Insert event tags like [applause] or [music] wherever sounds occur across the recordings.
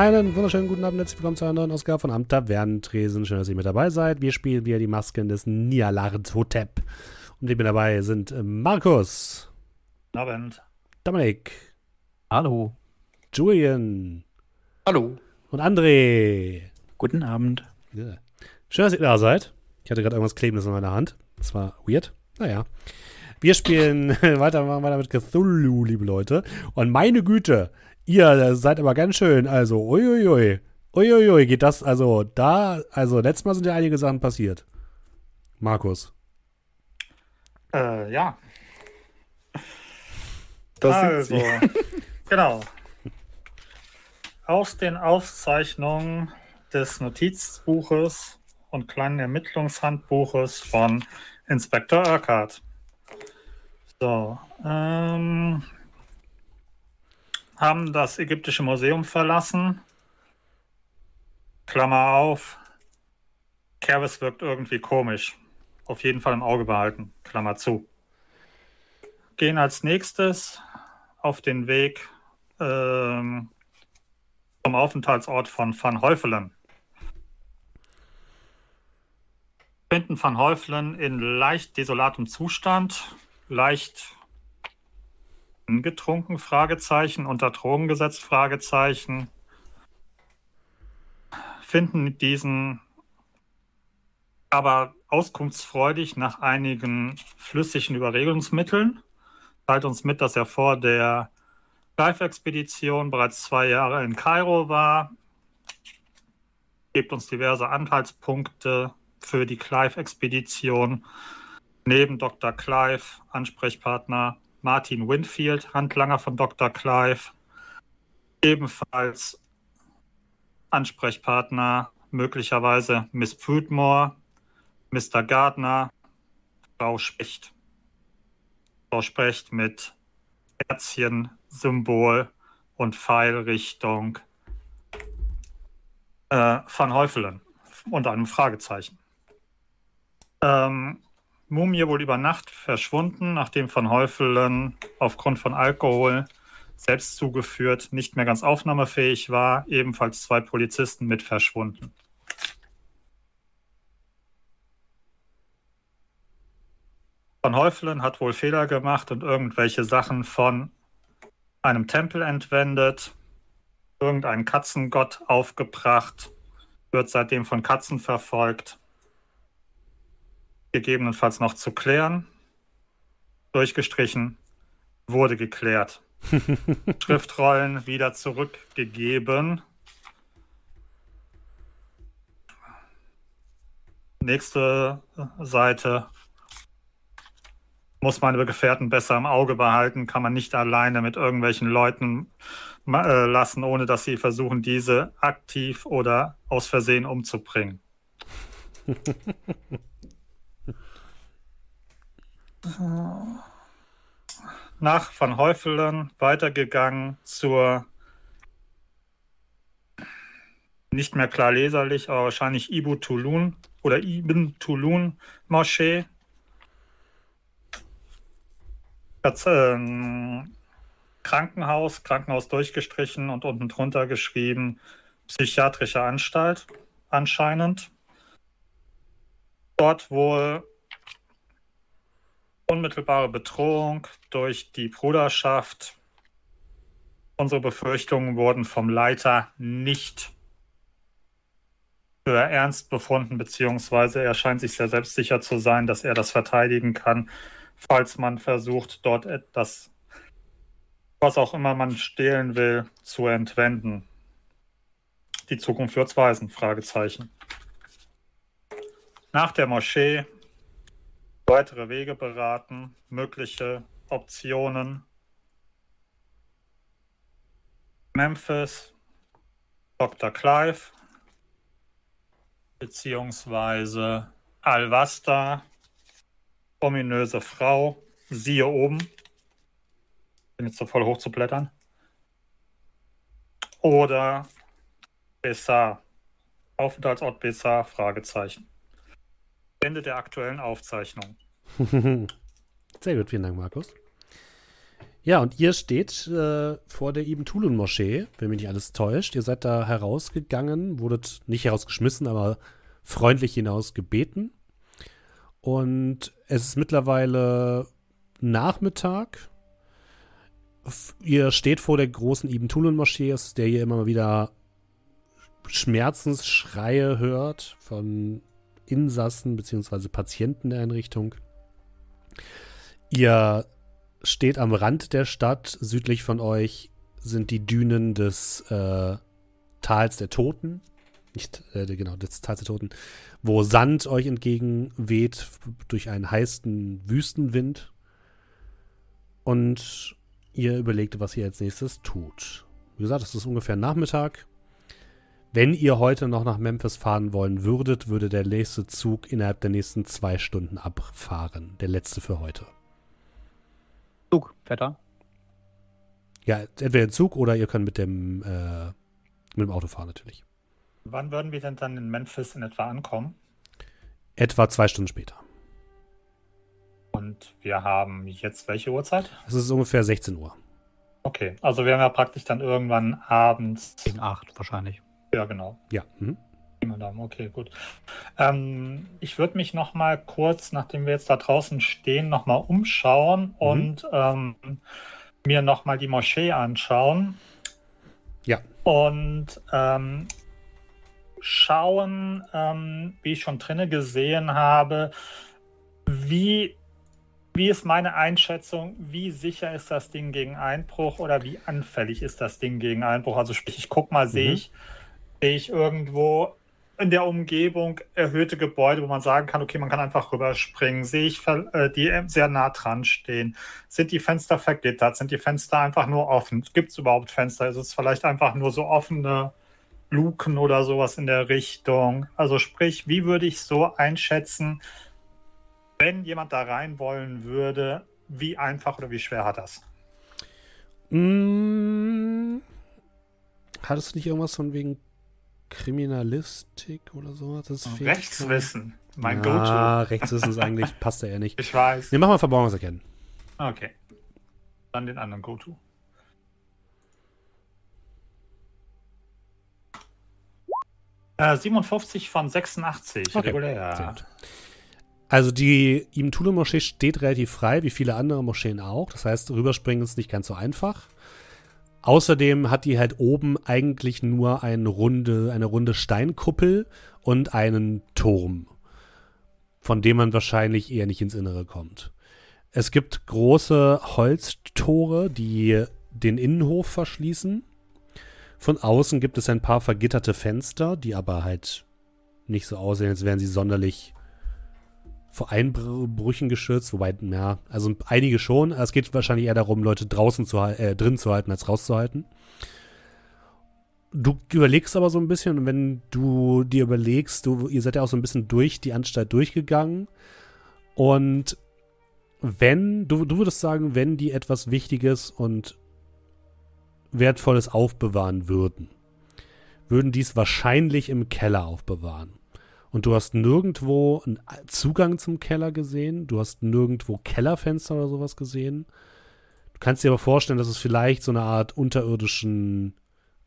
Einen wunderschönen guten Abend, herzlich willkommen zu einer neuen Ausgabe von Am Tavernentresen. Schön, dass ihr mit dabei seid. Wir spielen wieder die Masken des Nialarthotep. Und mit mir dabei sind äh, Markus. Guten Abend. Dominik. Hallo. Julian. Hallo. Und André. Guten Abend. Ja. Schön, dass ihr da seid. Ich hatte gerade irgendwas Klebendes in meiner Hand. Das war weird. Naja. Wir spielen [laughs] weiter, machen weiter mit Cthulhu, liebe Leute. Und meine Güte, ihr seid aber ganz schön, also uiuiui. Uiuiui, geht das, also da, also letztes Mal sind ja einige Sachen passiert. Markus. Äh, ja. Das also, sind [laughs] genau. Aus den Aufzeichnungen des Notizbuches und kleinen Ermittlungshandbuches von Inspektor Urquhart. So, ähm, haben das ägyptische Museum verlassen. Klammer auf. Kervis wirkt irgendwie komisch. Auf jeden Fall im Auge behalten. Klammer zu. Gehen als nächstes auf den Weg ähm, zum Aufenthaltsort von Van Heufelen. Finden Van Heufelen in leicht desolatem Zustand, leicht getrunken, Fragezeichen, unter Drogen gesetzt, Fragezeichen. Finden diesen aber auskunftsfreudig nach einigen flüssigen Überregungsmitteln. Teilt uns mit, dass er vor der Live-Expedition bereits zwei Jahre in Kairo war. Gibt uns diverse Anhaltspunkte für die Clive-Expedition. Neben Dr. Clive, Ansprechpartner Martin Winfield, Handlanger von Dr. Clive. Ebenfalls Ansprechpartner möglicherweise Miss Prudmore, Mr. Gardner, Frau Specht. Frau Specht mit Herzchen, Symbol und Pfeil Richtung äh, Van Heufelen und einem Fragezeichen. Ähm, Mumie wohl über Nacht verschwunden, nachdem Van Heufelen aufgrund von Alkohol selbst zugeführt nicht mehr ganz aufnahmefähig war, ebenfalls zwei Polizisten mit verschwunden. Van Heufelen hat wohl Fehler gemacht und irgendwelche Sachen von einem Tempel entwendet, irgendeinen Katzengott aufgebracht, wird seitdem von Katzen verfolgt, gegebenenfalls noch zu klären, durchgestrichen, wurde geklärt. [laughs] Schriftrollen wieder zurückgegeben. Nächste Seite muss meine Gefährten besser im Auge behalten, kann man nicht alleine mit irgendwelchen Leuten äh, lassen, ohne dass sie versuchen, diese aktiv oder aus Versehen umzubringen. [laughs] Nach Van Heufelen weitergegangen zur nicht mehr klar leserlich, aber wahrscheinlich Ibu Tulun oder Ibn Tulun Moschee ähm, Krankenhaus, Krankenhaus durchgestrichen und unten drunter geschrieben, psychiatrische Anstalt anscheinend. Dort wohl unmittelbare Bedrohung durch die Bruderschaft. Unsere Befürchtungen wurden vom Leiter nicht für ernst befunden, beziehungsweise er scheint sich sehr selbstsicher zu sein, dass er das verteidigen kann falls man versucht, dort etwas, was auch immer man stehlen will, zu entwenden. Die Zukunft wird's weisen, Fragezeichen. Nach der Moschee weitere Wege beraten, mögliche Optionen. Memphis, Dr. Clive, beziehungsweise Alvasta, ominöse Frau, siehe oben. Bin jetzt so voll hoch zu blättern. Oder Bessar. Aufenthaltsort Bessar, Fragezeichen. Ende der aktuellen Aufzeichnung. [laughs] Sehr gut, vielen Dank, Markus. Ja, und ihr steht äh, vor der Ibn Tulun Moschee, wenn mich nicht alles täuscht. Ihr seid da herausgegangen, wurdet nicht herausgeschmissen, aber freundlich hinaus gebeten. Und es ist mittlerweile Nachmittag. Ihr steht vor der großen Ibn Tulun Moschee, aus der ihr immer mal wieder Schmerzensschreie hört von Insassen bzw. Patienten der Einrichtung. Ihr steht am Rand der Stadt. Südlich von euch sind die Dünen des äh, Tals der Toten. Nicht, äh, genau, des Tals der Toten. Wo Sand euch entgegenweht durch einen heißen Wüstenwind. Und ihr überlegt, was ihr als nächstes tut. Wie gesagt, es ist ungefähr Nachmittag. Wenn ihr heute noch nach Memphis fahren wollen würdet, würde der nächste Zug innerhalb der nächsten zwei Stunden abfahren. Der letzte für heute. Zug, Vetter. Ja, entweder der Zug oder ihr könnt mit dem, äh, mit dem Auto fahren natürlich. Wann würden wir denn dann in Memphis in etwa ankommen? Etwa zwei Stunden später. Und wir haben jetzt welche Uhrzeit? Es ist ungefähr 16 Uhr. Okay, also wir haben ja praktisch dann irgendwann abends. Gegen acht wahrscheinlich. Ja, genau. Ja. Mhm. Okay, gut. Ähm, ich würde mich noch mal kurz, nachdem wir jetzt da draußen stehen, noch mal umschauen und ähm, mir noch mal die Moschee anschauen. Ja. Und ähm, schauen, ähm, wie ich schon drinne gesehen habe, wie, wie ist meine Einschätzung, wie sicher ist das Ding gegen Einbruch oder wie anfällig ist das Ding gegen Einbruch? Also sprich, ich guck mal, sehe Mhm. ich, ich irgendwo in der Umgebung erhöhte Gebäude, wo man sagen kann, okay, man kann einfach rüberspringen. Sehe ich, äh, die sehr nah dran stehen. Sind die Fenster vergittert? Sind die Fenster einfach nur offen? Gibt es überhaupt Fenster? Ist es vielleicht einfach nur so offene Luken oder sowas in der Richtung? Also sprich, wie würde ich so einschätzen, wenn jemand da rein wollen würde, wie einfach oder wie schwer hat das? Mm, hattest du nicht irgendwas von wegen Kriminalistik oder sowas? Das Fähigkeit? Rechtswissen, mein Ah, Go-To. Rechtswissen ist eigentlich, [laughs] passt ja eher nicht. Ich weiß. Ne, mach mal Verborgenserkennen. Okay. Dann den anderen Go-To. Äh, 57 von 86, Okay, regulär. Also die Ibn Tule Moschee steht relativ frei, wie viele andere Moscheen auch. Das heißt, rüberspringen ist nicht ganz so einfach. Außerdem hat die halt oben eigentlich nur eine runde, eine runde Steinkuppel und einen Turm, von dem man wahrscheinlich eher nicht ins Innere kommt. Es gibt große Holztore, die den Innenhof verschließen. Von außen gibt es ein paar vergitterte Fenster, die aber halt nicht so aussehen, als wären sie sonderlich vor Einbrüchen geschützt, wobei, ja, also einige schon. Es geht wahrscheinlich eher darum, Leute draußen zu äh, drin zu halten, als rauszuhalten. Du überlegst aber so ein bisschen, und wenn du dir überlegst, du, ihr seid ja auch so ein bisschen durch die Anstalt durchgegangen. Und wenn, du, du würdest sagen, wenn die etwas Wichtiges und Wertvolles aufbewahren würden, würden die es wahrscheinlich im Keller aufbewahren. Und du hast nirgendwo einen Zugang zum Keller gesehen. Du hast nirgendwo Kellerfenster oder sowas gesehen. Du kannst dir aber vorstellen, dass es vielleicht so eine Art unterirdischen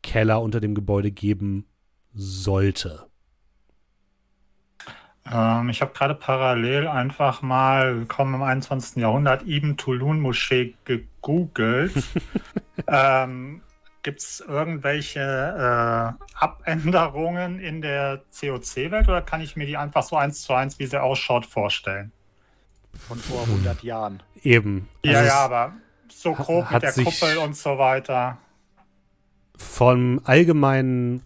Keller unter dem Gebäude geben sollte. Ähm, ich habe gerade parallel einfach mal, willkommen im 21. Jahrhundert, Ibn Tulun Moschee gegoogelt. [laughs] ähm, Gibt es irgendwelche äh, Abänderungen in der COC-Welt oder kann ich mir die einfach so eins zu eins, wie sie ausschaut, vorstellen? Von vor 100 Jahren. Eben. ja, Also ja, es- aber so grob mit der Kuppel und so weiter. vom allgemeinen,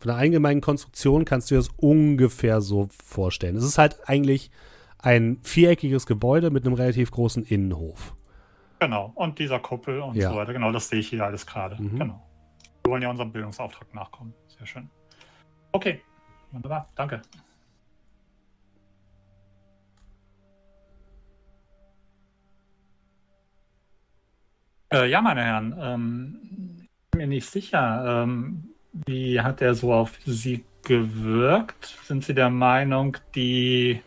von der allgemeinen Konstruktion kannst du dir das ungefähr so vorstellen. Es ist halt eigentlich ein viereckiges Gebäude mit einem relativ großen Innenhof. Genau, und dieser Kuppel und Ja. so weiter. Genau, das sehe ich hier alles gerade. Mhm. Genau. Wir wollen ja unserem Bildungsauftrag nachkommen. Sehr schön. Okay, wunderbar, danke. Äh, ja, meine Herren, ähm, ich bin mir nicht sicher, ähm, wie hat er so auf Sie gewirkt? Sind Sie der Meinung, die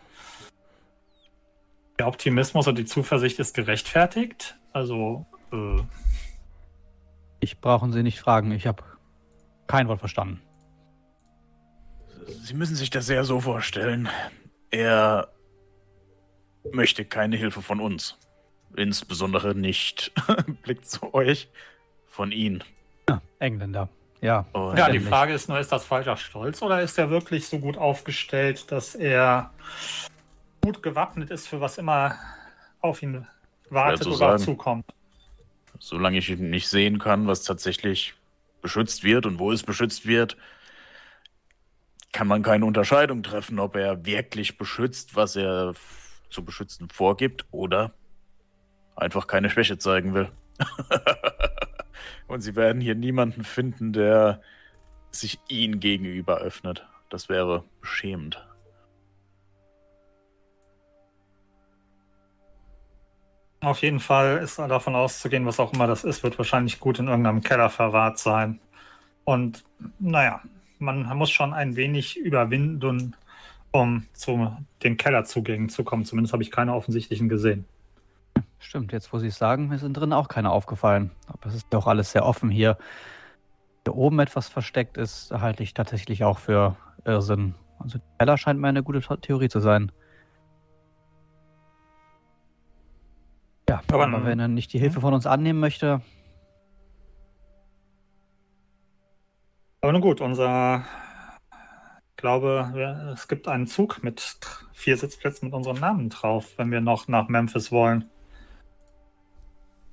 der Optimismus und die Zuversicht ist gerechtfertigt. Also, äh, Ich brauchen Sie nicht fragen. Ich habe kein Wort verstanden. Sie müssen sich das ja so vorstellen. Er möchte keine Hilfe von uns. Insbesondere nicht, [laughs] Blick zu euch, von Ihnen. Engländer. Ja. Und ja, die. Frage ist nur, ist das falscher Stolz oder ist er wirklich so gut aufgestellt, dass er gut gewappnet ist für was immer auf ihn wartet zu oder sagen. zukommt? solange ich nicht sehen kann, was tatsächlich beschützt wird und wo es beschützt wird, kann man keine Unterscheidung treffen, ob er wirklich beschützt, was er zu beschützen vorgibt, oder einfach keine Schwäche zeigen will. [laughs] und sie werden hier niemanden finden, der sich ihnen gegenüber öffnet. Das wäre beschämend. Auf jeden Fall ist davon auszugehen, was auch immer das ist, wird wahrscheinlich gut in irgendeinem Keller verwahrt sein. Und naja, man muss schon ein wenig überwinden, um zu den Kellerzugängen zu kommen. Zumindest habe ich keine offensichtlichen gesehen. Stimmt, jetzt wo Sie es sagen, mir sind drin auch keine aufgefallen. Aber es ist doch alles sehr offen hier. Hier oben etwas versteckt ist, halte ich tatsächlich auch für Irrsinn. Also Keller scheint mir eine gute The- Theorie zu sein. Ja, Aber aber, wenn er nicht die Hilfe von uns annehmen möchte, Aber nun gut, unser. Ich glaube, es gibt einen Zug mit vier Sitzplätzen mit unserem Namen drauf, wenn wir noch nach Memphis wollen.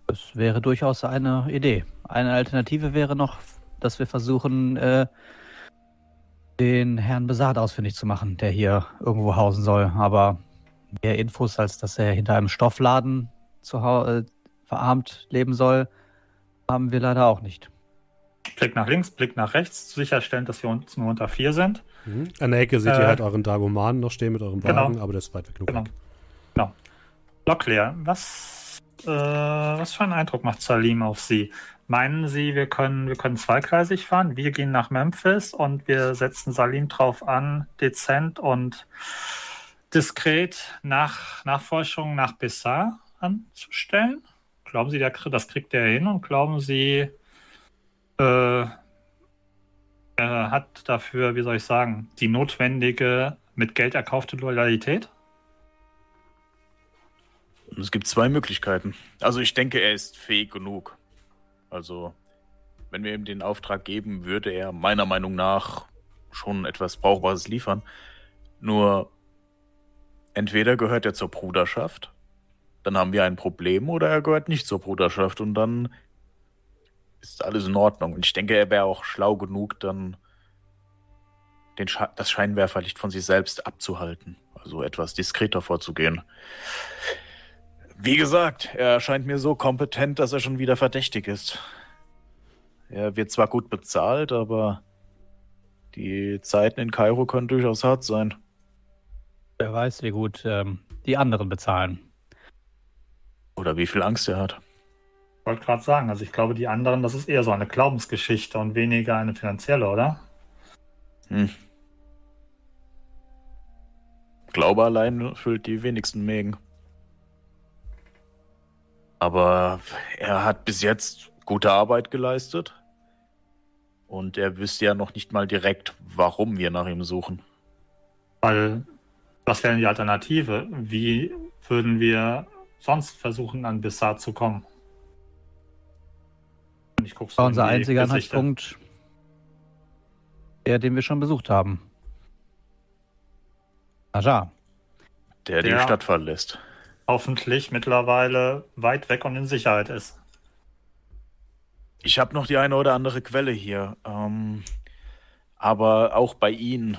das wäre durchaus eine Idee. Eine Alternative wäre noch, dass wir versuchen, äh, den Herrn Besat ausfindig zu machen, der hier irgendwo hausen soll. Aber mehr Infos, als dass er hinter einem Stoffladen zu hau äh, verarmt leben soll, haben wir leider auch nicht. Blick nach links, Blick nach rechts, sicherstellen, dass wir uns nur unter vier sind. Mhm. An der Ecke seht ihr Äh, halt euren Dagomanen noch stehen mit eurem genau. Wagen, aber der ist weit weg genug Genau. weg. Locklear, was, äh, was für einen Eindruck macht Salim auf Sie? Meinen Sie, wir können, wir können zweigleisig fahren? Wir gehen nach Memphis und wir setzen Salim drauf an, dezent und diskret nach Nachforschungen nach Bessar anzustellen? Glauben Sie, der, das kriegt er hin und glauben Sie, äh, er hat dafür, wie soll ich sagen, die notwendige, mit Geld erkaufte Loyalität? Es gibt zwei Möglichkeiten. Also ich denke, er ist fähig genug. Also, wenn wir ihm den Auftrag geben, würde er meiner Meinung nach schon etwas Brauchbares liefern. Nur entweder gehört er zur Bruderschaft, dann haben wir ein Problem, oder er gehört nicht zur Bruderschaft und dann ist alles in Ordnung. Und ich denke, er wäre auch schlau genug, dann den Sche das Scheinwerferlicht von sich selbst abzuhalten. Also etwas diskreter vorzugehen. Wie gesagt, er erscheint mir so kompetent, dass er schon wieder verdächtig ist. Er wird zwar gut bezahlt, aber die Zeiten in Kairo können durchaus hart sein. Wer weiß, wie gut ähm, die anderen bezahlen. Oder wie viel Angst er hat. Ich wollte gerade sagen, also ich glaube, die anderen, das ist eher so eine Glaubensgeschichte und weniger eine finanzielle, oder? Hm. Glaube allein füllt die wenigsten Mägen. Aber er hat bis jetzt gute Arbeit geleistet. Und er wüsste ja noch nicht mal direkt, warum wir nach ihm suchen. Weil, was wäre denn die Alternative? Wie würden wir sonst versuchen, an Bissar zu kommen? Und ich guck so war unser die einziger Gesichter. Anhaltspunkt, der, den wir schon besucht haben. Aja, Der die Der- Stadt verlässt. Hoffentlich mittlerweile weit weg und in Sicherheit ist. Ich habe noch die eine oder andere Quelle hier. Ähm, aber auch bei Ihnen.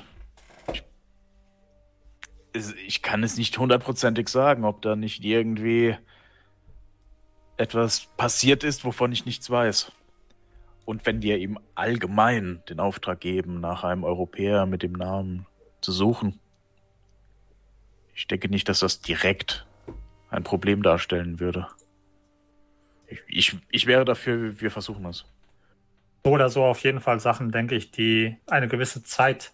Ich, kann es nicht hundertprozentig sagen, ob da nicht irgendwie etwas passiert ist, wovon ich nichts weiß. Und wenn wir ihm allgemein den Auftrag geben, nach einem Europäer mit dem Namen zu suchen, ich denke nicht, dass das direkt ein Problem darstellen würde. Ich, ich, ich wäre dafür, wir versuchen es. So oder so auf jeden Fall Sachen, denke ich, die eine gewisse Zeit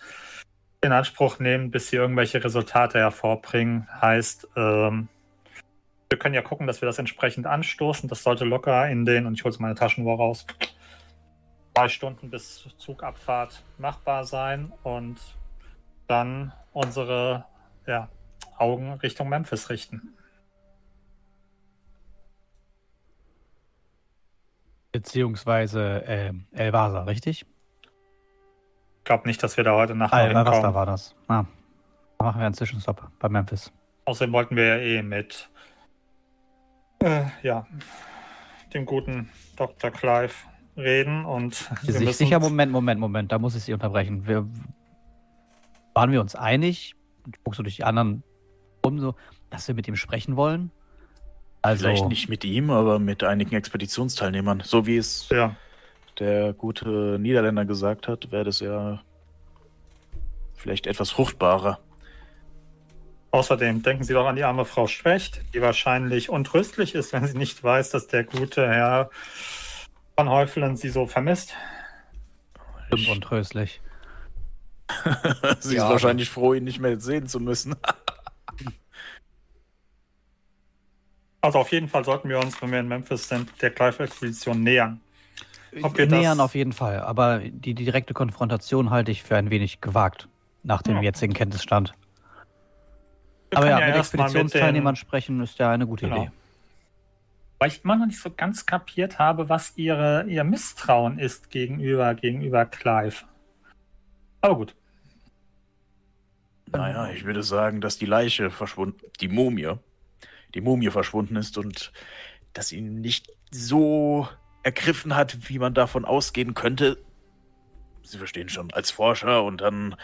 in Anspruch nehmen, bis sie irgendwelche Resultate hervorbringen. Heißt, ähm, Wir können ja gucken, dass wir das entsprechend anstoßen. Das sollte locker in den, und ich hole meine Taschenuhr raus, drei Stunden bis Zugabfahrt machbar sein und dann unsere ja, Augen Richtung Memphis richten. Beziehungsweise äh, El Vasa, richtig? Ich glaube nicht, dass wir da heute Nacht noch El Vasa hinkommen. war das. Ah, da machen wir einen Zwischenstopp bei Memphis. Außerdem wollten wir ja eh mit äh, ja, dem guten Dr. Clive reden und wir Sich müssen sicher, Moment, Moment, Moment, da muss ich Sie unterbrechen. Wir, waren wir uns einig, ich guck so durch die anderen um, so, dass wir mit ihm sprechen wollen? Also, Vielleicht nicht mit ihm, aber mit einigen Expeditionsteilnehmern. So wie es ja, der gute Niederländer gesagt hat, wäre das ja vielleicht etwas fruchtbarer. Außerdem denken Sie doch an die arme Frau Schwächt, die wahrscheinlich untröstlich ist, wenn sie nicht weiß, dass der gute Herr von Häufelen sie so vermisst. stimmt untröstlich. [laughs] Sie Ja, ist wahrscheinlich froh, ihn nicht mehr sehen zu müssen. Also auf jeden Fall sollten wir uns, wenn wir in Memphis sind, der Clive-Expedition nähern. Ob wir Nähern auf jeden Fall, aber die direkte Konfrontation halte ich für ein wenig gewagt, nach dem Ja. jetzigen Kenntnisstand. Wir Aber können ja, mit Expeditionsteilnehmern den- sprechen ist ja eine gute Genau. Idee. Weil ich immer noch nicht so ganz kapiert habe, was ihre, ihr Misstrauen ist gegenüber, gegenüber Clive. Aber gut. Naja, ich würde sagen, dass die Leiche verschwunden, die Mumie, die Mumie verschwunden ist und dass ihn nicht so ergriffen hat, wie man davon ausgehen könnte. Sie verstehen schon, als Forscher und dann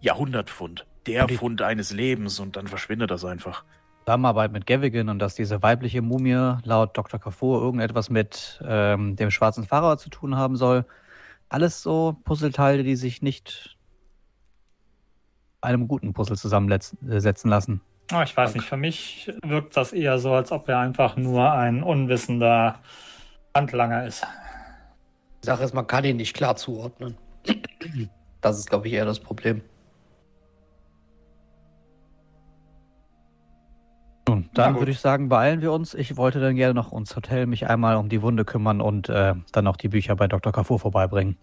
Jahrhundertpfund. Der Die- Fund eines Lebens und dann verschwindet das einfach. Zusammenarbeit mit Gavigan und dass diese weibliche Mumie laut Dr. Kafur irgendetwas mit ähm, dem schwarzen Pharao zu tun haben soll. Alles so Puzzleteile, die sich nicht einem guten Puzzle zusammensetzen lassen. Aber ich weiß nicht, für mich wirkt das eher so, als ob er einfach nur ein unwissender Handlanger ist. Die Sache ist, man kann ihn nicht klar zuordnen. Das ist, glaube ich, eher das Problem. Nun, dann würde ich sagen, beeilen wir uns. Ich wollte dann gerne noch ins Hotel mich einmal um die Wunde kümmern und äh, dann noch die Bücher bei Dr. Kafur vorbeibringen.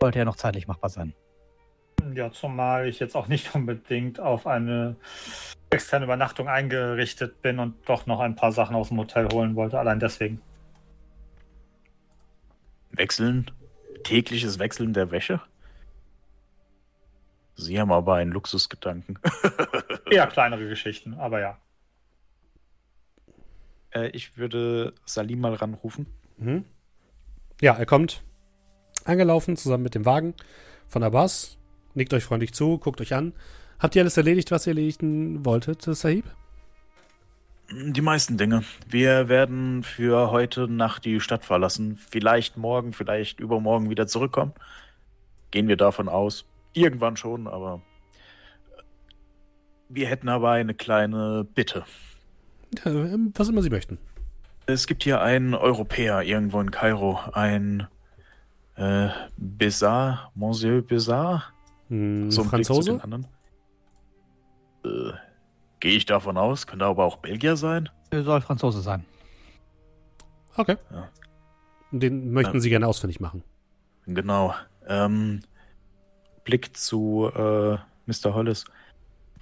Sollte ja noch zeitlich machbar sein. Ja, zumal ich jetzt auch nicht [laughs] unbedingt auf eine externe Übernachtung eingerichtet bin und doch noch ein paar Sachen aus dem Hotel holen wollte. Allein deswegen. Wechseln? Tägliches Wechseln der Wäsche? Sie haben aber einen Luxusgedanken. [laughs] Eher kleinere Geschichten, aber ja. Äh, ich würde Salim mal ranrufen. Mhm. Ja, er kommt angelaufen zusammen mit dem Wagen von Abbas, nickt euch freundlich zu, guckt euch an. Habt ihr alles erledigt, was ihr erledigen wolltet, Sahib? Die meisten Dinge. Wir werden für heute Nacht die Stadt verlassen. Vielleicht morgen, vielleicht übermorgen wieder zurückkommen. Gehen wir davon aus. Irgendwann schon, aber wir hätten aber eine kleine Bitte. Ja, ähm, was immer Sie möchten. Es gibt hier einen Europäer irgendwo in Kairo, ein äh, Bizarre, Monsieur Bizarre. Hm, So ein Blick zu Franzose? den anderen. Äh, Gehe ich davon aus, könnte aber auch Belgier sein. Er soll Franzose sein. Okay. Ja. Den möchten Ja. Sie gerne ausfindig machen. Genau. Ähm, Blick zu äh, Mr. Hollis.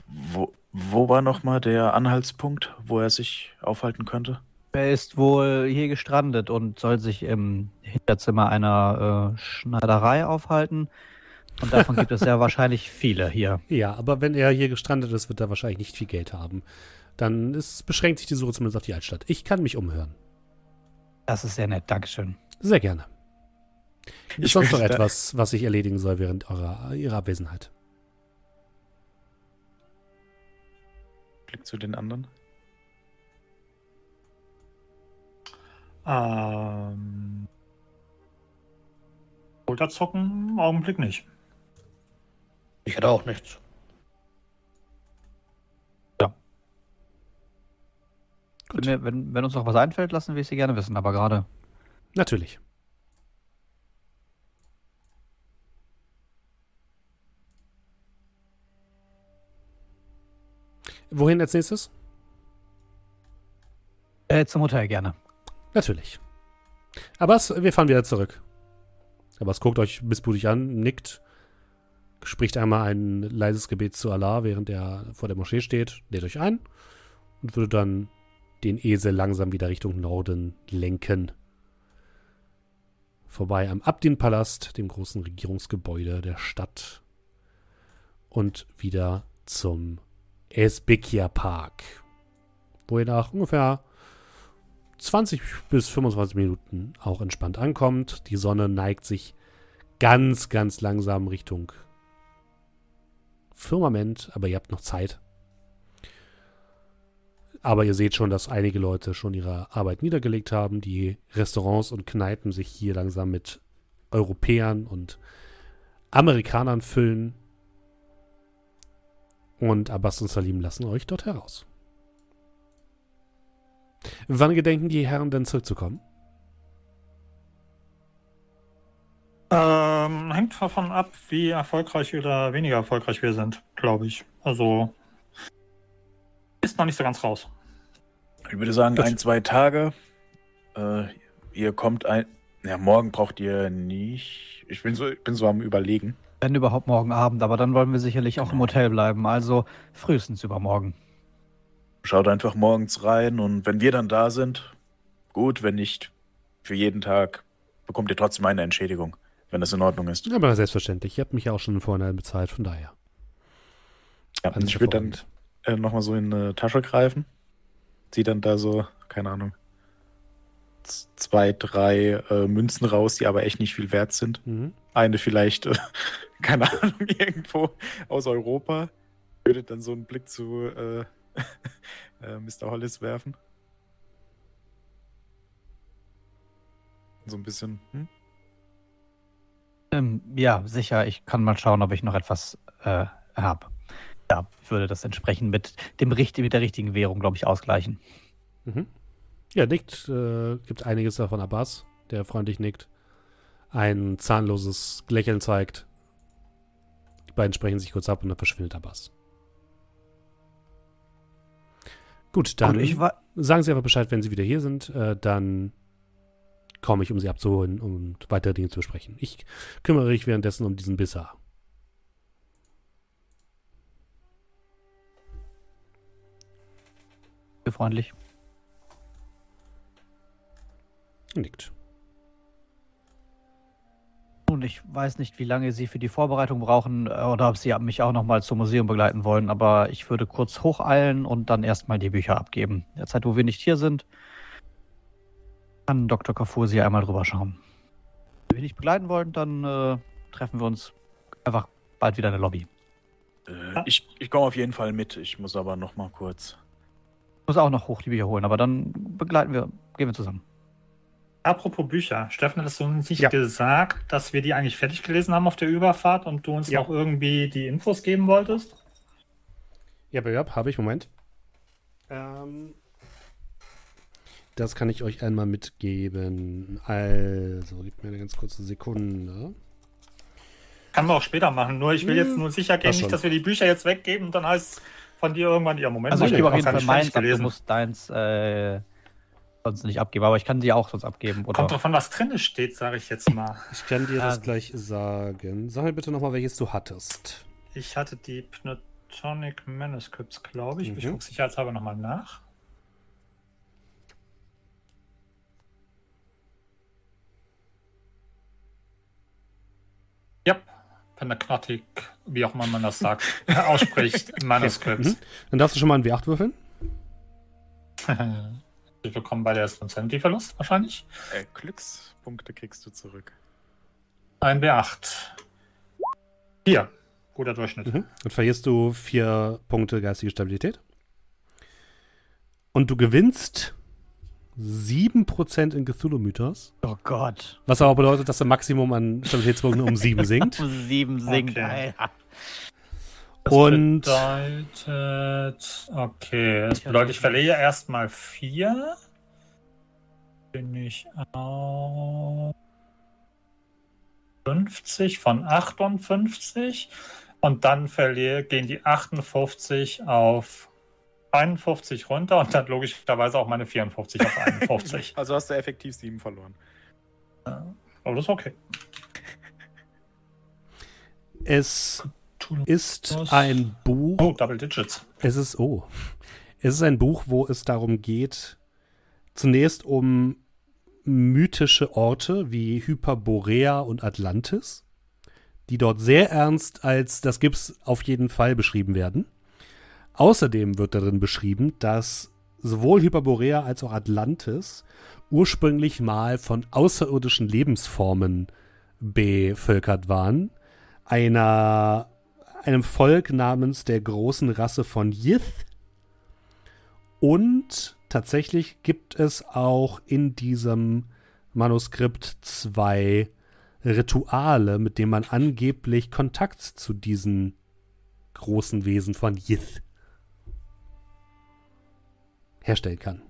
Wo, wo war nochmal der Anhaltspunkt, wo er sich aufhalten könnte? Er ist wohl hier gestrandet und soll sich im Hinterzimmer einer äh, Schneiderei aufhalten. Und davon gibt es ja wahrscheinlich viele hier. Ja, aber wenn er hier gestrandet ist, wird er wahrscheinlich nicht viel Geld haben. Dann ist, beschränkt sich die Suche zumindest auf die Altstadt. Ich kann mich umhören. Das ist sehr nett. Dankeschön. Sehr gerne. Ist Ich sonst noch etwas, was ich erledigen soll während eurer, Ihrer Abwesenheit? Blick zu den anderen. Ähm, Schulterzucken Augenblick nicht. Ich hätte auch nichts. Wenn, mir, wenn, wenn uns noch was einfällt, lassen wir es Sie gerne wissen. Aber gerade Natürlich. Wohin als nächstes? Äh, zum Hotel gerne. Natürlich. Aber wir fahren wieder zurück. Aber es guckt euch missmutig an, nickt, spricht einmal ein leises Gebet zu Allah, während er vor der Moschee steht, lädt euch ein und würde dann den Esel langsam wieder Richtung Norden lenken. Vorbei am Abdin-Palast, dem großen Regierungsgebäude der Stadt. Und wieder zum Esbekia Park, wo ihr nach ungefähr 20 bis 25 Minuten auch entspannt ankommt. Die Sonne neigt sich ganz, ganz langsam Richtung Firmament, aber ihr habt noch Zeit. Aber ihr seht schon, dass einige Leute schon ihre Arbeit niedergelegt haben. Die Restaurants und Kneipen sich hier langsam mit Europäern und Amerikanern füllen. Und Abbas und Salim lassen euch dort heraus. Wann gedenken die Herren denn zurückzukommen? Ähm, hängt davon ab, wie erfolgreich oder weniger erfolgreich wir sind, glaube ich. Also ist noch nicht so ganz raus. Ich würde sagen, Gut. ein, zwei Tage. Äh, ihr kommt ein. Ja, morgen braucht ihr nicht. Ich bin so, ich bin so am Überlegen. Wenn überhaupt morgen Abend, aber dann wollen wir sicherlich auch im Hotel bleiben, also frühestens übermorgen. Schaut einfach morgens rein und wenn wir dann da sind, gut, wenn nicht, für jeden Tag bekommt ihr trotzdem eine Entschädigung, wenn das in Ordnung ist. Aber selbstverständlich. Ihr habt mich ja auch schon im Vorhinein bezahlt, von daher. Ja, Alles ich würde dann äh, nochmal so in eine Tasche greifen. Zieh dann da so, keine Ahnung, zwei, drei äh, Münzen raus, die aber echt nicht viel wert sind. Mhm. Eine vielleicht, äh, [laughs] keine Ahnung, [laughs] irgendwo aus Europa. Würde dann so einen Blick zu äh, [laughs] äh, Mr. Hollis werfen. So ein bisschen, hm? Ähm, ja, sicher, ich kann mal schauen, ob ich noch etwas äh, habe. Ja, ich würde das entsprechend mit, dem, mit der richtigen Währung, glaube ich, ausgleichen. Mhm. Ja, nickt. Äh, gibt einiges davon Abbas, der freundlich nickt. Ein zahnloses Lächeln zeigt. Die beiden sprechen sich kurz ab und dann verschwindet Abbas. Gut, dann sagen Sie einfach Bescheid, wenn Sie wieder hier sind. Äh, dann komme ich, um Sie abzuholen und weitere Dinge zu besprechen. Ich kümmere mich währenddessen um diesen Bisser. freundlich. Nickt. Nun, ich weiß nicht, wie lange Sie für die Vorbereitung brauchen äh, oder ob Sie mich auch noch mal zum Museum begleiten wollen, aber ich würde kurz hocheilen und dann erstmal die Bücher abgeben. In der Zeit, wo wir nicht hier sind, kann Dr. Kafur Sie einmal drüber schauen. Wenn wir nicht begleiten wollen, dann äh, treffen wir uns einfach bald wieder in der Lobby. Äh, ich ich komme auf jeden Fall mit. Ich muss aber noch mal kurz. Ich muss auch noch hoch die Bücher holen, aber dann begleiten wir, gehen wir zusammen. Apropos Bücher, Steffen, hattest du uns nicht Ja. gesagt, dass wir die eigentlich fertig gelesen haben auf der Überfahrt und du uns Ja. noch irgendwie die Infos geben wolltest? Ja, ja, habe ich. Moment. Ähm, das kann ich euch einmal mitgeben. Also, gebt mir eine ganz kurze Sekunde. Kann man auch später machen, nur ich will jetzt Hm, nur sicher gehen, das nicht, dass wir die Bücher jetzt weggeben und dann heißt es von dir irgendwann, ja, Moment, Also ich gebe auf jeden Fall nicht meins ab, du musst deins äh, sonst nicht abgeben, aber ich kann sie auch sonst abgeben. Oder? Kommt davon, was drin steht, sage ich jetzt mal. [laughs] Ich kann dir das Ah. gleich sagen. Sag mir bitte nochmal, welches du hattest. Ich hatte die Pneutonic Manuscripts, glaube ich. Ich Mhm. gucke sicherheitshalber nochmal nach. Penacnotic, wie auch immer man das sagt, [laughs] ausspricht, Manuscripts. Mhm. Dann darfst du schon mal einen W8 würfeln. [laughs] Willkommen bei der Insanity-Verlust wahrscheinlich. Äh, Glückspunkte kriegst du zurück. Ein B8. Hier, guter Durchschnitt. Mhm. Dann verlierst du vier Punkte geistige Stabilität. Und du gewinnst 7% in Cthulhu-Mythos. Oh Gott. Was aber bedeutet, dass der Maximum an Stabilitätspunkten um 7 [laughs] sinkt. Sieben singt. Okay. Alter. Das Und bedeutet, okay, das bedeutet, ich verliere erstmal 4. Bin ich auf 50 von 58. Und dann verliere, gehen die 58 auf 51 runter und dann logischerweise auch meine 54 auf 51. [laughs] Also hast du effektiv sieben verloren. Aber das ist okay. Es ist ein Buch. Oh, Double Digits. Es ist, oh. Es ist ein Buch, wo es darum geht, zunächst um mythische Orte wie Hyperborea und Atlantis, die dort sehr ernst als das gibt's auf jeden Fall beschrieben werden. Außerdem wird darin beschrieben, dass sowohl Hyperborea als auch Atlantis ursprünglich mal von außerirdischen Lebensformen bevölkert waren. Einer, einem Volk namens der großen Rasse von Yith. Und tatsächlich gibt es auch in diesem Manuskript zwei Rituale, mit denen man angeblich Kontakt zu diesen großen Wesen von Yith herstellen kann.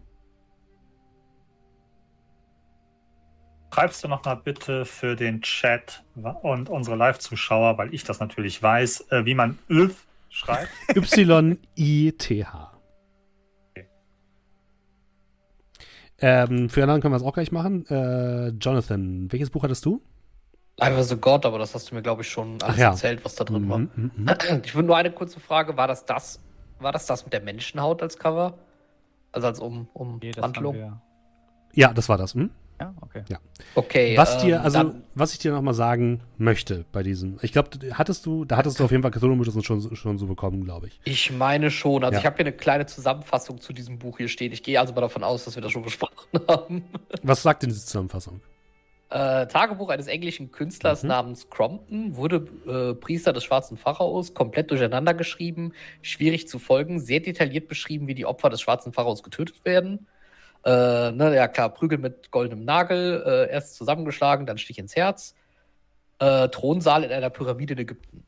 Schreibst du noch mal bitte für den Chat und unsere Live-Zuschauer, weil ich das natürlich weiß, äh, wie man Öf schreibt. [laughs] Y-I-T-H. Ähm, für anderen können wir es auch gleich machen. Äh, Jonathan, welches Buch hattest du? Life as a God, aber das hast du mir, glaube ich, schon alles ja. erzählt, was da drin war. Mhm, mhm, mhm. [clears throat] Ich würde nur eine kurze Frage: War das das, war das, das mit der Menschenhaut als Cover? Also als um, um Nee, Handlung? Ja, das war das. Hm? Ja, okay. Okay. Was dir, ähm, also, dann- was ich dir nochmal sagen möchte bei diesem, ich glaube, hattest du, da hattest du auf jeden Fall Cthulhu-Mythos schon, schon so bekommen, glaube ich. Ich meine schon. Also Ja. ich habe hier eine kleine Zusammenfassung zu diesem Buch hier stehen. Ich gehe also mal davon aus, dass wir das schon besprochen haben. Was sagt denn diese Zusammenfassung? Äh, Tagebuch eines englischen Künstlers Mhm. namens Crompton wurde äh, Priester des schwarzen Pharaos, komplett durcheinander geschrieben, schwierig zu folgen, sehr detailliert beschrieben, wie die Opfer des schwarzen Pharaos getötet werden. Äh, ne, ja klar, Prügel mit goldenem Nagel, äh, erst zusammengeschlagen, dann Stich ins Herz. Äh, Thronsaal in einer Pyramide in Ägypten.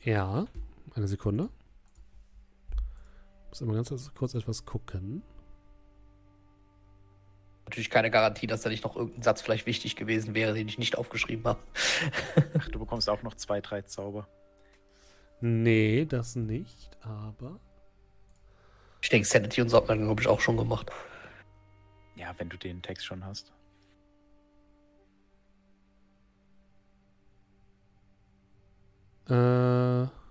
Ja, eine Sekunde. Muss immer ganz kurz etwas gucken. Natürlich keine Garantie, dass da nicht noch irgendein Satz vielleicht wichtig gewesen wäre, den ich nicht aufgeschrieben habe. Ach, du bekommst auch noch zwei, drei Zauber. Nee, das nicht, aber. Ich denke, Sanity und so hat man, glaube ich, auch schon gemacht. Ja, wenn du den Text schon hast. Äh.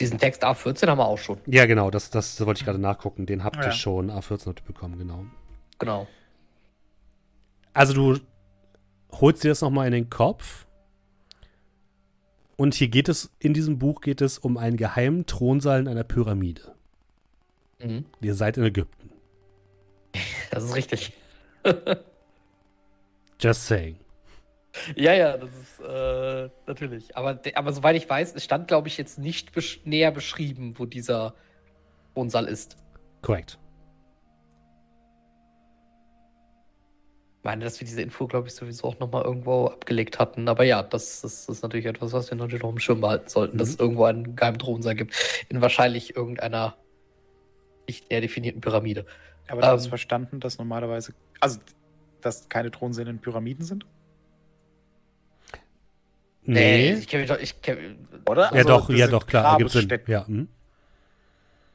Diesen Text A14 haben wir auch schon. Ja, genau, das, das wollte ich gerade nachgucken. Den habt ihr Ja. schon A14 habt ihr bekommen, genau. Genau. Also du holst dir das nochmal in den Kopf. Und hier geht es, in diesem Buch geht es um einen geheimen Thronsaal in einer Pyramide. Mhm. Ihr seid in Ägypten. [laughs] Das ist richtig. [laughs] Just saying. Ja, ja, das ist äh, natürlich. Aber, aber soweit ich weiß, es stand, glaube ich, jetzt nicht besch näher beschrieben, wo dieser Wohnsaal ist. Korrekt. Ich meine, dass wir diese Info, glaube ich, sowieso auch nochmal irgendwo abgelegt hatten. Aber ja, das, das ist natürlich etwas, was wir natürlich noch im Schirm behalten sollten, dass Mhm. es irgendwo einen geheimen Thronsaal gibt. In wahrscheinlich irgendeiner nicht näher definierten Pyramide. Aber du hast Ähm. verstanden, dass normalerweise, also, dass keine Thronsäle in Pyramiden sind? Nee. ich kenne mich doch. Ich kenn, Oder? ja, Also, doch, das ja, doch, klar. Gibt's Sinn. Ja, hm.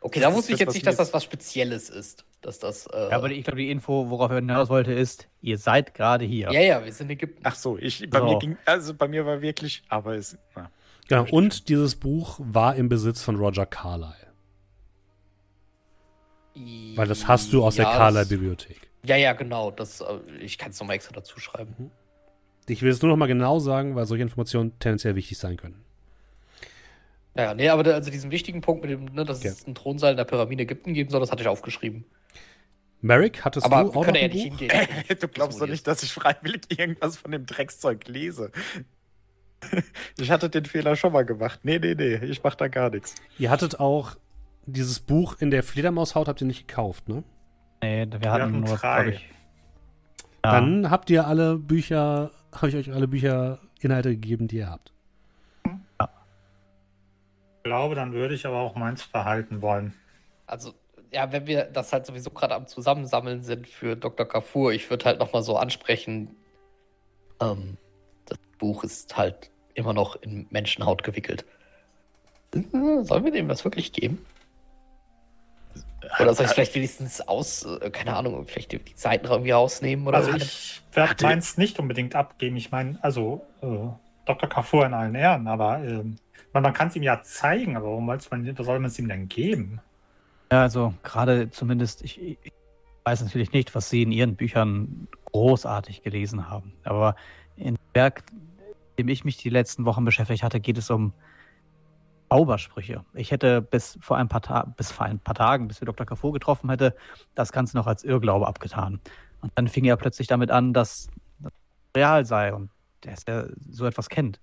okay, da wusste ich jetzt nicht, dass das was Spezielles ist. Dass das. Äh, Ja, aber ich glaube, die Info, worauf er hinaus wollte, ist, ihr seid gerade hier. ja, ja, wir sind in Ägypten. Ach so, ich, bei So. mir ging, also bei mir war wirklich, aber es, na, Genau. Und dieses Buch war im Besitz von Roger Carlyle. Weil das hast du aus der Ja, das- Carlyle-Bibliothek. Ja, ja, genau. Das, äh, ich kann es nochmal extra dazu schreiben. Ich will es nur noch mal genau sagen, weil solche Informationen tendenziell wichtig sein können. Ja, nee, aber also diesen wichtigen Punkt mit dem, ne, dass Okay. es einen Thronsaal in der Pyramide Ägypten geben soll, das hatte ich aufgeschrieben. Merrick, hattest aber du wir auch noch ja nicht Buch? hingehen. [laughs] du glaubst doch nicht, dass ich freiwillig irgendwas von dem Dreckszeug lese. [laughs] Ich hatte den Fehler schon mal gemacht. Nee, nee, nee, ich mach da gar nichts. Ihr hattet auch dieses Buch in der Fledermaushaut, habt ihr nicht gekauft, ne? Nee, wir hatten hatten nur, drei. ich. Ja. Dann habt ihr alle Bücher, habe ich euch alle Bücher Inhalte gegeben, die ihr habt. Ich glaube, dann würde ich aber auch meins behalten wollen. Also, ja, wenn wir das halt sowieso gerade am Zusammensammeln sind für Dr. Kafur, ich würde halt nochmal so ansprechen, ähm, das Buch ist halt immer noch in Menschenhaut gewickelt. Sollen wir dem das wirklich geben? Oder soll ich es vielleicht wenigstens aus, äh, keine Ahnung, vielleicht die, Seiten irgendwie rausnehmen oder Also so? ich werde meins nicht unbedingt abgeben. Ich meine, also äh, Dr. Kafur in allen Ehren, aber ähm, man, man kann es ihm ja zeigen, aber warum man, soll man es ihm denn geben? Ja, also gerade zumindest, ich, ich weiß natürlich nicht, was Sie in Ihren Büchern großartig gelesen haben. Aber in dem Werk, dem ich mich die letzten Wochen beschäftigt hatte, geht es um Zaubersprüche. Ich hätte bis vor ein paar, bis vor ein paar Tagen, bis wir Dr. Kafur getroffen hätte, das Ganze noch als Irrglaube abgetan. Und dann fing er plötzlich damit an, dass das real sei und dass er so etwas kennt.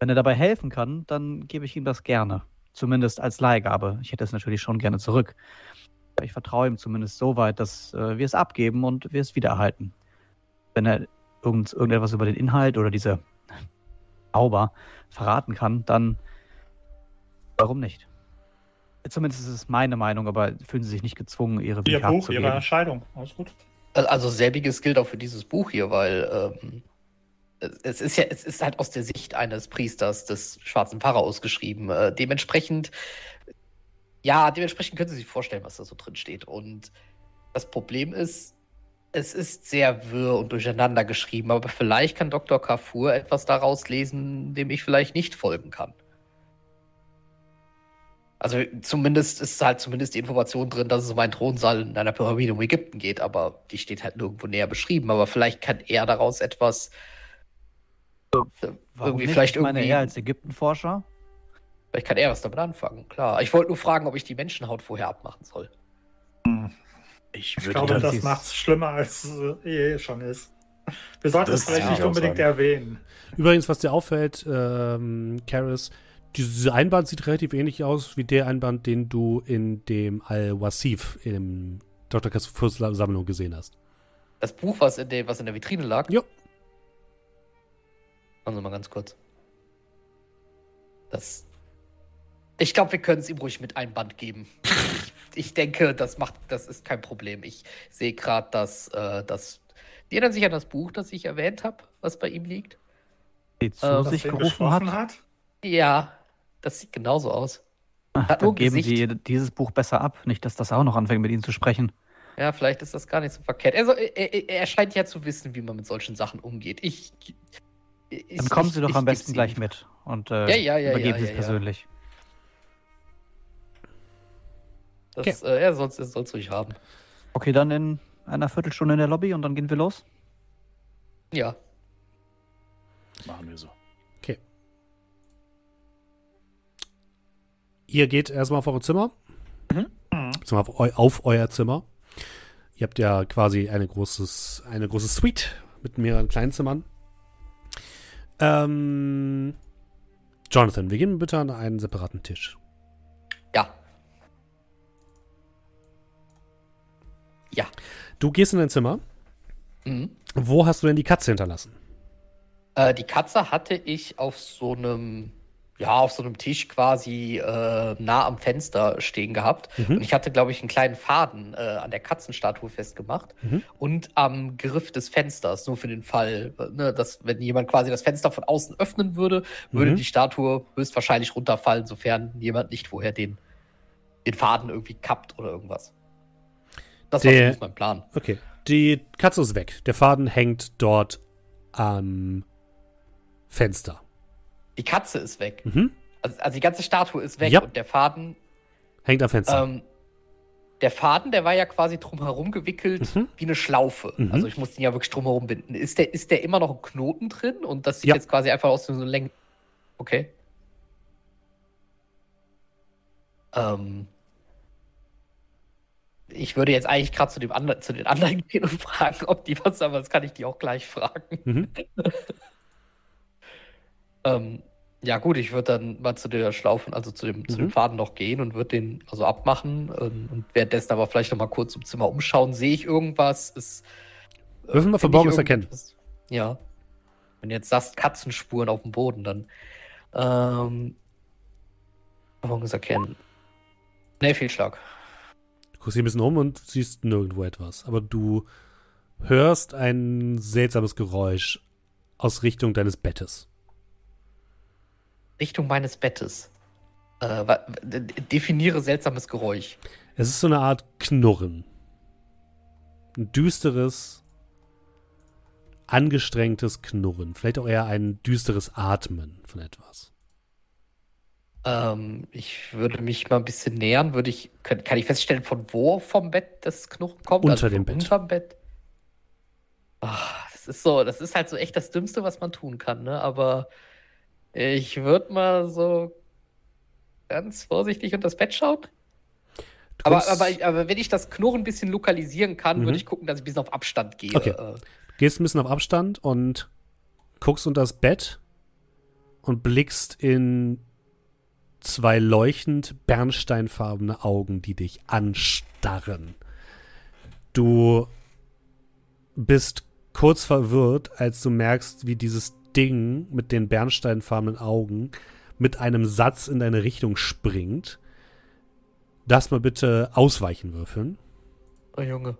Wenn er dabei helfen kann, dann gebe ich ihm das gerne. Zumindest als Leihgabe. Ich hätte es natürlich schon gerne zurück. Ich vertraue ihm zumindest so weit, dass äh, wir es abgeben und wir es wiedererhalten. Wenn er irgend, irgendetwas über den Inhalt oder diese Zauber verraten kann, dann warum nicht? Zumindest ist es meine Meinung, aber fühlen Sie sich nicht gezwungen, Ihre Ihr Bücher Buch, Ihre. Entscheidung. Alles gut. Also selbiges gilt auch für dieses Buch hier, weil ähm, es ist ja, es ist halt aus der Sicht eines Priesters des schwarzen Pharaos geschrieben. Äh, dementsprechend, ja, dementsprechend können Sie sich vorstellen, was da so drin steht. Und das Problem ist, es ist sehr wirr und durcheinander geschrieben, aber vielleicht kann Dr. Kafur etwas daraus lesen, dem ich vielleicht nicht folgen kann. Also zumindest ist halt zumindest die Information drin, dass es um einen Thronsaal in einer Pyramide um Ägypten geht, aber die steht halt nirgendwo näher beschrieben. Aber vielleicht kann er daraus etwas äh, Warum irgendwie nicht? vielleicht ich meine, irgendwie, er als Ägyptenforscher. vielleicht kann er was damit anfangen. Klar. Ich wollte nur fragen, ob ich die Menschenhaut vorher abmachen soll. Ich Ich würde glaube, das macht es schlimmer, als es eh schon ist. Wir sollten es vielleicht nicht ich unbedingt sagen. erwähnen. Übrigens, was dir auffällt, ähm, Karis, diese Einband sieht relativ ähnlich aus wie der Einband, den du in dem Al-Wasif im Dr. Kassufurs Sammlung gesehen hast. Das Buch, was in, der, was in der Vitrine lag. Jo. Machen Sie mal ganz kurz. Das. Ich glaube, wir können es ihm ruhig mit einem Band geben. ich, [laughs] ich denke, das macht, das ist kein Problem. Ich sehe gerade, dass, äh, das. Die erinnern sich an das Buch, das ich erwähnt habe, was bei ihm liegt. die zu Äh, was sich gerufen hat. hat. Ja, das sieht genauso aus. Ach, dann geben Gesicht. Sie dieses Buch besser ab. Nicht, dass das auch noch anfängt, mit Ihnen zu sprechen. Ja, vielleicht ist das gar nicht so verkehrt. Also, er, er, scheint ja zu wissen, wie man mit solchen Sachen umgeht. Ich. ich Dann kommen ich- Sie doch ich am geb's besten ihm. gleich mit und äh, Ja, ja, ja, übergeben ja, Sie es ja, ja. persönlich. Das, äh, er soll es ruhig haben. Okay, dann in einer Viertelstunde in der Lobby und dann gehen wir los. Ja. machen wir so. Ihr geht erstmal auf eure Zimmer. Mhm. Auf, eu auf euer Zimmer. Ihr habt ja quasi eine, großes, eine große Suite mit mehreren Kleinzimmern. Ähm, Jonathan, wir gehen bitte an einen separaten Tisch. Ja. Ja. Du gehst in dein Zimmer. Mhm. Wo hast du denn die Katze hinterlassen? Äh, die Katze hatte ich auf so einem, ja, auf so einem Tisch quasi äh, nah am Fenster stehen gehabt. Mhm. Und ich hatte, glaube ich, einen kleinen Faden äh, an der Katzenstatue festgemacht Mhm. und am Griff des Fensters, nur für den Fall, ne, dass wenn jemand quasi das Fenster von außen öffnen würde, würde Mhm. die Statue höchstwahrscheinlich runterfallen, sofern jemand nicht vorher den, den Faden irgendwie kappt oder irgendwas. Das war Der- zumindest mein Plan. Okay. Die Katze ist weg. Der Faden hängt dort am Fenster. Die Katze ist weg. Mhm. Also, also die ganze Statue ist weg Ja. und der Faden Hängt am Fenster. Ähm, der Faden, der war ja quasi drumherum gewickelt Mhm. wie eine Schlaufe. Mhm. Also ich musste ihn ja wirklich drumherum binden. Ist der, ist der immer noch ein Knoten drin? Und das sieht Ja. jetzt quasi einfach aus wie so eine Länge. Okay. Ähm, ich würde jetzt eigentlich gerade zu, dem andre- zu den anderen [laughs] gehen und fragen, ob die was haben, aber das kann ich die auch gleich fragen. Mhm. [laughs] Ähm, ja, gut, ich würde dann mal zu der Schlaufen, also zu dem, zu Mhm. dem Faden noch gehen und würde den also abmachen ähm, und währenddessen aber vielleicht noch mal kurz im Zimmer umschauen. Sehe ich irgendwas? Ist, äh, finde ich Verborgenes erkennen. Ja. Wenn du jetzt sagst, Katzenspuren auf dem Boden, dann ähm, Verborgenes erkennen. Nee, Fehlschlag. guckst dich ein bisschen um und siehst nirgendwo etwas. Aber du hörst ein seltsames Geräusch aus Richtung deines Bettes. Richtung meines Bettes. Äh, definiere seltsames Geräusch. Es ist so eine Art Knurren. Ein düsteres, angestrengtes Knurren. Vielleicht auch eher ein düsteres Atmen von etwas. Ähm, ich würde mich mal ein bisschen nähern. Würde ich, kann, kann ich feststellen, von wo vom Bett das Knurren kommt? Unter Also dem Bett. Unterm Bett. Ah, das ist so, das ist halt so echt das Dümmste, was man tun kann, ne? Aber ich würde mal so ganz vorsichtig unter das Bett schauen. Aber, aber, aber wenn ich das Knurren ein bisschen lokalisieren kann, Mhm. würde ich gucken, dass ich ein bisschen auf Abstand gehe. Okay. Äh, gehst ein bisschen auf Abstand und guckst unter das Bett und blickst in zwei leuchtend bernsteinfarbene Augen, die dich anstarren. Du bist kurz verwirrt, als du merkst, wie dieses Ding mit den bernsteinfarbenen Augen mit einem Satz in deine Richtung springt. Lass mal bitte ausweichen würfeln. oh Junge.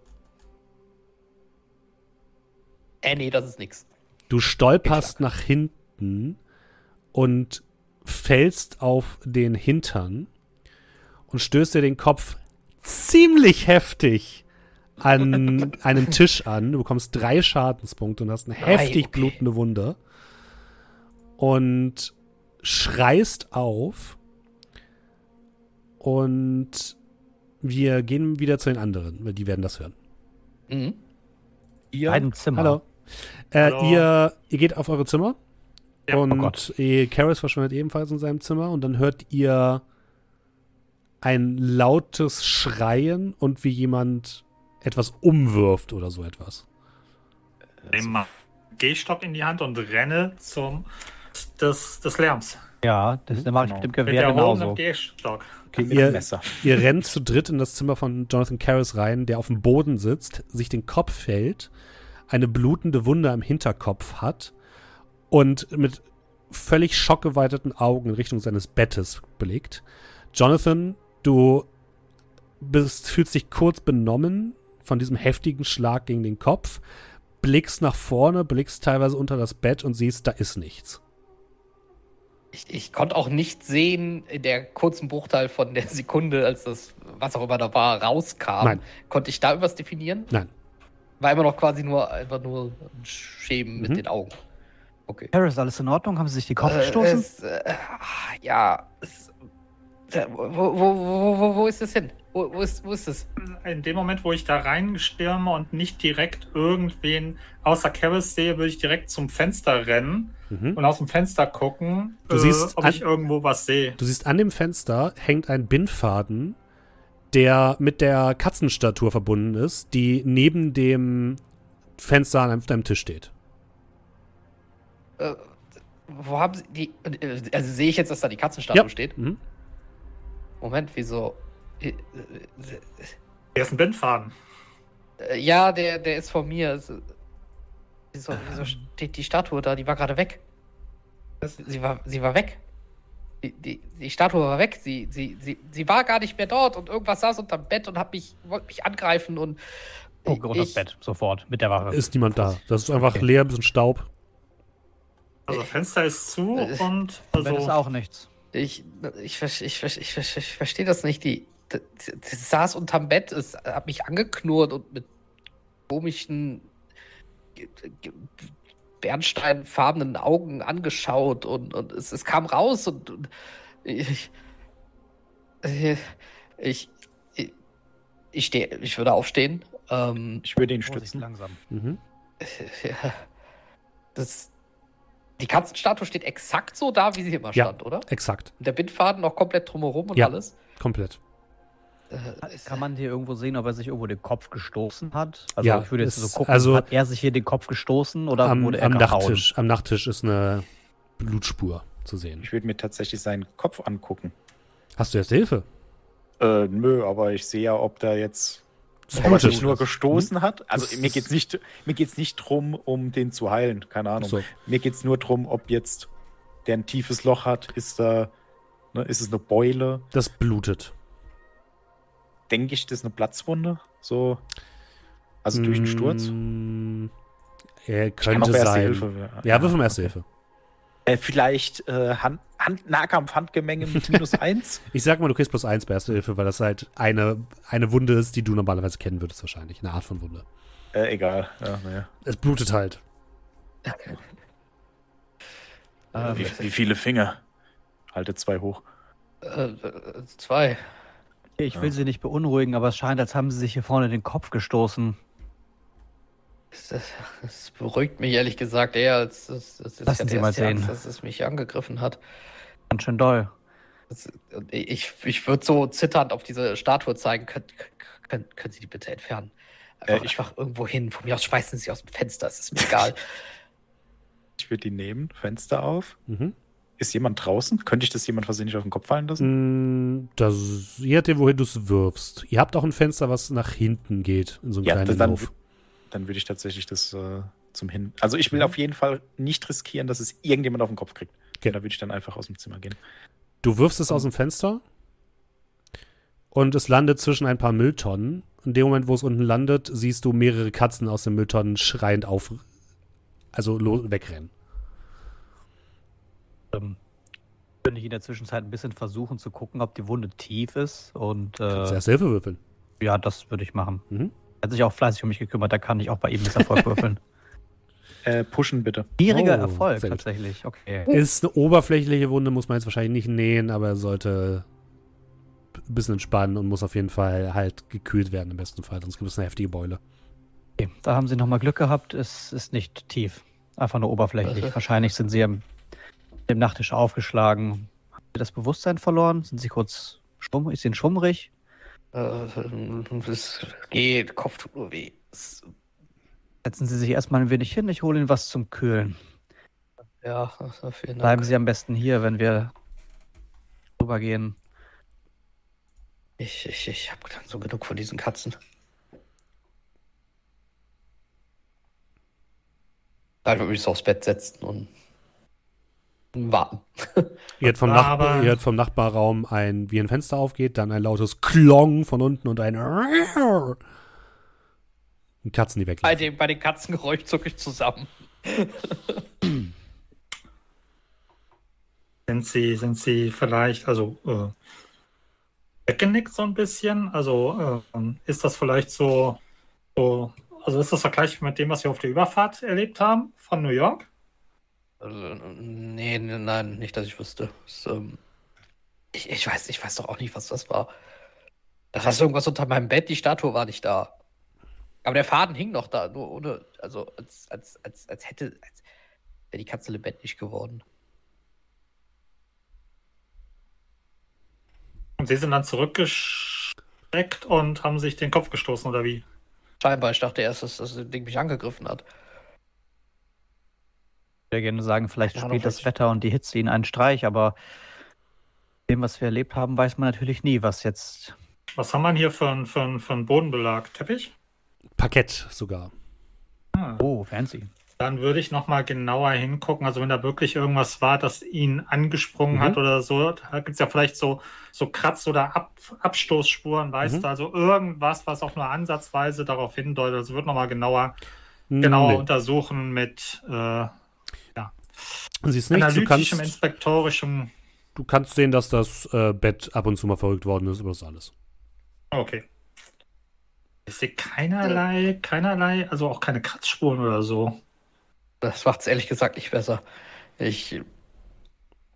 Äh, nee, das ist nix. Du stolperst nach hinten und fällst auf den Hintern und stößt dir den Kopf ziemlich heftig an einem Tisch an. Du bekommst drei Schadenspunkte und hast eine heftig okay. blutende Wunde. Und schreist auf. Und wir gehen wieder zu den anderen, weil die werden das hören. Mhm. Ihr? Ein Zimmer. Hallo. Äh, Hallo. Ihr, ihr geht auf eure Zimmer. Ja, und oh Karis verschwindet ebenfalls in seinem Zimmer und dann hört ihr ein lautes Schreien und wie jemand etwas umwirft oder so etwas. Nimm mal Gehstock in die Hand und renne zum des, des Lärms. Ja, das mache ich mit dem Mit Gewehr erhobenem genauso. Gehstock. Okay, mit dem ihr, Messer. ihr rennt zu dritt in das Zimmer von Jonathan Karras rein, der auf dem Boden sitzt, sich den Kopf hält, eine blutende Wunde am Hinterkopf hat und mit völlig schockgeweiteten Augen in Richtung seines Bettes blickt. Jonathan, du bist, fühlst dich kurz benommen von diesem heftigen Schlag gegen den Kopf, blickst nach vorne, blickst teilweise unter das Bett und siehst, da ist nichts. Ich, ich konnte auch nicht sehen, in der kurzen Bruchteil von der Sekunde, als das, was auch immer da war, rauskam. Nein. Konnte ich da irgendwas definieren? Nein. War immer noch quasi nur einfach nur ein Schäben mit Mhm. den Augen. Okay. Harris, alles in Ordnung? Haben Sie sich die Kopf Äh, gestoßen? Es, äh, ja, es, äh, wo, wo, wo, wo, wo ist es hin? Wo, wo, ist, wo ist es? In dem Moment, wo ich da reinstürme und nicht direkt irgendwen außer Karis sehe, würde ich direkt zum Fenster rennen Mhm. und aus dem Fenster gucken, Du äh, siehst ob an- ich irgendwo was sehe. Du siehst an dem Fenster hängt ein Bindfaden, der mit der Katzenstatue verbunden ist, die neben dem Fenster an einem, deinem Tisch steht. Äh, wo haben Sie die. äh, Also sehe ich jetzt, dass da die Katzenstatue Ja. steht? Mhm. Moment, wieso? Äh, äh, Hier ist ein Bindfaden. äh, Ja, der, der ist von mir. Es- Wieso, wieso steht die Statue da? Die war gerade weg. Sie war, sie war weg. Die, die, die Statue war weg. Sie, sie, sie, sie war gar nicht mehr dort und irgendwas saß unterm Bett und hat mich, wollte mich angreifen und. Oh, unter das ich- Bett, sofort, mit der Wache. Ist niemand da. Das ist einfach Okay. leer, ein bisschen Staub. Also Fenster ist zu und Bett ist also auch nichts. Ich, ich, ich, ich, ver- ich verstehe das nicht. Die, saß unterm Bett, es hat mich angeknurrt und mit komischen bernsteinfarbenen Augen angeschaut und, und es, es kam raus und, und ich, ich, ich, ich, ich, steh, ich würde aufstehen. Ähm, Ich würde ihn stützen. langsam. Mhm. ja, das, die Katzenstatue steht exakt so da, wie sie immer Ja. stand, oder? Exakt. Der Bindfaden noch komplett drumherum und Ja. alles. Komplett. Äh, Kann man hier irgendwo sehen, ob er sich irgendwo den Kopf gestoßen hat? Also Ja, ich würde jetzt es- so gucken, also- hat er sich hier den Kopf gestoßen oder Am, wurde er am, gehauen? Nachttisch, am Nachttisch ist eine Blutspur zu sehen. Ich würde mir tatsächlich seinen Kopf angucken. Hast du jetzt Hilfe? Äh, nö, aber ich sehe ja, ob da jetzt Es ob er sich nur gestoßen hat. Also Das mir geht's nicht, mir geht's nicht drum, um den zu heilen. Keine Ahnung. So. Mir geht's nur drum, ob jetzt der ein tiefes Loch hat. Ist da, ne, ist es eine Beule? Das blutet. Denke ich, das ist eine Platzwunde. So. Also durch den Sturz. Mm, Er Ich kann könnte auch Erste sein. Hilfe. Ja, wirf um Erste Hilfe. Äh, vielleicht äh, Hand, Hand, Nahkampf, Handgemenge mit minus [laughs] eins. Ich sag mal, du kriegst plus eins bei Erste Hilfe, weil das halt eine, eine Wunde ist, die du normalerweise kennen würdest, wahrscheinlich. Eine Art von Wunde. äh, egal. Ja, naja. Es blutet halt. Ähm, Wie, wie viele Finger? Halte zwei hoch. äh, äh, zwei. Ich will Ja. sie nicht beunruhigen, aber es scheint, als haben sie sich hier vorne den Kopf gestoßen. Das, das beruhigt mich ehrlich gesagt eher, als dass, dass, dass Lassen Sie mal die Angst, sehen. dass es mich angegriffen hat. Ganz schön doll. Das, ich ich würde so zitternd auf diese Statue zeigen. Können, können, können Sie die bitte entfernen? Einfach, Äh, ich- einfach irgendwo hin. Von mir aus schmeißen Sie sie aus dem Fenster. Es ist mir egal. [laughs] Ich würde die nehmen, Fenster auf. Mhm. Ist jemand draußen? Könnte ich das jemand versehentlich auf den Kopf fallen lassen? Mm, Das, je nachdem, wohin du es wirfst. Ihr habt auch ein Fenster, was nach hinten geht, in so einem Ja, kleinen dann, Lauf. dann würde ich tatsächlich das äh, zum Hin. Also ich will Mhm. auf jeden Fall nicht riskieren, dass es irgendjemand auf den Kopf kriegt. Okay. Da würde ich dann einfach aus dem Zimmer gehen. Du wirfst es aus dem Fenster und es landet zwischen ein paar Mülltonnen. In dem Moment, wo es unten landet, siehst du mehrere Katzen aus den Mülltonnen schreiend auf, also wegrennen. Ähm, könnte ich in der Zwischenzeit ein bisschen versuchen zu gucken, ob die Wunde tief ist. Und Kannst du äh, erst Hilfe würfeln. ja, das würde ich machen. Mhm. Er hat sich auch fleißig um mich gekümmert, da kann ich auch bei ihm Misserfolg [laughs] würfeln. Äh, pushen bitte. Schwieriger Oh, Erfolg tatsächlich. Okay. Ist eine oberflächliche Wunde, muss man jetzt wahrscheinlich nicht nähen, aber er sollte ein bisschen entspannen und muss auf jeden Fall halt gekühlt werden im besten Fall, sonst gibt es eine heftige Beule. okay. Da haben sie nochmal Glück gehabt. Es ist nicht tief. Einfach nur oberflächlich. [laughs] Wahrscheinlich sind sie am dem Nachttisch aufgeschlagen. Haben sie das Bewusstsein verloren? Sind sie kurz schwumm? Ist ihnen schwummrig? äh, es geht. Kopf tut nur weh. Setzen Sie sich erstmal ein wenig hin. Ich hole Ihnen was zum Kühlen. ja, vielen Dank. Bleiben Sie am besten hier, wenn wir rübergehen. Ich, ich, ich habe so genug von diesen Katzen. Ich würde mich so aufs Bett setzen und warten. Ihr hört vom, Nachbar, ihr hört vom Nachbarraum ein, wie ein Fenster aufgeht, dann ein lautes Klong von unten und ein und Katzen, die Bei, weglaufen. dem, bei den Katzengeräusch zucke ich zusammen. [clears throat] Sind sie, sind sie vielleicht, also äh, weggenickt so ein bisschen? Also ähm, ist das vielleicht so, so, also ist das vergleichbar mit dem, was wir auf der Überfahrt erlebt haben von New York? Also, nee, nee, nein, nicht, dass ich wüsste. Es, ähm, ich, ich, weiß, ich weiß doch auch nicht, was das war. Da ist irgendwas unter meinem Bett, die Statue war nicht da. Aber der Faden hing noch da, nur ohne, also als, als, als, als hätte, als wäre die Katze lebendig geworden. Und sie sind dann zurückgestreckt und haben sich den Kopf gestoßen, oder wie? Scheinbar, ich dachte erst, dass das Ding mich angegriffen hat. Ich würde gerne sagen, vielleicht Ja, spielt das. Wetter und die Hitze ihnen einen Streich, aber dem, was wir erlebt haben, weiß man natürlich nie, was jetzt. Was haben wir hier für, ein- für, einen Bodenbelag? Teppich? Parkett sogar. Ah. Oh, fancy. Dann würde ich noch mal genauer hingucken. Also wenn da wirklich irgendwas war, das ihn angesprungen Mhm. hat oder so, da gibt es ja vielleicht so, so Kratz- oder Ab Abstoßspuren, weißt Mhm. du? Also irgendwas, was auch nur ansatzweise darauf hindeutet. Also wird noch mal genauer, genauer Nee, untersuchen mit äh, siehst nicht, du analytischem, kannst, inspektorischem. du kannst sehen, dass das äh, Bett ab und zu mal verrückt worden ist, aber das ist alles. Okay. Ich sehe keinerlei, keinerlei, also auch keine Kratzspuren oder so. Das macht es ehrlich gesagt nicht besser. Ich.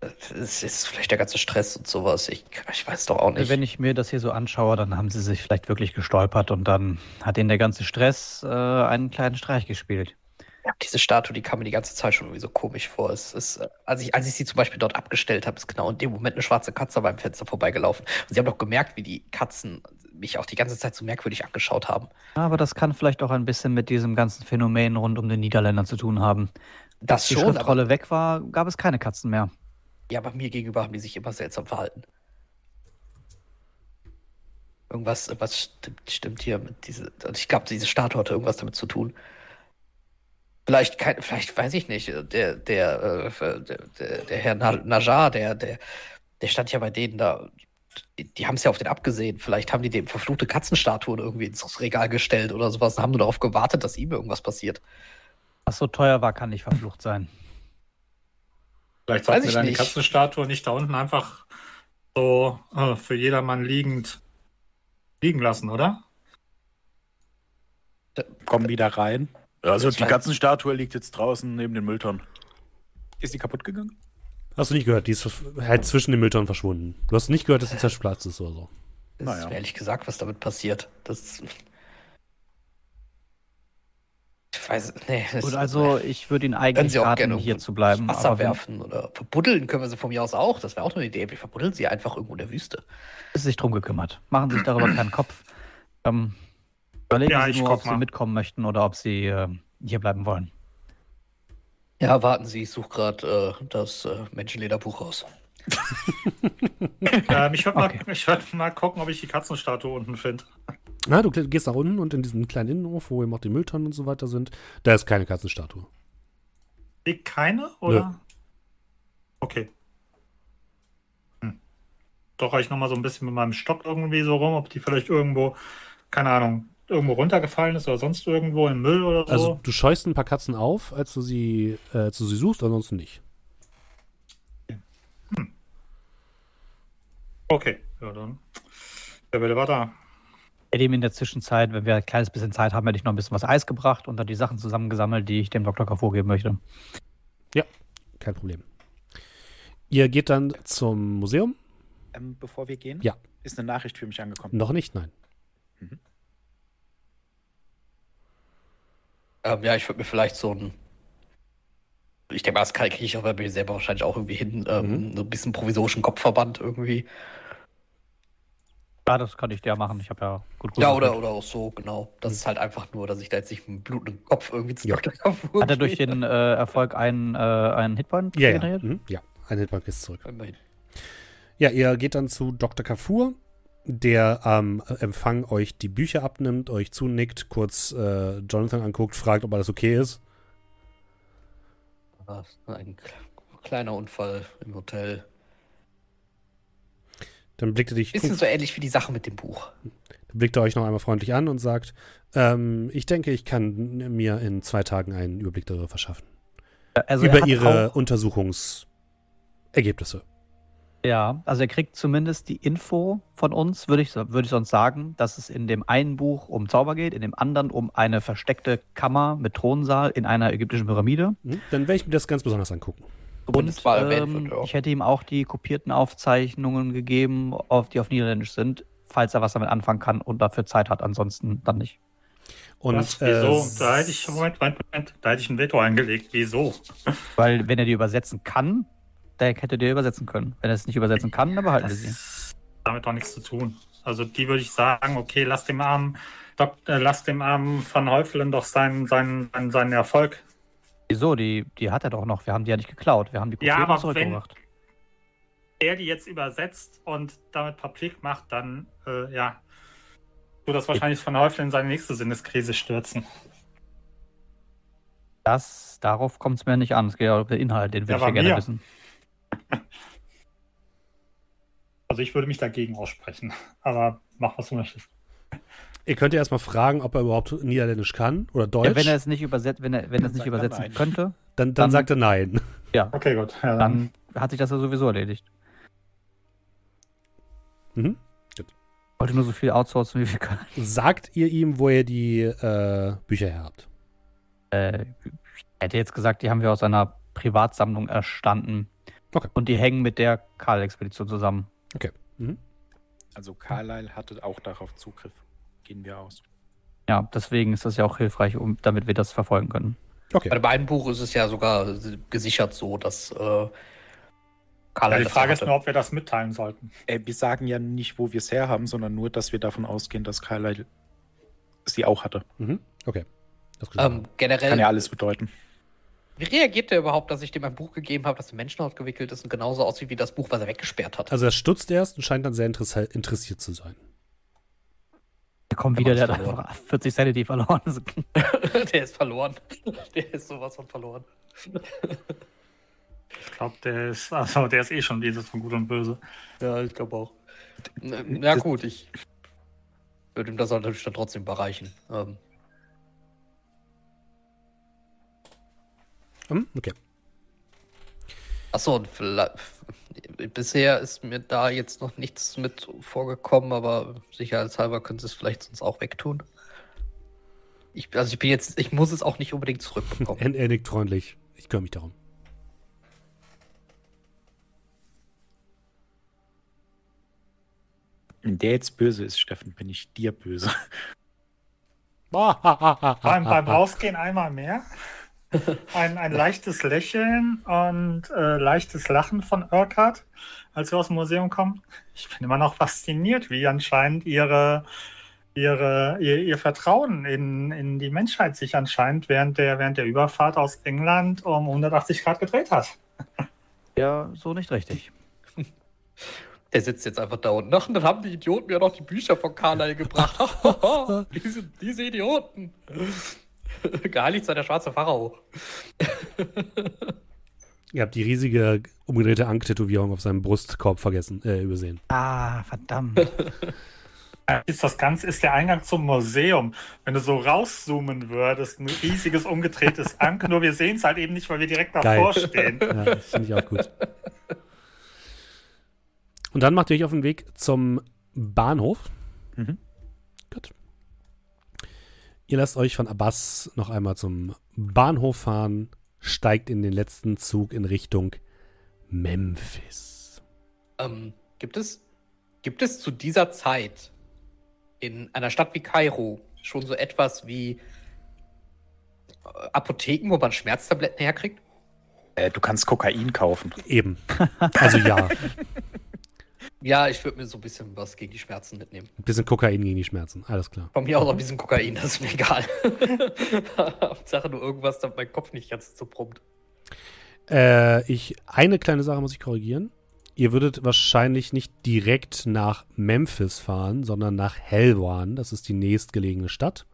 Es ist vielleicht der ganze Stress und sowas. Ich, ich weiß doch auch nicht. Wenn ich mir das hier so anschaue, dann haben sie sich vielleicht wirklich gestolpert und dann hat ihnen der ganze Stress äh, einen kleinen Streich gespielt. Ja, diese Statue, die kam mir die ganze Zeit schon irgendwie so komisch vor. Es ist, äh, als, ich, als ich sie zum Beispiel dort abgestellt habe, ist genau in dem Moment eine schwarze Katze beim Fenster vorbeigelaufen. Und sie haben doch gemerkt, wie die Katzen mich auch die ganze Zeit so merkwürdig angeschaut haben. Aber das kann vielleicht auch ein bisschen mit diesem ganzen Phänomen rund um den Niederländern zu tun haben. Das Als die schon, Schriftrolle weg war, gab es keine Katzen mehr. ja, aber mir gegenüber haben die sich immer seltsam verhalten. Irgendwas, was stimmt, stimmt hier mit diese. also Ich glaube, diese Statue hatte irgendwas damit zu tun. Vielleicht, kein, vielleicht weiß ich nicht. Der, der, äh, der, der, der Herr Na- Najar, der, der, der stand ja bei denen da die, die haben es ja auf den abgesehen. Vielleicht haben die dem verfluchte Katzenstatuen irgendwie ins Regal gestellt oder sowas und haben nur darauf gewartet, dass ihm irgendwas passiert. Was so teuer war, kann nicht verflucht sein. Vielleicht sollten wir ich deine nicht. Katzenstatue nicht da unten einfach so äh, für jedermann liegend liegen lassen, oder? Komm wieder rein. Also die war- Katzenstatue liegt jetzt draußen neben den Mülltonnen. Ist die kaputt gegangen? Hast du nicht gehört? Die ist halt zwischen den Mülltonnen verschwunden. Du hast nicht gehört, dass sie zerplatzt ist oder so. Das Naja. ist ehrlich gesagt, was damit passiert. Das. Ich weiß, nee. Das Gut, also ich würde Ihnen Können eigentlich raten, gerne hier zu bleiben. Wasser werfen oder verbuddeln können wir sie von mir aus auch. Das wäre auch eine Idee. Wir verbuddeln sie einfach irgendwo in der Wüste. ist sich drum gekümmert. Machen Sie sich darüber [clears throat] keinen Kopf. Ähm, überlegen Ja, Sie ich nur, ob Sie mal. mitkommen möchten oder ob Sie äh, hier bleiben wollen. Ja, warten Sie, ich suche gerade äh, das äh, Menschenlederbuch raus. [laughs] ähm, ich würde Okay. mal, [laughs] ich würd mal gucken, ob ich die Katzenstatue unten finde. Na, du gehst nach unten und in diesem kleinen Innenhof, wo eben auch die Mülltonnen und so weiter sind, da ist keine Katzenstatue. Liegt keine, oder? Okay. Hm. Doch ich nochmal so ein bisschen mit meinem Stock irgendwie so rum, ob die vielleicht irgendwo, keine Ahnung, irgendwo runtergefallen ist oder sonst irgendwo im Müll oder so. Also du scheust ein paar Katzen auf, als du sie, äh, als du sie suchst, ansonsten nicht. okay, ja dann. Der Wille war da. Ich hätte ihm in der Zwischenzeit, wenn wir ein kleines bisschen Zeit haben, hätte ich noch ein bisschen was Eis gebracht und dann die Sachen zusammengesammelt, die ich dem Dr. K. vorgeben möchte. Kein Problem. Ihr geht dann zum Museum? Ähm, bevor wir gehen? Ja. Ist eine Nachricht für mich angekommen. Noch nicht, nein. Ähm, ja, ich würde mir vielleicht so ein. Ich denke mal, das kriege ich aber bei mir selber wahrscheinlich auch irgendwie hin. Ähm, So ein bisschen provisorischen Kopfverband irgendwie. Ja, das kann ich dir machen. Ich habe ja gut Ja, gesucht. oder, oder auch so, genau. Das ist halt einfach nur, dass ich da jetzt nicht einen blutenden Kopf irgendwie zu Ja. Dr. Kafur Hat er durch den äh, Erfolg einen, äh, einen Hitpoint Ja, ja. generiert? Mhm. Ja, ein Hitmark ist zurück. Immerhin. Ja, ihr geht dann zu Dr. Kafur, der am Empfang euch die Bücher abnimmt, euch zunickt, kurz äh, Jonathan anguckt, fragt, ob alles okay ist. Ah, Ein kleiner Unfall im Hotel. Dann blickt er dich, Bisschen so ähnlich wie die Sache mit dem Buch. Dann blickt er euch noch einmal freundlich an und sagt, ähm, ich denke, ich kann mir in zwei Tagen einen Überblick darüber verschaffen. Also er Über ihre Untersuchungsergebnisse. Ja, also er kriegt zumindest die Info von uns, würde ich, würde ich sonst sagen, dass es in dem einen Buch um Zauber geht, in dem anderen um eine versteckte Kammer mit Thronsaal in einer ägyptischen Pyramide. Hm? Dann werde ich mir das ganz besonders angucken. Und ähm, wird, ja. ich hätte ihm auch die kopierten Aufzeichnungen gegeben, auf, die auf Niederländisch sind, falls er was damit anfangen kann und dafür Zeit hat, ansonsten dann nicht. Und Was? Wieso? äh, da hätte ich, Moment, Moment, Moment, da hätte ich ein Veto eingelegt. Wieso? Weil wenn er die übersetzen kann, der hätte der übersetzen können. Wenn er es nicht übersetzen kann, dann behalten wir sie. Das damit doch nichts zu tun. Also die würde ich sagen, okay, lass dem armen, Dok äh, lass dem armen Van Häufelen doch seinen, seinen, seinen, seinen Erfolg. Wieso? Die, die hat er doch noch. Wir haben die ja nicht geklaut. Wir haben die Ja, und aber zurückgebracht. Er die jetzt übersetzt und damit publik macht, dann äh, ja, wird das wahrscheinlich Van Häufelen in seine nächste Sinneskrise stürzen. Das, darauf kommt es mir nicht an. Es geht ja um den Inhalt, den Ja, würde ich ja gerne mir. wissen. [laughs] Also ich würde mich dagegen aussprechen. Aber mach, was du möchtest. ihr könnt ja erstmal fragen, ob er überhaupt Niederländisch kann oder Deutsch. Ja, wenn er es nicht übersetzt, wenn er, wenn er es nicht er übersetzen nein. könnte, dann, dann, dann- sagt er nein. ja, Okay, gut. Ja, dann, dann hat sich das ja sowieso erledigt. Mhm. Ich wollte nur so viel outsourcen, wie wir können. Sagt ihr ihm, wo ihr die äh, Bücher her habt? Äh, ich hätte jetzt gesagt, die haben wir aus einer Privatsammlung erstanden. Okay. Und die hängen mit der Karl-Expedition zusammen. Mhm. Also Carlyle hatte auch darauf Zugriff. Gehen wir aus. Ja, deswegen ist das ja auch hilfreich, um, damit wir das verfolgen können. Okay. Bei dem einen Buch ist es ja sogar gesichert so, dass äh, ja, die das Frage ist nur, ob wir das mitteilen sollten. Äh, wir sagen ja nicht, wo wir es her haben, sondern nur, dass wir davon ausgehen, dass Carlyle sie auch hatte. Mhm. Okay. Das ähm, generell, Kann ja alles bedeuten. Wie reagiert der überhaupt, dass ich dem ein Buch gegeben habe, das in Menschenhaut gewickelt ist und genauso aussieht wie das Buch, was er weggesperrt hat? also er stutzt erst und scheint dann sehr interess interessiert zu sein. Da kommt Der wieder, der ist hat verloren. einfach 40 Sanity verloren. [laughs] der ist verloren. Der ist sowas von verloren. Ich glaube, der ist, also der ist eh schon dieses von Gut und Böse. Ja, ich glaube auch. N- Ja, gut, ich würde ihm das natürlich dann trotzdem überreichen. Ähm, Hm, okay. achso, und vielleicht, bisher ist mir da jetzt noch nichts mit vorgekommen, aber sicherheitshalber können sie es vielleicht sonst auch wegtun. Ich, also ich bin jetzt, ich muss es auch nicht unbedingt zurückbekommen. Er nickt freundlich. Ich kümmere mich darum. Wenn der jetzt böse ist, Steffen, bin ich dir böse. Beim, beim Rausgehen einmal mehr. Ein, ein leichtes Lächeln und äh, leichtes Lachen von Urquhart, als wir aus dem Museum kommen. Ich bin immer noch fasziniert, wie anscheinend ihre, ihre, ihr, ihr Vertrauen in, in die Menschheit sich anscheinend während der, während der Überfahrt aus England um 180 Grad gedreht hat. [laughs] Ja, so nicht richtig. Der [laughs] sitzt jetzt einfach da unten. Ach, dann haben die Idioten mir noch die Bücher von Carlyle gebracht. [laughs] diese, diese Idioten. [laughs] Geheiligt sei der schwarze Pharao. Ihr habt die riesige umgedrehte Ankh-Tätowierung auf seinem Brustkorb vergessen, äh, übersehen. Ah, verdammt. [laughs] Ist das Ganze, ist der Eingang zum Museum. Wenn du so rauszoomen würdest, ein riesiges umgedrehtes [laughs] Anker, nur wir sehen es halt eben nicht, weil wir direkt davor Geil. stehen. Ja, das finde ich auch gut. Und dann macht ihr euch auf den Weg zum Bahnhof. Mhm. Ihr lasst euch von Abbas noch einmal zum Bahnhof fahren, steigt in den letzten Zug in Richtung Memphis. Ähm, gibt es, gibt es zu dieser Zeit in einer Stadt wie Kairo schon so etwas wie äh, Apotheken, wo man Schmerztabletten herkriegt? Äh, du kannst Kokain kaufen. Eben. Also ja, [laughs] Ja, ich würde mir so ein bisschen was gegen die Schmerzen mitnehmen. ein bisschen Kokain gegen die Schmerzen. Alles klar. Von mir aus auch ein bisschen Kokain, das ist mir egal. [laughs] Hauptsache nur irgendwas, damit mein Kopf nicht ganz so brummt. Äh, ich, eine kleine Sache muss ich korrigieren. Ihr würdet wahrscheinlich nicht direkt nach Memphis fahren, sondern nach Helwan. Das ist die nächstgelegene Stadt.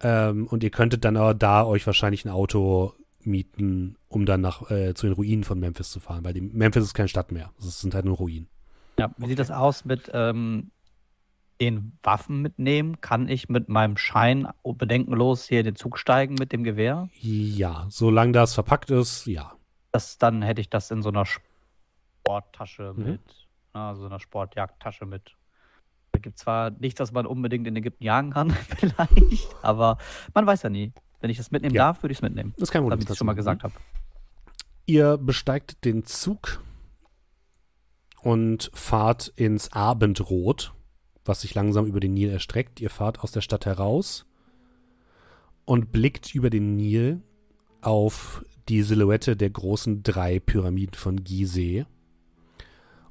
Ähm, und ihr könntet dann aber da euch wahrscheinlich ein Auto mieten, um dann nach, äh, zu den Ruinen von Memphis zu fahren, weil die, Memphis ist keine Stadt mehr. Es sind halt nur Ruinen. Ja, wie sieht das aus mit ähm, den Waffen mitnehmen? Kann ich mit meinem Schein bedenkenlos hier in den Zug steigen mit dem Gewehr? Ja, solange das verpackt ist, ja. Das, dann hätte ich das in so einer Sporttasche Mhm. mit, na, so einer Sportjagdtasche mit. Da gibt zwar nichts, was man unbedingt in Ägypten jagen kann, [laughs] vielleicht, aber man weiß ja nie. Wenn ich das mitnehmen Ja. darf, würde ich es mitnehmen. Das ist kein Problem. Damit ich es schon mal gesagt habe. Ihr besteigt den Zug und fahrt ins Abendrot, was sich langsam über den Nil erstreckt. Ihr fahrt aus der Stadt heraus und blickt über den Nil auf die Silhouette der großen drei Pyramiden von Gizeh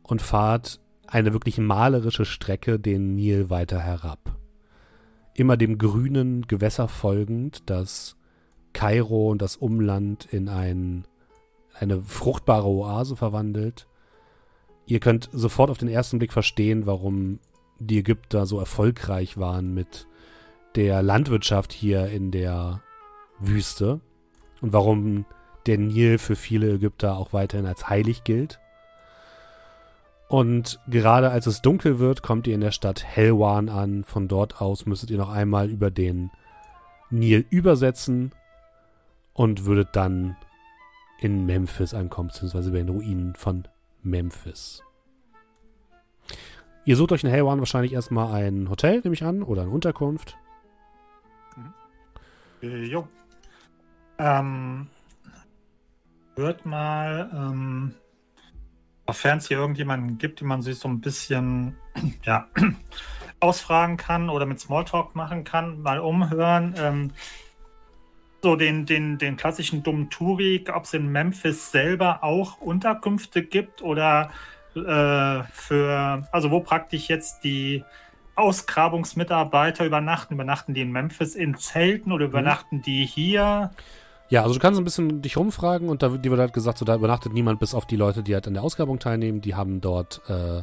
und fahrt eine wirklich malerische Strecke den Nil weiter herab. Immer dem grünen Gewässer folgend, das Kairo und das Umland in ein eine fruchtbare Oase verwandelt. Ihr könnt sofort auf den ersten Blick verstehen, warum die Ägypter so erfolgreich waren mit der Landwirtschaft hier in der Wüste und warum der Nil für viele Ägypter auch weiterhin als heilig gilt. Und gerade als es dunkel wird, kommt ihr in der Stadt Helwan an. Von dort aus müsstet ihr noch einmal über den Nil übersetzen und würdet dann in Memphis ankommen, beziehungsweise bei den Ruinen von Memphis. Ihr sucht euch in Helwan wahrscheinlich erstmal ein Hotel, nehme ich an, oder eine Unterkunft. Äh, Jo. Ähm, hört mal, ähm, sofern es hier irgendjemanden gibt, den man sich so ein bisschen [clears throat] ja, [clears throat] ausfragen kann oder mit Smalltalk machen kann, mal umhören. Ähm, so den, den, den klassischen dummen Tourik, ob es in Memphis selber auch Unterkünfte gibt oder äh, für, also wo praktisch jetzt die Ausgrabungsmitarbeiter übernachten. Übernachten die in Memphis in Zelten oder übernachten die hier? Ja, also du kannst ein bisschen dich rumfragen und da wird- dir wird halt gesagt, so da übernachtet niemand bis auf die Leute, die halt an der Ausgrabung teilnehmen, die haben dort äh,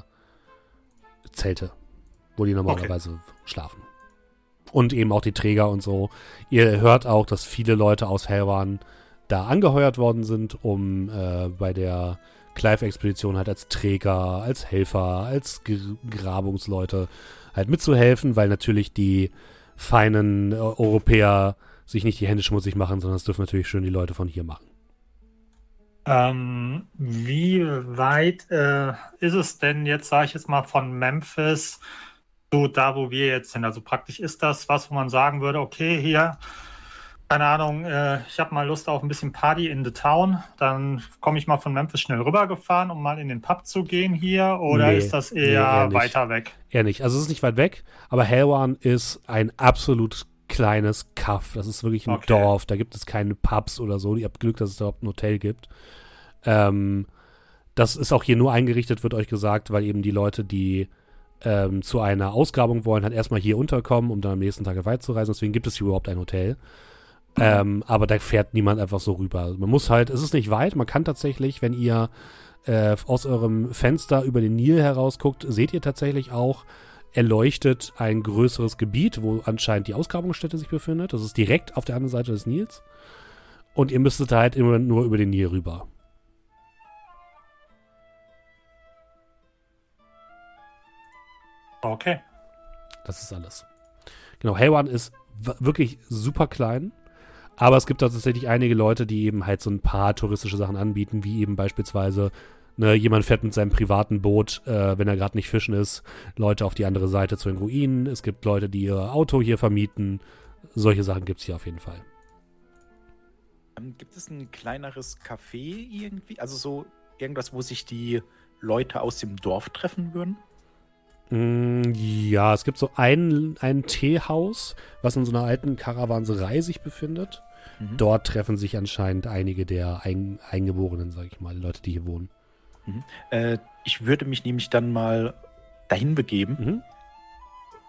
Zelte, wo die normalerweise schlafen. Und eben auch die Träger und so. Ihr hört auch, dass viele Leute aus Helwan da angeheuert worden sind, um äh, bei der Clive-Expedition halt als Träger, als Helfer, als G Grabungsleute halt mitzuhelfen, weil natürlich die feinen äh, Europäer sich nicht die Hände schmutzig machen, sondern das dürfen natürlich schön die Leute von hier machen. Ähm, wie weit äh, ist es denn jetzt, sage ich jetzt mal, von Memphis so da, wo wir jetzt sind? Also praktisch ist das was, wo man sagen würde, okay, hier, keine Ahnung, äh, ich habe mal Lust auf ein bisschen Party in the Town, dann komme ich mal von Memphis schnell rübergefahren, um mal in den Pub zu gehen hier, oder Nee, ist das nee, eher nicht. weiter weg? Eher nicht. Also es ist nicht weit weg, aber Helwan ist ein absolut kleines Kaff. Das ist wirklich ein Okay. Dorf. Da gibt es keine Pubs oder so. Ihr habt Glück, dass es überhaupt ein Hotel gibt. Ähm, das ist auch hier nur eingerichtet, wird euch gesagt, weil eben die Leute, die ähm, zu einer Ausgrabung wollen, halt erstmal hier unterkommen, um dann am nächsten Tag weiterzureisen. Deswegen gibt es hier überhaupt ein Hotel. Ähm, aber da fährt niemand einfach so rüber. Man muss halt, es ist nicht weit, man kann tatsächlich, wenn ihr äh, aus eurem Fenster über den Nil herausguckt, seht ihr tatsächlich auch erleuchtet ein größeres Gebiet, wo anscheinend die Ausgrabungsstätte sich befindet. Das ist direkt auf der anderen Seite des Nils. Und ihr müsstet halt immer nur über den Nil rüber. Okay. Das ist alles. Genau, Haywan ist wirklich super klein. Aber es gibt da tatsächlich einige Leute, die eben halt so ein paar touristische Sachen anbieten, wie eben beispielsweise, ne, jemand fährt mit seinem privaten Boot, äh, wenn er gerade nicht fischen ist, Leute auf die andere Seite zu den Ruinen. Es gibt Leute, die ihr Auto hier vermieten. Solche Sachen gibt es hier auf jeden Fall. Ähm, Gibt es ein kleineres Café irgendwie? Also so irgendwas, wo sich die Leute aus dem Dorf treffen würden? Mm, Ja, es gibt so ein, ein Teehaus, was in so einer alten Karawanserei sich befindet. Mhm. Dort treffen sich anscheinend einige der Ein Eingeborenen, sage ich mal, die Leute, die hier wohnen. Äh, ich würde mich nämlich dann mal dahin begeben Mhm.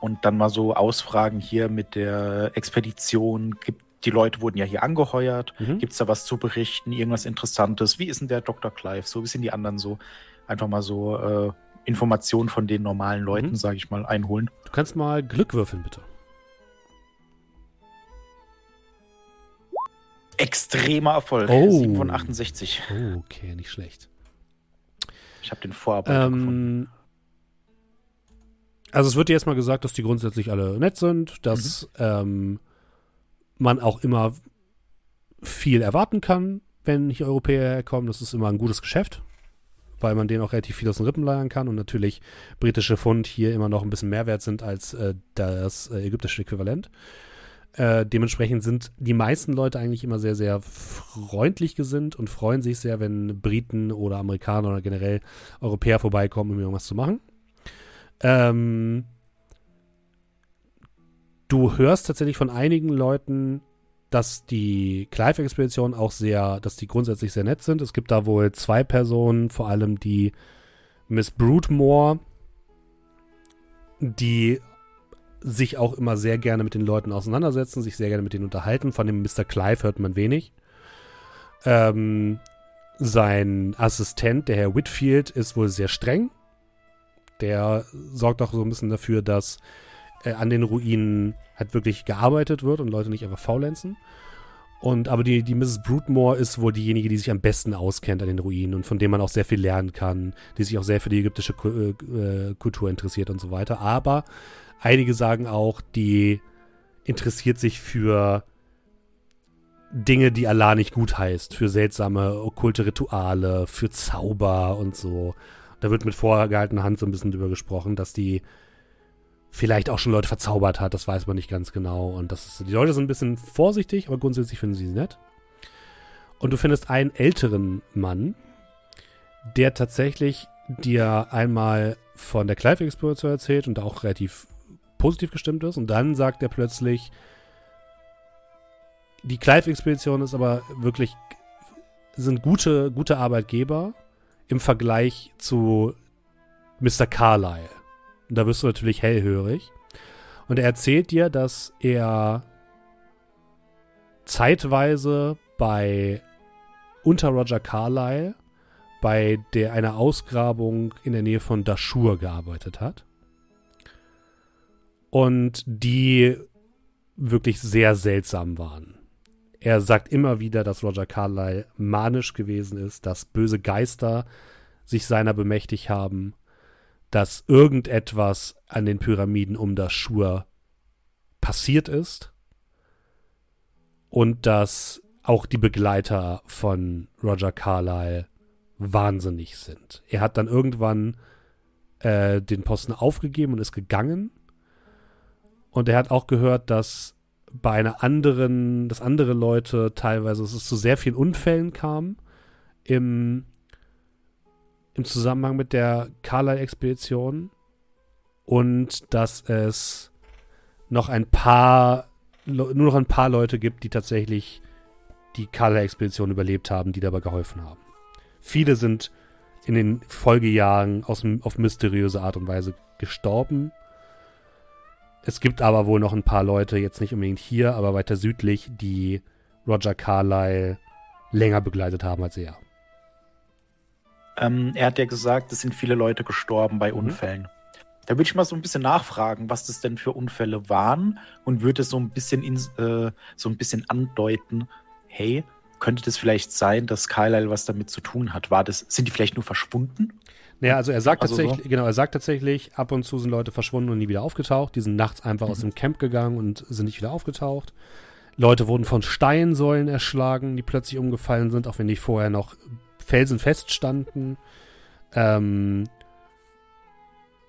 und dann mal so ausfragen hier mit der Expedition. Gibt, die Leute wurden ja hier angeheuert. Mhm. Gibt es da was zu berichten? Irgendwas Interessantes? Wie ist denn der Dr. Clive? So, wie sind die anderen so? Einfach mal so äh, Informationen von den normalen Leuten, Mhm. sage ich mal, einholen. Du kannst mal Glück würfeln, bitte. Extremer Erfolg. Oh. 7 von 68. Oh, okay, nicht schlecht. Ich habe den Vorarbeiter gefunden. Ähm, also es wird dir erstmal gesagt, dass die grundsätzlich alle nett sind, dass ähm, man auch immer viel erwarten kann, wenn hier Europäer herkommen. Das ist immer ein gutes Geschäft, weil man denen auch relativ viel aus den Rippen leiern kann und natürlich britische Pfund hier immer noch ein bisschen mehr wert sind als äh, das äh, ägyptische Äquivalent. Äh, dementsprechend sind die meisten Leute eigentlich immer sehr, sehr freundlich gesinnt und freuen sich sehr, wenn Briten oder Amerikaner oder generell Europäer vorbeikommen, um irgendwas zu machen. Ähm, du hörst tatsächlich von einigen Leuten, dass die Clive-Expedition auch sehr, dass die grundsätzlich sehr nett sind. Es gibt da wohl zwei Personen, vor allem die Miss Broodmore, die sich auch immer sehr gerne mit den Leuten auseinandersetzen, sich sehr gerne mit denen unterhalten. Von dem Mr. Clive hört man wenig. Ähm, sein Assistent, der Herr Whitfield, ist wohl sehr streng. Der sorgt auch so ein bisschen dafür, dass äh, an den Ruinen halt wirklich gearbeitet wird und Leute nicht einfach faulenzen. Und aber die, die Mrs. Broodmore ist wohl diejenige, die sich am besten auskennt an den Ruinen und von dem man auch sehr viel lernen kann, die sich auch sehr für die ägyptische äh, äh, Kultur interessiert und so weiter. Aber einige sagen auch, die interessiert sich für Dinge, die Allah nicht gut heißt, für seltsame okkulte Rituale, für Zauber und so. Da wird mit vorgehaltener Hand so ein bisschen drüber gesprochen, dass die vielleicht auch schon Leute verzaubert hat, das weiß man nicht ganz genau. Und das ist, die Leute sind ein bisschen vorsichtig, aber grundsätzlich finden sie sie nett. Und du findest einen älteren Mann, der tatsächlich dir einmal von der Clive-Expedition erzählt und auch relativ positiv gestimmt ist. Und dann sagt er plötzlich, die Clive-Expedition ist aber wirklich, sind gute, gute Arbeitgeber im Vergleich zu Mr. Carlyle. Und da wirst du natürlich hellhörig. Und er erzählt dir, dass er zeitweise bei unter Roger Carlyle bei der einer Ausgrabung in der Nähe von Dashur gearbeitet hat. Und die wirklich sehr seltsam waren. Er sagt immer wieder, dass Roger Carlyle manisch gewesen ist, dass böse Geister sich seiner bemächtigt haben, dass irgendetwas an den Pyramiden um das Schur passiert ist und dass auch die Begleiter von Roger Carlyle wahnsinnig sind. Er hat dann irgendwann äh, den Posten aufgegeben und ist gegangen. Und er hat auch gehört, dass bei einer anderen, dass andere Leute teilweise, dass es zu sehr vielen Unfällen kam im, im Zusammenhang mit der Carlyle-Expedition und dass es noch ein paar, nur noch ein paar Leute gibt, die tatsächlich die Carlyle-Expedition überlebt haben, die dabei geholfen haben. Viele sind in den Folgejahren aus, auf mysteriöse Art und Weise gestorben. Es gibt aber wohl noch ein paar Leute, jetzt nicht unbedingt hier, aber weiter südlich, die Roger Carlyle länger begleitet haben als er. Ähm, er hat ja gesagt, es sind viele Leute gestorben bei Unfällen. Da würde ich mal so ein bisschen nachfragen, was das denn für Unfälle waren und würde so ein bisschen in, äh, so ein bisschen andeuten, hey, könnte das vielleicht sein, dass Carlyle was damit zu tun hat? War das, sind die vielleicht nur verschwunden? Naja, also er sagt Also tatsächlich, genau, er sagt tatsächlich, ab und zu sind Leute verschwunden und nie wieder aufgetaucht. Die sind nachts einfach aus dem Camp gegangen und sind nicht wieder aufgetaucht. Leute wurden von Steinsäulen erschlagen, die plötzlich umgefallen sind, auch wenn die vorher noch felsenfest standen. Ähm,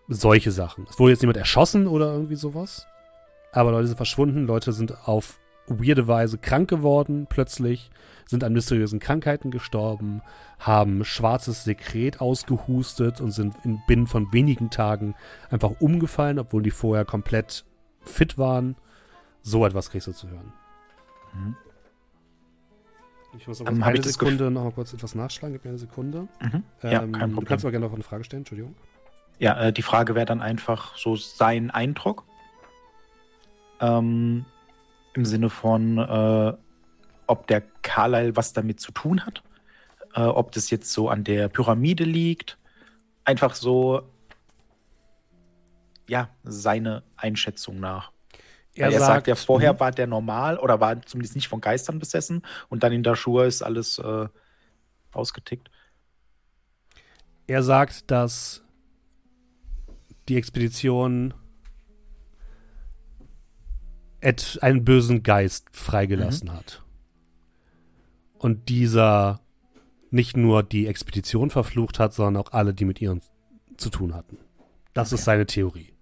solche Sachen. Es wurde jetzt niemand erschossen oder irgendwie sowas. Aber Leute sind verschwunden, Leute sind auf weirde Weise krank geworden plötzlich, sind an mysteriösen Krankheiten gestorben, haben schwarzes Sekret ausgehustet und sind in binnen von wenigen Tagen einfach umgefallen, obwohl die vorher komplett fit waren. So etwas kriegst du zu hören. Mhm. Ich muss noch Ähm, eine Sekunde noch mal kurz etwas nachschlagen. Gib mir eine Sekunde. Mhm. Ja, Ähm, kein Du Problem. kannst mal gerne noch eine Frage stellen, Entschuldigung. Ja, äh, die Frage wäre dann einfach so sein Eindruck. Ähm, Im Sinne von, äh, ob der Carlyle was damit zu tun hat. Äh, ob das jetzt so an der Pyramide liegt. Einfach so, ja, seine Einschätzung nach. Er, er sagt, ja, vorher Mhm. war der normal oder war zumindest nicht von Geistern besessen und dann in der Schuhe ist alles äh, ausgetickt. Er sagt, dass die Expedition einen bösen Geist freigelassen hat. Und dieser nicht nur die Expedition verflucht hat, sondern auch alle, die mit ihr zu tun hatten. Das ist seine Theorie.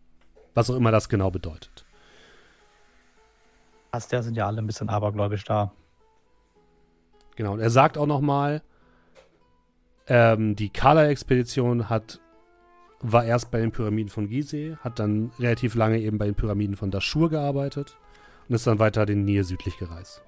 Was auch immer das genau bedeutet. Ja, sind ja alle ein bisschen abergläubisch da. Genau. Und er sagt auch noch mal, ähm, die Kala-Expedition hat war erst bei den Pyramiden von Gizeh, hat dann relativ lange eben bei den Pyramiden von Dashur gearbeitet und ist dann weiter den Nil südlich gereist.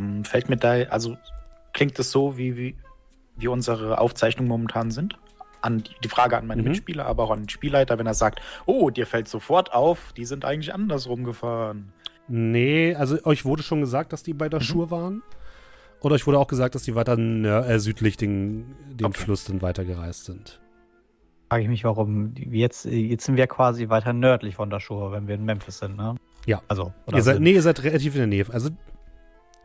Ähm, fällt mir da, also klingt das so, wie, wie, wie unsere Aufzeichnungen momentan sind? An die, die Frage an meine Mhm. Mitspieler, aber auch an den Spielleiter, wenn er sagt, oh, dir fällt sofort auf, die sind eigentlich andersrum gefahren. Nee, also euch wurde schon gesagt, dass die bei Dashur waren. Oder euch wurde auch gesagt, dass die weiter nör- äh, südlich den, den Okay. Fluss dann weiter gereist sind. Frage ich mich, warum. Jetzt, jetzt sind wir quasi weiter nördlich von Dashur, wenn wir in Memphis sind, ne? Ja. Also, oder Ihr seid, nee, ihr seid relativ in der Nähe. Also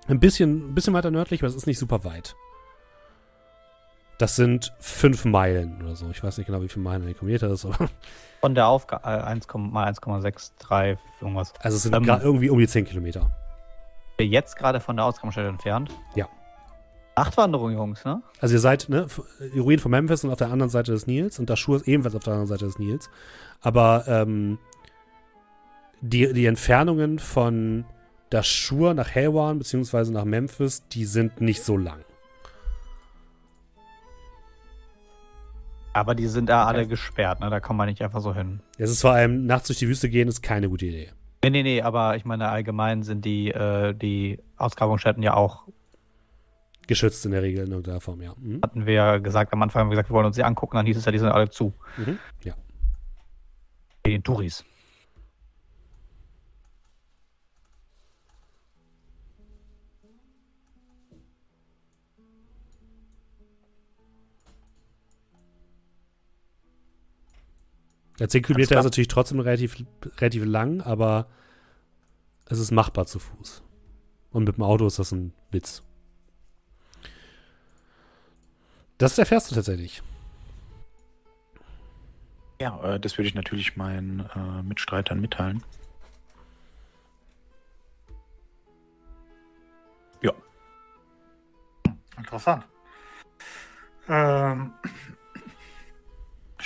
ein bisschen, ein bisschen weiter nördlich, aber es ist nicht super weit. Das sind fünf Meilen oder so. Ich weiß nicht genau, wie viele Meilen ein Kilometer ist, aber [laughs] Von der Aufgabe äh, 1, mal 1,63 irgendwas. also es sind Ähm, irgendwie um die 10 Kilometer. Wir jetzt gerade von der Ausgangsstelle entfernt. Ja. Nachtwanderung, Jungs, ne? Also ihr seid, ne, die Ruinen von Memphis sind auf der anderen Seite des Nils und Dashur ist ebenfalls auf der anderen Seite des Nils. Aber ähm, die, die Entfernungen von Dashur nach Helwan beziehungsweise nach Memphis, die sind nicht so lang. Aber die sind ja alle gesperrt, ne? Da kommt man nicht einfach so hin. Es ist vor allem, nachts durch die Wüste gehen, ist keine gute Idee. Nee, nee, nee, aber ich meine, allgemein sind die, äh, die Ausgrabungsstätten ja auch, Geschützt in der Regel in irgendeiner Form, ja. Mhm. hatten wir ja gesagt, am Anfang haben wir gesagt, wir wollen uns die angucken, dann hieß es ja, die sind alle zu. Mhm. Ja. Den Touris. Der 10 Kilometer ist natürlich trotzdem relativ, relativ lang, aber es ist machbar zu Fuß. Und mit dem Auto ist das ein Witz. Das erfährst du tatsächlich. Ja, äh, das würde ich natürlich meinen äh, Mitstreitern mitteilen. Interessant. Ähm,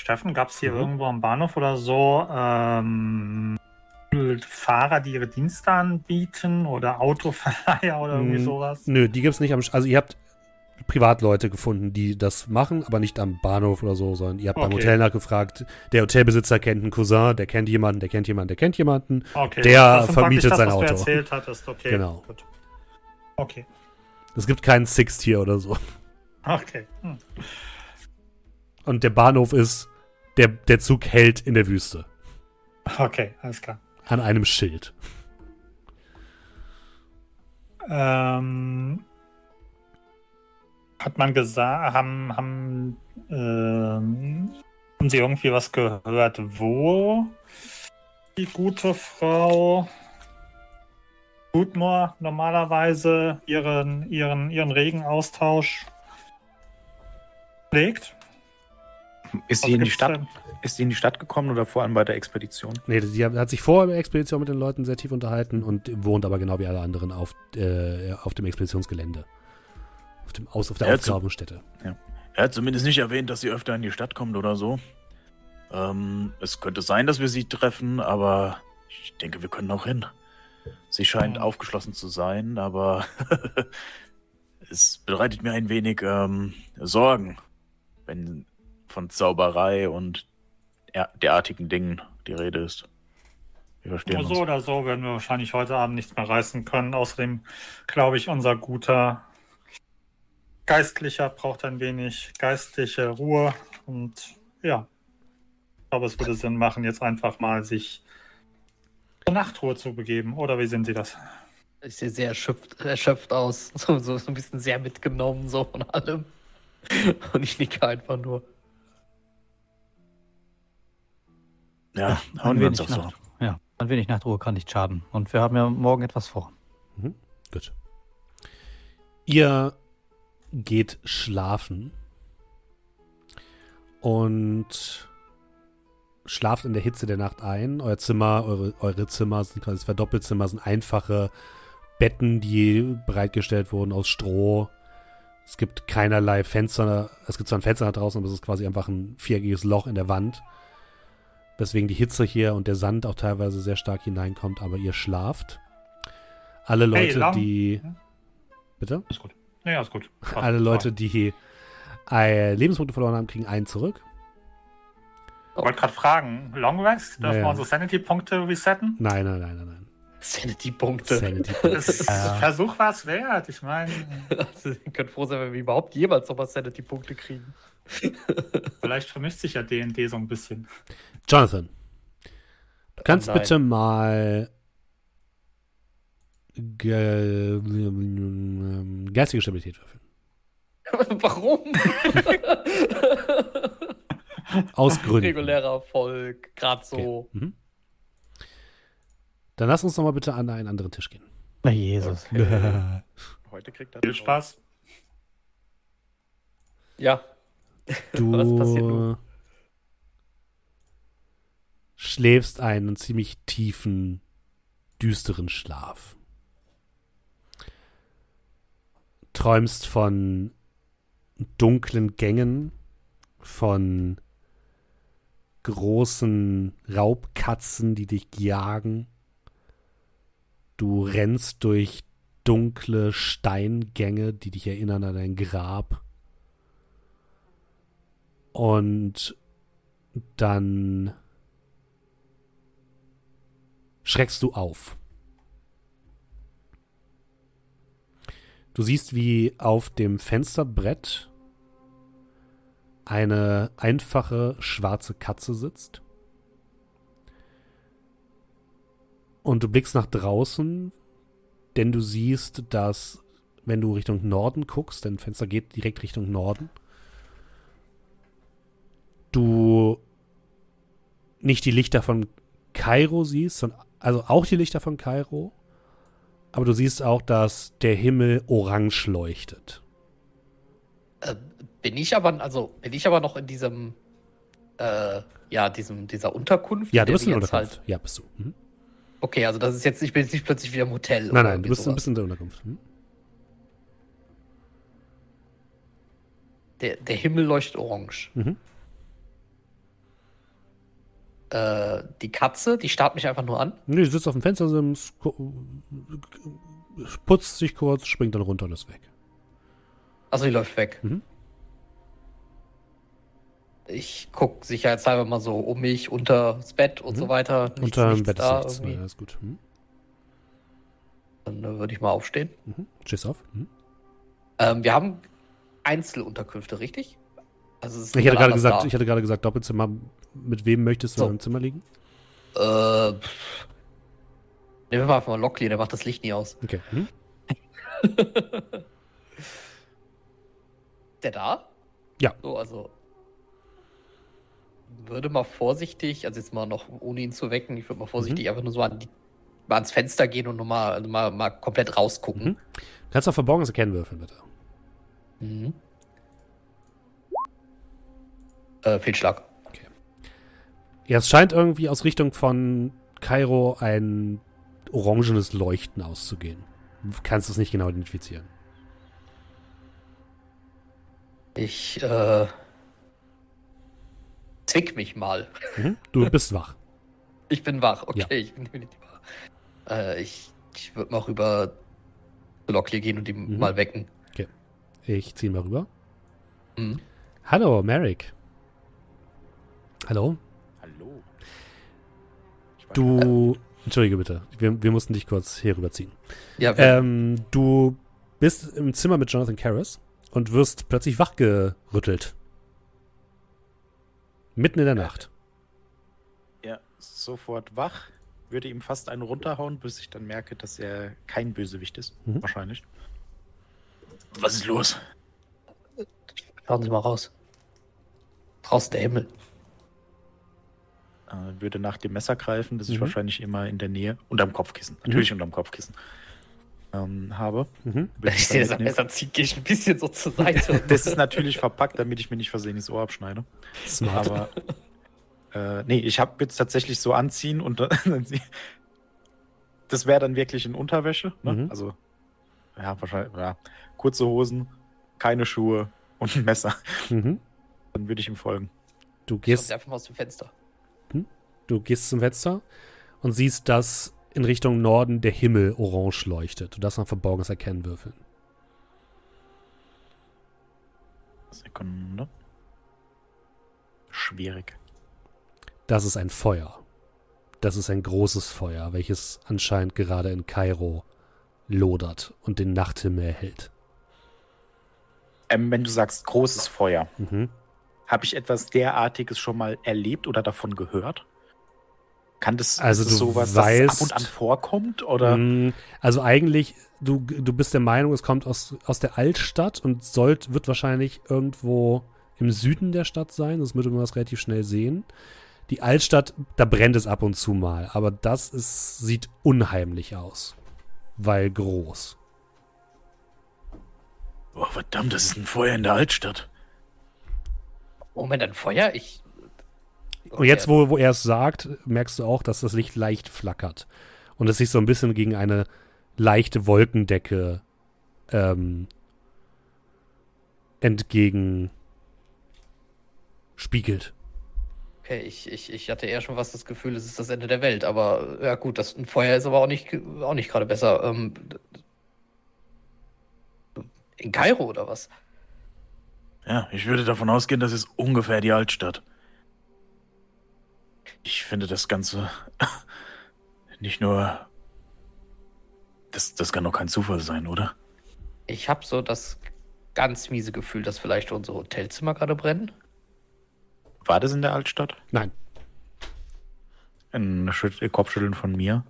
Steffen, gab es hier Mhm. irgendwo am Bahnhof oder so ähm, Fahrer, die ihre Dienste anbieten oder Autoverleiher oder irgendwie Mm, sowas? Nö, die gibt's nicht am. Also, ihr habt Privatleute gefunden, die das machen, aber nicht am Bahnhof oder so, sondern ihr habt beim Okay. Hotel nachgefragt. Der Hotelbesitzer kennt einen Cousin, der kennt jemanden, der kennt jemanden, der kennt jemanden. Okay, Der das vermietet praktisch sein das, was Auto. Du erzählt hattest. Okay, Genau. Gut. Okay, Es gibt keinen Sixt hier oder so. okay. Hm. Und der Bahnhof ist, der, der Zug hält in der Wüste. Okay, alles klar. An einem Schild. Ähm, hat man gesagt, haben, haben, ähm, haben Sie irgendwie was gehört, wo die gute Frau Gutmore normalerweise ihren, ihren, ihren regen Austausch pflegt? Ist sie in die Stadt? Ist sie in die Stadt gekommen oder vor allem bei der Expedition? Nee, sie hat sich vor der Expedition mit den Leuten sehr tief unterhalten und wohnt aber genau wie alle anderen auf, äh, auf dem Expeditionsgelände. Auf, dem Aus, auf der Ja, zu- Ausgrabungsstätte. Er hat zumindest nicht erwähnt, dass sie öfter in die Stadt kommt oder so. Ähm, es könnte sein, dass wir sie treffen, aber ich denke, wir können auch hin. Sie scheint Hm. aufgeschlossen zu sein, aber [laughs] es bereitet mir ein wenig ähm, Sorgen, wenn von Zauberei und er- derartigen Dingen die Rede ist. Wir verstehen Nur uns. so oder so werden wir wahrscheinlich heute Abend nichts mehr reißen können. Außerdem glaube ich, unser guter Geistlicher braucht ein wenig geistliche Ruhe. Und ja, ich glaube, es würde Sinn machen, jetzt einfach mal sich zur Nachtruhe zu begeben. Oder wie sehen Sie das? Ich sehe sehr erschöpft, erschöpft aus. [laughs] So, so, so ein bisschen sehr mitgenommen, so von allem. Und ich nicke einfach nur. Ja, ein hauen wir uns wenig auch so. Ja, ein wenig Nachtruhe kann nicht schaden. Und wir haben ja morgen etwas vor. Gut. Ihr geht schlafen und schlaft in der Hitze der Nacht ein. Euer Zimmer, eure, eure Zimmer sind quasi zwei Doppelzimmer, sind einfache Betten, die bereitgestellt wurden aus Stroh. Es gibt keinerlei Fenster. Es gibt zwar ein Fenster da draußen, aber es ist quasi einfach ein viereckiges Loch in der Wand. Weswegen die Hitze hier und der Sand auch teilweise sehr stark hineinkommt, aber ihr schlaft. Alle Hey, Leute, Lang. die. Bitte? Ist gut. Ja, ist gut. [laughs] Passt. Alle Leute, die äh, Lebenspunkte verloren haben, kriegen einen zurück. Ich wollte gerade fragen, Long Rest, dürfen Ja, wir ja. unsere Sanity-Punkte resetten? Nein, nein, nein, nein, nein. Sanity-Punkte. Sanity. Das Ja. Versuch war es wert. Ich meine, [laughs] Also, ihr könnt froh sein, wenn wir überhaupt jemals nochmal Sanity-Punkte kriegen. Vielleicht vermisst sich ja D&D so ein bisschen. Jonathan, du kannst nein. bitte mal ge ähm, geistige Stabilität würfeln. [laughs] Warum? [laughs] Aus Gründen. Regulärer Erfolg, gerade so. Okay. Mhm. Dann lass uns noch mal bitte an einen anderen Tisch gehen. Na, Jesus. [laughs] Heute kriegt er Viel Spaß. Ja. Du [laughs] Was passiert nun? schläfst einen ziemlich tiefen, düsteren Schlaf. Träumst von dunklen Gängen, von großen Raubkatzen, die dich jagen. Du rennst durch dunkle Steingänge, die dich erinnern an dein Grab. Und dann schreckst du auf. Du siehst, wie auf dem Fensterbrett eine einfache schwarze Katze sitzt. Und du blickst nach draußen, denn du siehst, dass, wenn du Richtung Norden guckst, dein Fenster geht direkt Richtung Norden, du nicht die Lichter von Kairo siehst, sondern also auch die Lichter von Kairo, aber du siehst auch, dass der Himmel orange leuchtet. Äh, bin ich aber, also bin ich aber noch in diesem, äh, ja, diesem, dieser Unterkunft? Ja, du bist in der Unterkunft. Halt, Ja, bist du. Mhm. okay, also das ist jetzt, ich bin jetzt nicht plötzlich wieder im Hotel. Nein, oder nein, du bist, sowas. bist in der Unterkunft. Mhm. Der, der Himmel leuchtet orange. Mhm. Äh, die Katze, die starrt mich einfach nur an. Nee, du sitzt auf dem Fenstersims, putzt sich kurz, springt dann runter und ist weg. Also die läuft weg. Mhm. Ich guck sicherheitshalber mal so um mich, unter das Bett und Mhm. so weiter. Nichts, Unter dem Bett ist da nichts. Ja, ist gut. Mhm. Dann äh, würde ich mal aufstehen. Mhm. Stehst auf. Mhm. Ähm, wir haben Einzelunterkünfte, richtig? Also Ich hatte gerade gesagt, da. ich hatte gerade gesagt, Doppelzimmer. Mit wem möchtest du So. im Zimmer liegen? Äh. Nehmen wir mal einfach mal Lockley, der macht das Licht nie aus. Okay. Mhm. [laughs] Der da? Ja. So, also. Würde mal vorsichtig, also jetzt mal noch ohne ihn zu wecken, ich würde mal vorsichtig Mhm. einfach nur so an die, mal ans Fenster gehen und nur mal, also mal, mal komplett rausgucken. Kannst du auf Verborgenes erkennen würfeln, bitte. Mhm. Äh, Fehlschlag. Ja, es scheint irgendwie aus Richtung von Kairo ein orangenes Leuchten auszugehen. Du kannst es nicht genau identifizieren. Ich, äh. Zwick mich mal. Mhm. Du [laughs] bist wach. Ich bin wach, okay, Ja. ich bin definitiv wach. Äh, ich ich würde mal rüber zu Lockley gehen und ihn Mhm. mal wecken. Ich ziehe mal rüber. Mhm. Hallo, Merrick. Hallo. Du. Entschuldige bitte. Wir, wir mussten dich kurz hier rüberziehen. Ja, Ähm, du bist im Zimmer mit Jonathan Karras und wirst plötzlich wachgerüttelt. Mitten in der Nacht. Ja, sofort wach. Würde ihm fast einen runterhauen, bis ich dann merke, dass er kein Bösewicht ist. Mhm. Wahrscheinlich. Was ist los? schauen Sie mal raus. Draußen der Himmel. Äh, würde nach dem Messer greifen, das ich Mhm. wahrscheinlich immer in der Nähe, unterm Kopfkissen, natürlich unterm Kopfkissen, ähm, habe. Mhm. Wenn ich es sehe, er mitnehmen. besser zieht, gehe ich ein bisschen so zur Seite. [laughs] Das ist natürlich verpackt, damit ich mir nicht versehen das Ohr abschneide. Smart. Aber äh, nee, ich habe jetzt tatsächlich so anziehen und dann [laughs] sie- das wäre dann wirklich in Unterwäsche. Ne? Mhm. Also ja, wahrscheinlich ja, kurze Hosen, keine Schuhe und ein Messer. Mhm. Dann würde ich ihm folgen. Du gehst einfach mal aus dem Fenster. Du gehst zum Fenster und siehst, dass in Richtung Norden der Himmel orange leuchtet. Du darfst nach Verborgenes erkennen würfeln. Sekunde. Schwierig. Das ist ein Feuer. Das ist ein großes Feuer, welches anscheinend gerade in Kairo lodert und den Nachthimmel erhält. Ähm, wenn du sagst großes Feuer, Mhm. habe ich etwas derartiges schon mal erlebt oder davon gehört? Kann das, Also das du sowas, dass es ab weißt- und an vorkommt? Oder? Mm, Also eigentlich, du, du bist der Meinung, es kommt aus, aus der Altstadt und sollt, wird wahrscheinlich irgendwo im Süden der Stadt sein, das würde man das relativ schnell sehen. Die Altstadt, da brennt es ab und zu mal, aber das ist, sieht unheimlich aus, weil groß. Oh, verdammt, das ist ein Feuer in der Altstadt. Moment, ein Feuer? Ich. Und jetzt, wo, wo er es sagt, merkst du auch, dass das Licht leicht flackert und es sich so ein bisschen gegen eine leichte Wolkendecke ähm, entgegen spiegelt. Okay, ich, ich, ich hatte eher schon fast das Gefühl, es ist das Ende der Welt, aber ja gut, das ein Feuer ist aber auch nicht, auch nicht gerade besser. Ähm, in Kairo oder was? Ja, ich würde davon ausgehen, das ist ungefähr die Altstadt. Ich finde das Ganze [laughs] nicht nur. Das, das kann doch kein Zufall sein, oder? Ich habe so das ganz miese Gefühl, dass vielleicht unsere Hotelzimmer gerade brennen. War das in der Altstadt? Nein, Ein Schütt- Kopfschütteln von mir.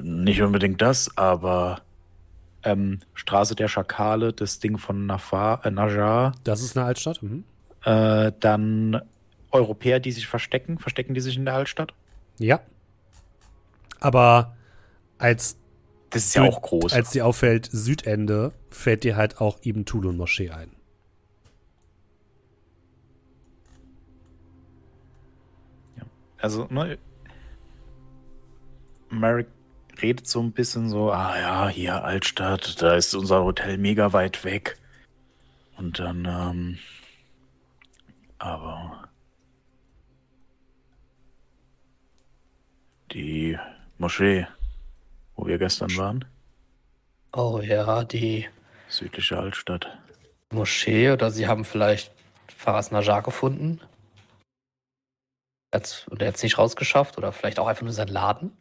Nicht unbedingt das, aber Ähm, Straße der Schakale, das Ding von Nafar, äh, Najar. das ist eine Altstadt. Mhm. Äh, dann Europäer, die sich verstecken? Verstecken die sich in der Altstadt? Ja. Aber als, Das ist ja auch groß. als dir auffällt Südende, fällt dir halt auch Ibn Tulun Moschee ein. Also, ne? Merrick redet so ein bisschen so, ah ah ja, hier Altstadt, da ist unser Hotel mega weit weg. Und dann, ähm, aber die Moschee, wo wir gestern waren, Oh ja, die südliche Altstadt. Moschee oder sie haben vielleicht Faras Najar gefunden. Und er hat es nicht rausgeschafft oder vielleicht auch einfach nur seinen Laden.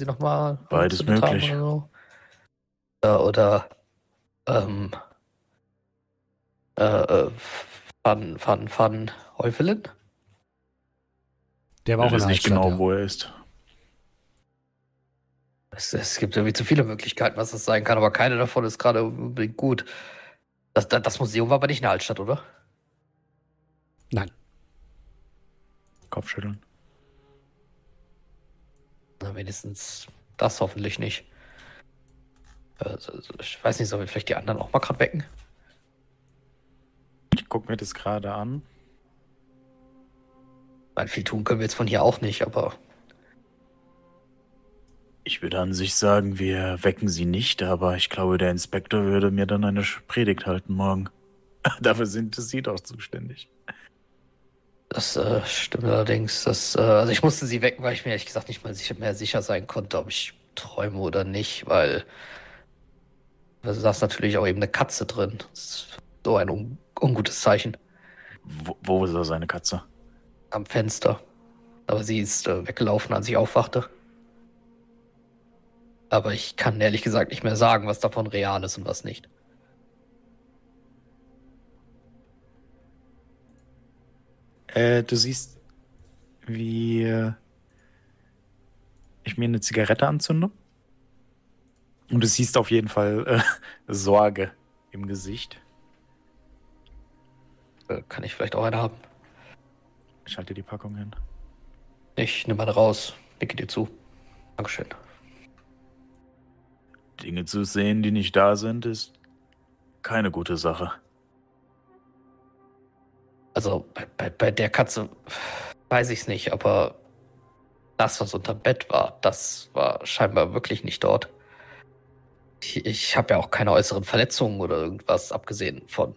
Sie nochmal. Beides möglich. Oder, so. Oder, oder ähm, äh, äh, Van, Van, Van Heuvelin? Der war auch Ich in weiß der nicht Altstadt, genau, ja. wo er ist. Es, es gibt irgendwie zu viele Möglichkeiten, was das sein kann, aber keine davon ist gerade unbedingt gut. Das, das, das Museum war aber nicht in der Altstadt, oder? Nein. Kopfschütteln. Na, wenigstens das hoffentlich nicht. Also, also, ich weiß nicht, sollen wir vielleicht die anderen auch mal gerade wecken? ich gucke mir das gerade an. Weil viel tun können wir jetzt von hier auch nicht, aber Ich würde an sich sagen, wir wecken sie nicht, aber ich glaube, der Inspektor würde mir dann eine Predigt halten morgen. [laughs] Dafür sind sie doch zuständig. das äh, stimmt allerdings. Das, äh, also ich musste sie wecken, weil ich mir ehrlich gesagt nicht mal sicher, mehr sicher sein konnte, ob ich träume oder nicht, weil da saß natürlich auch eben eine Katze drin. Das ist so ein un ungutes Zeichen Wo, wo ist er, seine Katze? Am Fenster. Aber sie ist äh, weggelaufen, als ich aufwachte. Aber ich kann ehrlich gesagt nicht mehr sagen, was davon real ist und was nicht. Äh, du siehst, wie äh, ich mir eine Zigarette anzünde. Und du siehst auf jeden Fall äh, Sorge im Gesicht. Äh, kann ich vielleicht auch eine haben? Ich halte die Packung hin. Ich nehme eine raus, nicke dir zu. Dankeschön. Dinge zu sehen, die nicht da sind, ist keine gute Sache. Also bei, bei, bei der Katze weiß ich es nicht, aber das, was unterm Bett war, das war scheinbar wirklich nicht dort. Ich, ich habe ja auch keine äußeren Verletzungen oder irgendwas, abgesehen von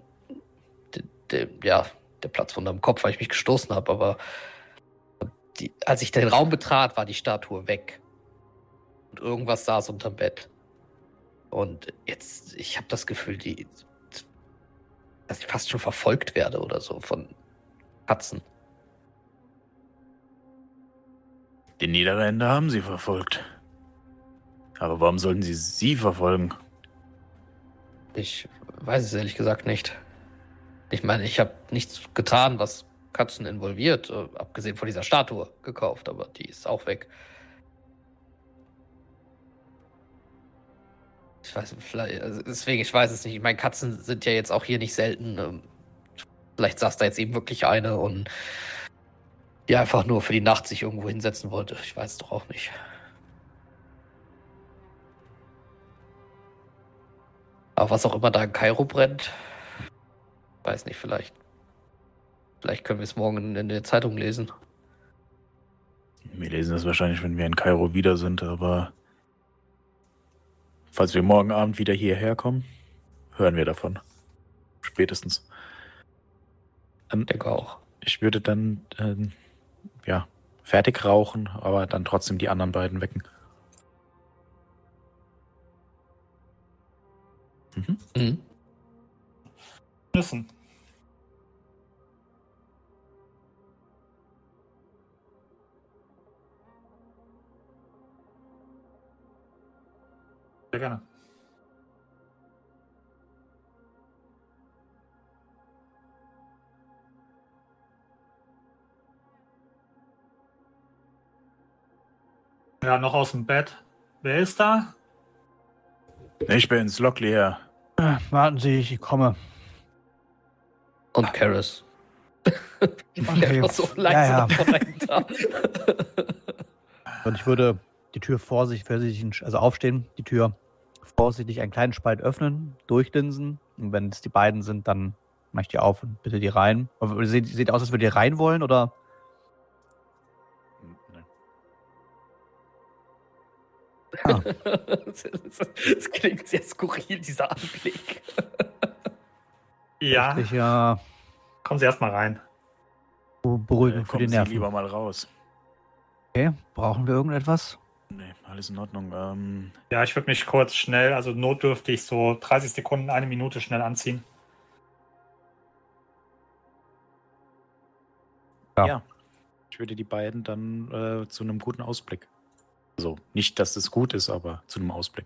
dem, dem, ja, der Platz unterm Kopf, weil ich mich gestoßen habe, aber die, als ich den Raum betrat, war die Statue weg. Und irgendwas saß unterm Bett. Und jetzt, ich habe das Gefühl, die, dass ich fast schon verfolgt werde oder so von Katzen. Die Niederländer haben sie verfolgt. Aber warum sollten sie sie verfolgen? Ich weiß es ehrlich gesagt nicht. Ich meine, ich habe nichts getan, was Katzen involviert, äh, abgesehen von dieser Statue gekauft, aber die ist auch weg. Ich weiß, vielleicht, also deswegen, ich weiß es nicht. Ich meine, Katzen sind ja jetzt auch hier nicht selten. ähm, Vielleicht saß da jetzt eben wirklich eine und die einfach nur für die Nacht sich irgendwo hinsetzen wollte. Ich weiß es doch auch nicht. Aber was auch immer da in Kairo brennt, weiß nicht, vielleicht. Vielleicht können wir es morgen in der Zeitung lesen. Wir lesen das wahrscheinlich, wenn wir in Kairo wieder sind, aber falls wir morgen Abend wieder hierher kommen, hören wir davon. Spätestens. Ich denke auch. Ich würde dann, ähm, ja, fertig rauchen, aber dann trotzdem die anderen beiden wecken. Mhm. Mhm. Nüssen. Sehr gerne. Ja, noch aus dem Bett. Wer ist da? Ich bin's, Lockley her. Warten Sie, ich komme. Und Karis. Okay. [laughs] einfach so Ja, langsam ja. dahinter. Und ich würde die Tür vorsichtig, vorsichtig, also aufstehen, die Tür vorsichtig einen kleinen Spalt öffnen, durchlinsen. Und wenn es die beiden sind, dann mach ich die auf und bitte die rein. Sieht, sieht aus, als würdet ihr rein wollen, oder? Ah, [laughs] Das klingt sehr skurril, dieser Anblick. Ja, ich ja kommen Sie erstmal rein. beruhigend für die Kommen Sie Nerven. lieber mal raus. Okay, brauchen wir irgendetwas? Nee, alles in Ordnung. Ähm, Ja, ich würde mich kurz schnell, also notdürftig so 30 Sekunden, eine Minute schnell anziehen. Ja. Ja. Ich würde die beiden dann äh, zu einem guten Ausblick. Also nicht, dass es gut ist, aber zu einem Ausblick.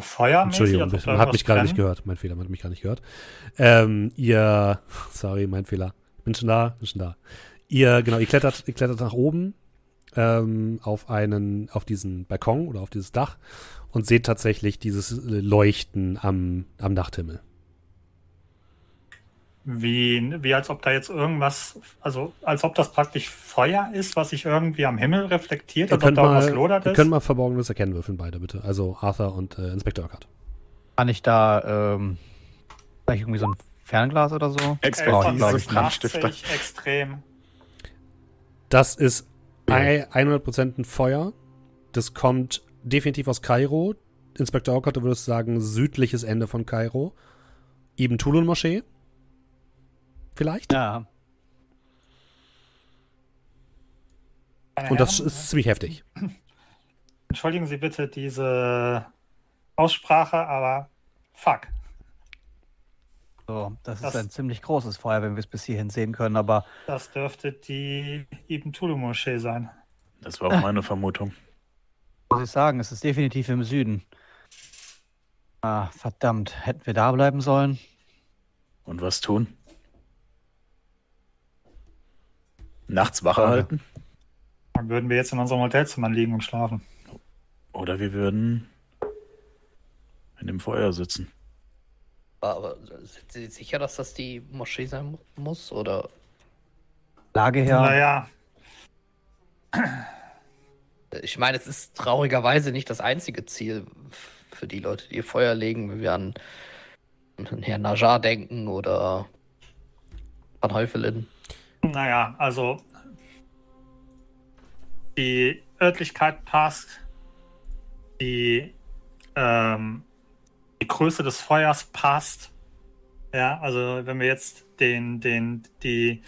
So feuermäßig. Entschuldigung, als ob da man hat mich gerade nicht gehört. Mein Fehler, man hat mich gar nicht gehört. Ähm, ihr, [laughs] sorry, mein Fehler. Bin schon da, bin schon da. Ihr, genau, ihr klettert, ihr klettert nach oben ähm, auf einen, auf diesen Balkon oder auf dieses Dach und seht tatsächlich dieses Leuchten am, am Nachthimmel. Wie, wie als ob da jetzt irgendwas, also als ob das praktisch Feuer ist, was sich irgendwie am Himmel reflektiert, als ob da irgendwas mal, lodert ihr ist. könnt mal Verborgenes erkennen würfeln, beide bitte. Also Arthur und äh, Inspektor Urquhart. Kann ich da ähm, vielleicht irgendwie so ein Fernglas oder so? Expertise, Brauche ich. Brandstifter. 80, extrem. Das ist ei- 100% ein Feuer. Das kommt definitiv aus Kairo. Inspektor Urquhart, du würdest sagen, südliches Ende von Kairo. Ibn Tulun Moschee. Vielleicht? Ja. Und das ist ziemlich heftig. [clears throat] Entschuldigen Sie bitte diese Aussprache, aber fuck. So, das, Das- ist ein ziemlich großes Feuer, wenn wir es bis hierhin sehen können, aber Das dürfte die Ibn Tulu Moschee sein. das war auch meine Vermutung. muss ich sagen, es ist definitiv im Süden. Ah, verdammt, hätten wir da bleiben sollen? Und was tun? Nachts Wache Schade. halten? Dann würden wir jetzt in unserem Hotelzimmer liegen und schlafen. Oder wir würden in dem Feuer sitzen. Aber sind Sie sicher, dass das die Moschee sein mu- muss? Oder Lage her. Naja, ich meine, es ist traurigerweise nicht das einzige Ziel für die Leute, die ihr Feuer legen, wenn wir an, an Herrn Najar denken oder an Häufelin. Naja, also die Örtlichkeit passt, die, ähm, die Größe des Feuers passt. Ja, also wenn wir jetzt den, den, die,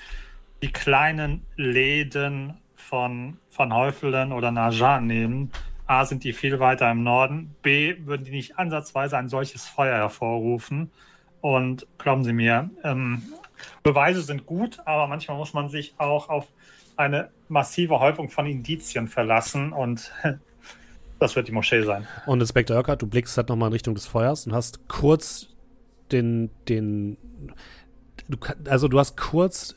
die kleinen Läden von, von Häufelen oder Najar nehmen, A, sind die viel weiter im Norden, B, würden die nicht ansatzweise ein solches Feuer hervorrufen. Und glauben Sie mir, ähm, Beweise sind gut, aber manchmal muss man sich auch auf eine massive Häufung von Indizien verlassen und [laughs] das wird die Moschee sein. Und Inspektor Urquhart, du blickst halt nochmal in Richtung des Feuers und hast kurz den, den, du, also du hast kurz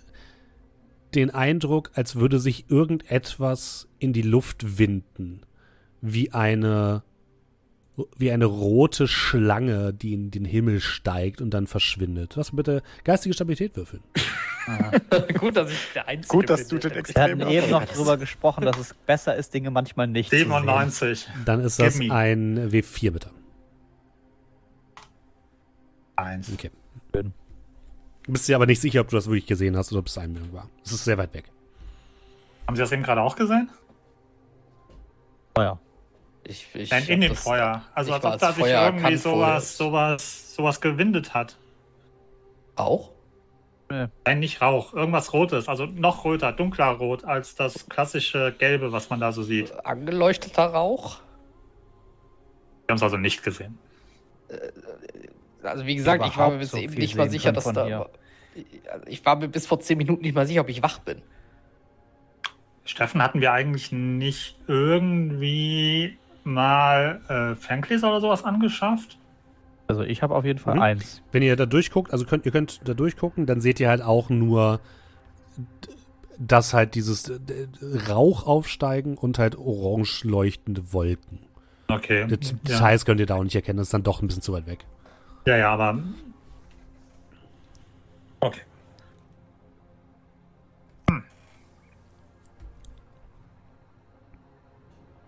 den Eindruck, als würde sich irgendetwas in die Luft winden. Wie eine, wie eine rote Schlange, die in den Himmel steigt und dann verschwindet. Lass bitte geistige Stabilität würfeln. [laughs] Gut, dass ich der Einzige Gut, dass bin, du den Wir hatten extrem eben noch drüber gesprochen, dass es besser ist, Dinge manchmal nicht zu sehen. 97. Dann ist das ein W4 bitte. Eins. Okay. Schön. Du bist dir aber nicht sicher, ob du das wirklich gesehen hast oder ob es Einbildung war. Es ist sehr weit weg. Haben Sie das eben gerade auch gesehen? Feuer. Ich, ich Nein, in dem das- Feuer. Also als ob da als sich Feuer irgendwie sowas, sowas, sowas gewindet hat. Auch? Nein, nicht Rauch, irgendwas Rotes, also noch röter, dunkler Rot als das klassische Gelbe, was man da so sieht. Wir Angeleuchteter Rauch? haben es also nicht gesehen. Also wie gesagt, ich war mir überhaupt bis so eben nicht mal sicher, dass da. hier. Ich war mir bis vor zehn Minuten nicht mal sicher, ob ich wach bin. Steffen, hatten wir eigentlich nicht irgendwie mal äh, Ferngläser oder sowas angeschafft? Also ich habe auf jeden Fall Mhm. eins. Wenn ihr da durchguckt, also könnt, ihr könnt da durchgucken, dann seht ihr halt auch nur, dass halt dieses äh, Rauch aufsteigen und halt orange leuchtende Wolken. Okay. Das, das ja. heißt, könnt ihr da auch nicht erkennen, das ist dann doch ein bisschen zu weit weg. ja, ja, aber. Okay.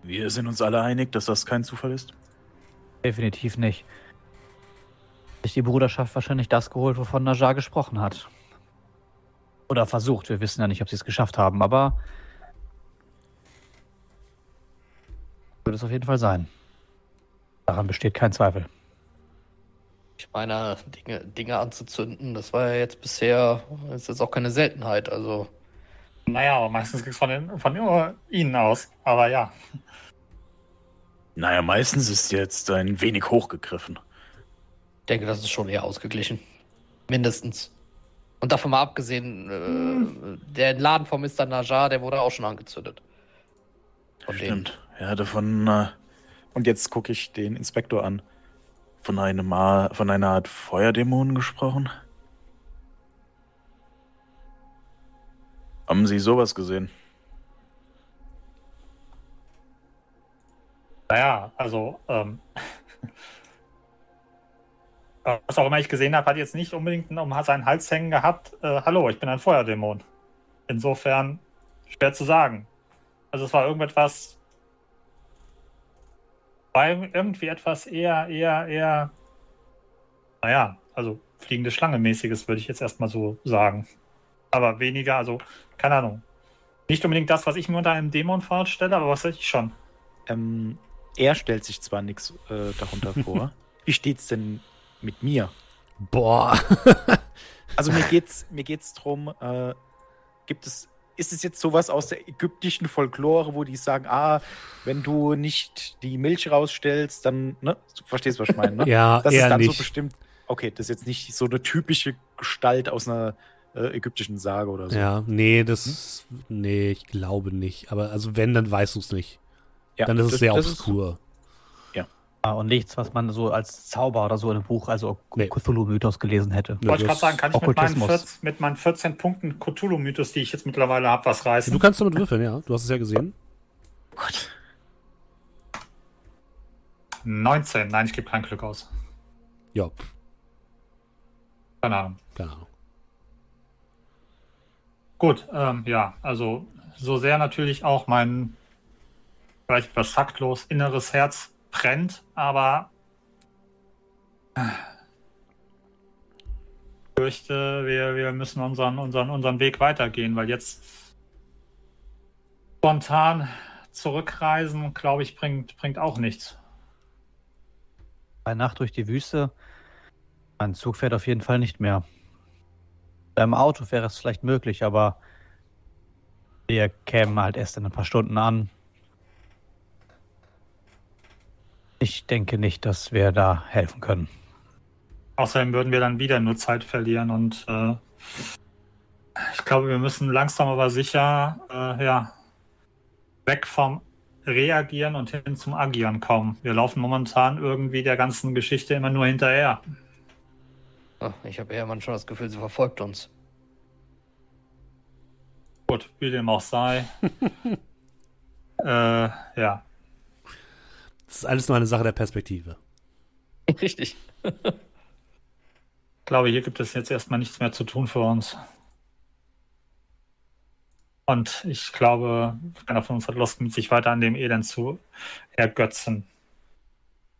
Wir sind uns alle einig, dass das kein Zufall ist. Definitiv nicht. Sich die Bruderschaft wahrscheinlich das geholt, wovon Najar gesprochen hat. Oder versucht. Wir wissen ja nicht, ob sie es geschafft haben, aber wird es auf jeden Fall sein. Daran besteht kein Zweifel. Ich meine, Dinge, Dinge anzuzünden, das war ja jetzt bisher, ist jetzt auch keine Seltenheit. Also, Naja, aber meistens geht es von, den, von ihnen aus. Aber ja. Naja, meistens ist jetzt ein wenig hochgegriffen. ich denke, das ist schon eher ausgeglichen. Mindestens. Und davon mal abgesehen, äh, der Laden von Mr. Najar, der wurde auch schon angezündet. Von. Stimmt. Er hatte von, äh, Und jetzt gucke ich den Inspektor an. von, einem, von einer Art Feuerdämon gesprochen. Haben Sie sowas gesehen? Naja, also, ähm, [laughs] äh, was auch immer ich gesehen habe, hat jetzt nicht unbedingt um seinen Hals hängen gehabt. Äh, Hallo, ich bin ein Feuerdämon. Insofern schwer zu sagen. Also es war irgendetwas, war irgendwie etwas eher, eher, eher, naja, also fliegende Schlange mäßiges, würde ich jetzt erstmal so sagen. Aber weniger, also, keine Ahnung. Nicht unbedingt das, was ich mir unter einem Dämon vorstelle, aber was weiß ich schon. Ähm, er stellt sich zwar nichts äh, darunter [laughs] vor. Wie steht's denn mit mir? Boah. [laughs] Also mir geht's, mir geht's drum, äh, gibt es, ist es jetzt sowas aus der ägyptischen Folklore, wo die sagen, ah, wenn du nicht die Milch rausstellst, dann, ne, du verstehst, was ich meine, ne? [laughs] ja, Das ist eher dann so nicht. bestimmt, okay, das ist jetzt nicht so eine typische Gestalt aus einer äh, ägyptischen Sage oder so. Ja, nee, das. Nee, ich glaube nicht. Aber also wenn, dann weißt du es nicht. Ja, dann ist es das- sehr das obskur. Ah, Und nichts, was man so als Zauber oder so in einem Buch, also Nee. Cthulhu-Mythos gelesen hätte. Wollte ich gerade sagen, kann ich mit meinen, Okkultismus. 14, mit meinen 14 Punkten Cthulhu-Mythos, die ich jetzt mittlerweile habe, was reißen? Du kannst damit würfeln, ja. Du hast es ja gesehen. Gott. 19. Nein, ich gebe kein Glück aus. Ja, Keine Ahnung. keine Ahnung. Gut, ähm, ja, also so sehr natürlich auch mein vielleicht etwas faktlos inneres Herz brennt, aber ich fürchte, wir, wir müssen unseren, unseren, unseren Weg weitergehen, weil jetzt spontan zurückreisen, glaube ich, bringt, bringt auch nichts. Bei Nacht durch die Wüste, ein Zug fährt auf jeden Fall nicht mehr. Beim Auto wäre es vielleicht möglich, aber wir kämen halt erst in ein paar Stunden an. Ich denke nicht, dass wir da helfen können. Außerdem würden wir dann wieder nur Zeit verlieren und äh, ich glaube, wir müssen langsam aber sicher äh, ja, weg vom Reagieren und hin zum Agieren kommen. Wir laufen momentan irgendwie der ganzen Geschichte immer nur hinterher. Ah, Ich habe eher manchmal das Gefühl, sie verfolgt uns. Gut, wie dem auch sei. [laughs] äh, ja, Das ist alles nur eine Sache der Perspektive. [laughs] Richtig. ich glaube, hier gibt es jetzt erstmal nichts mehr zu tun für uns. Und ich glaube, keiner von uns hat Lust, mit sich weiter an dem Elend zu ergötzen.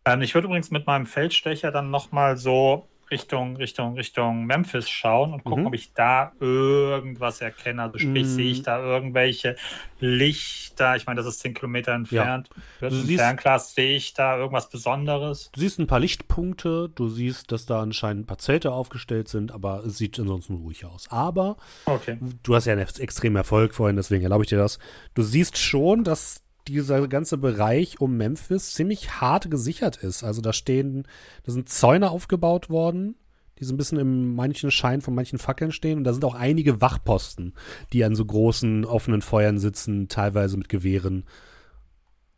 Ähm, ich würde übrigens mit meinem Feldstecher dann nochmal so Richtung, Richtung, Richtung Memphis schauen und gucken, Mhm. ob ich da irgendwas erkenne. Also sprich, Mm. sehe ich da irgendwelche Lichter? Ich meine, das ist 10 Kilometer entfernt. Mit Du siehst- Fernglas sehe ich da irgendwas Besonderes? Du siehst ein paar Lichtpunkte, du siehst, dass da anscheinend ein paar Zelte aufgestellt sind, aber es sieht ansonsten ruhig aus. Aber Okay. du hast ja einen extremen Erfolg vorhin, deswegen erlaube ich dir das. Du siehst schon, dass dieser ganze Bereich um Memphis ziemlich hart gesichert ist. Also da stehen, da sind Zäune aufgebaut worden, die so ein bisschen im manchen Schein von manchen Fackeln stehen. Und da sind auch einige Wachposten, die an so großen offenen Feuern sitzen, teilweise mit Gewehren.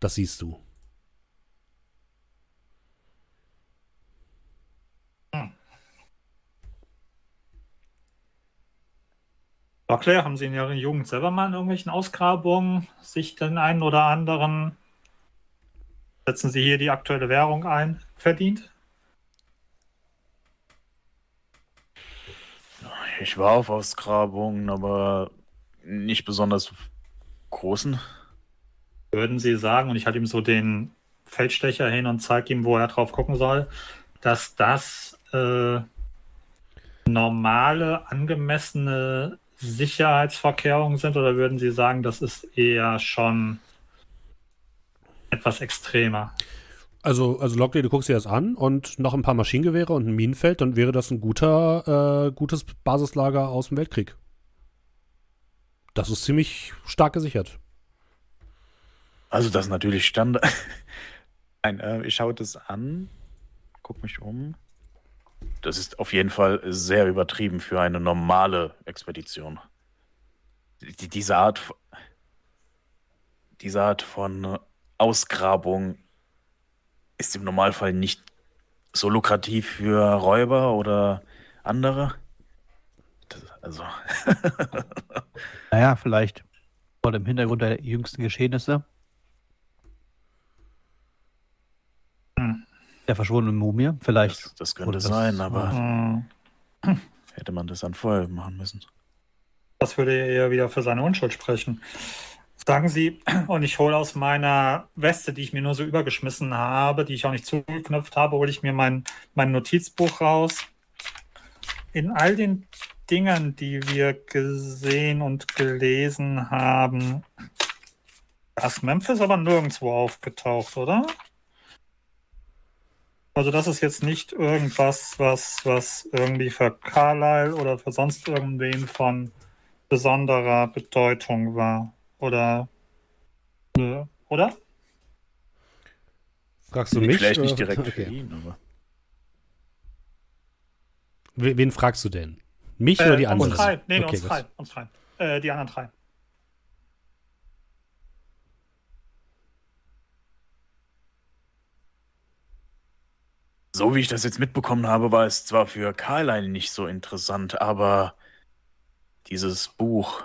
Das siehst du. Barclay, haben Sie in Ihrer Jugend selber mal in irgendwelchen Ausgrabungen sich den einen oder anderen, setzen Sie hier die aktuelle Währung ein, verdient? Ich war auf Ausgrabungen, aber nicht besonders großen. Würden Sie sagen, und ich halte ihm so den Feldstecher hin und zeige ihm, wo er drauf gucken soll, dass das äh, normale, angemessene Sicherheitsvorkehrungen sind oder würden Sie sagen, das ist eher schon etwas extremer? Also, also Lockley, du guckst dir das an und noch ein paar Maschinengewehre und ein Minenfeld, dann wäre das ein guter, äh, gutes Basislager aus dem Weltkrieg. Das ist ziemlich stark gesichert. Also das ist natürlich Standard. [laughs] Nein, äh, ich schaue das an, guck mich um. Das ist auf jeden Fall sehr übertrieben für eine normale Expedition. Die, diese Art, diese Art von Ausgrabung ist im Normalfall nicht so lukrativ für Räuber oder andere. Das, also, [laughs] Naja, vielleicht vor dem Hintergrund der jüngsten Geschehnisse. Hm. Der verschwundenen Mumie, vielleicht. das, das könnte das- sein, aber Hm, [clears throat] hätte man das dann vorher machen müssen. Das würde eher wieder für seine Unschuld sprechen. Sagen Sie, [clears throat] und ich hole aus meiner Weste, die ich mir nur so übergeschmissen habe, die ich auch nicht zugeknöpft habe, hole ich mir mein, mein Notizbuch raus. In all den Dingen, die wir gesehen und gelesen haben, da ist Memphis aber nirgendwo aufgetaucht, oder? Also das ist jetzt nicht irgendwas, was, was irgendwie für Carlyle oder für sonst irgendwen von besonderer Bedeutung war. Oder? Nö. Oder? Fragst du mich? Vielleicht nicht direkt für Okay. ihn, aber. Wen fragst du denn? Mich Äh, oder die uns anderen? drei. Nee, okay, uns drei. Uns drei. Äh, die anderen drei. So wie ich das jetzt mitbekommen habe, war es zwar für Carlyle nicht so interessant, aber dieses Buch,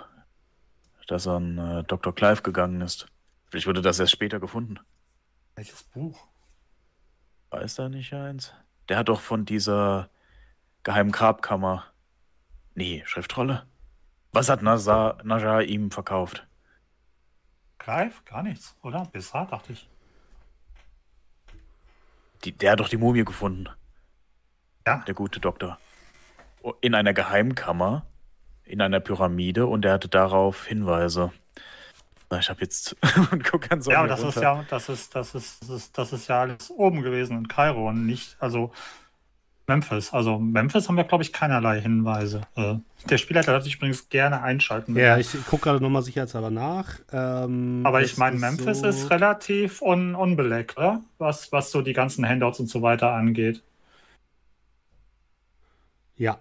das an äh, Dr. Clive gegangen ist, vielleicht wurde das erst später gefunden. Welches Buch? Weiß da nicht eins? Der hat doch von dieser geheimen Grabkammer. Nee, Schriftrolle. Was hat Nazar, Najar ihm verkauft? Greif? Gar nichts, oder? Bisher, dachte ich. Die, der hat doch die Mumie gefunden. Ja. Der gute Doktor. O- In einer Geheimkammer, in einer Pyramide und er hatte darauf Hinweise. Na, Ich habe jetzt [laughs] und guck an so ja, aber das ist runter. ja, das ist, das ist, das ist, das ist ja alles oben gewesen in Kairo und nicht, also Memphis. Also Memphis haben wir, glaube ich, keinerlei Hinweise. Äh, der Spielleiter darf sich übrigens gerne einschalten. Ja, ich gucke gerade nochmal sicherheitshalber nach. Ähm, Aber ich meine, Memphis so- ist relativ un unbeleckt, oder? Was, was so die ganzen Handouts und so weiter angeht. Ja.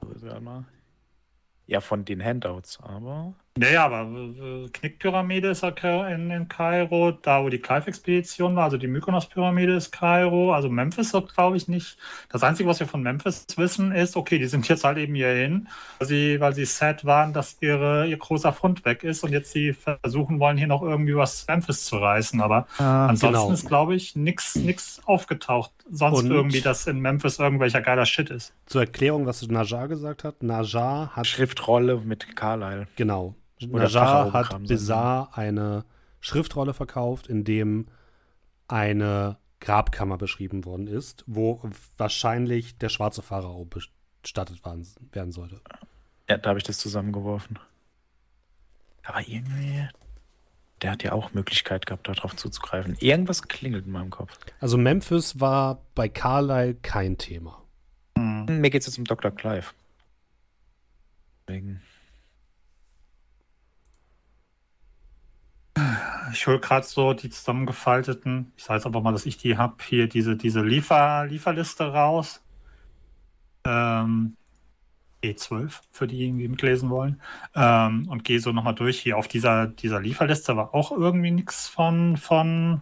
Ja, von den Handouts, aber. Ja, ja, aber äh, Knickpyramide ist ja Ka- in, in Kairo, da wo die Clive-Expedition war, also die Mykonos-Pyramide ist Kairo, also Memphis wird, glaube ich, nicht. Das Einzige, was wir von Memphis wissen, ist, okay, die sind jetzt halt eben hierhin, weil sie, weil sie sad waren, dass ihre, ihr großer Fund weg ist und jetzt sie versuchen wollen, hier noch irgendwie was Memphis zu reißen. Aber Ah, ansonsten genau. ist, glaube ich, nichts aufgetaucht. Sonst Und- irgendwie, dass in Memphis irgendwelcher geiler Shit ist. zur Erklärung, was Najar gesagt hat. Najar hat Schriftrolle mit Carlyle. Genau. Pharao hat Bizarre eine Schriftrolle verkauft, in dem eine Grabkammer beschrieben worden ist, wo wahrscheinlich der schwarze Pharao bestattet werden sollte. Ja, da habe ich das zusammengeworfen. Aber irgendwie. Der hat ja auch Möglichkeit gehabt, darauf zuzugreifen. Irgendwas klingelt in meinem Kopf. Also Memphis war bei Carlyle kein Thema. Hm. Mir geht es jetzt um Dr. Clive. Deswegen. Ich hole gerade so die zusammengefalteten, ich sage jetzt einfach mal, dass ich die habe, hier diese, diese Liefer, Lieferliste raus. Ähm, E12, für die, die mitlesen wollen. Ähm, und gehe so nochmal durch. Hier auf dieser, dieser Lieferliste war auch irgendwie nichts von, von.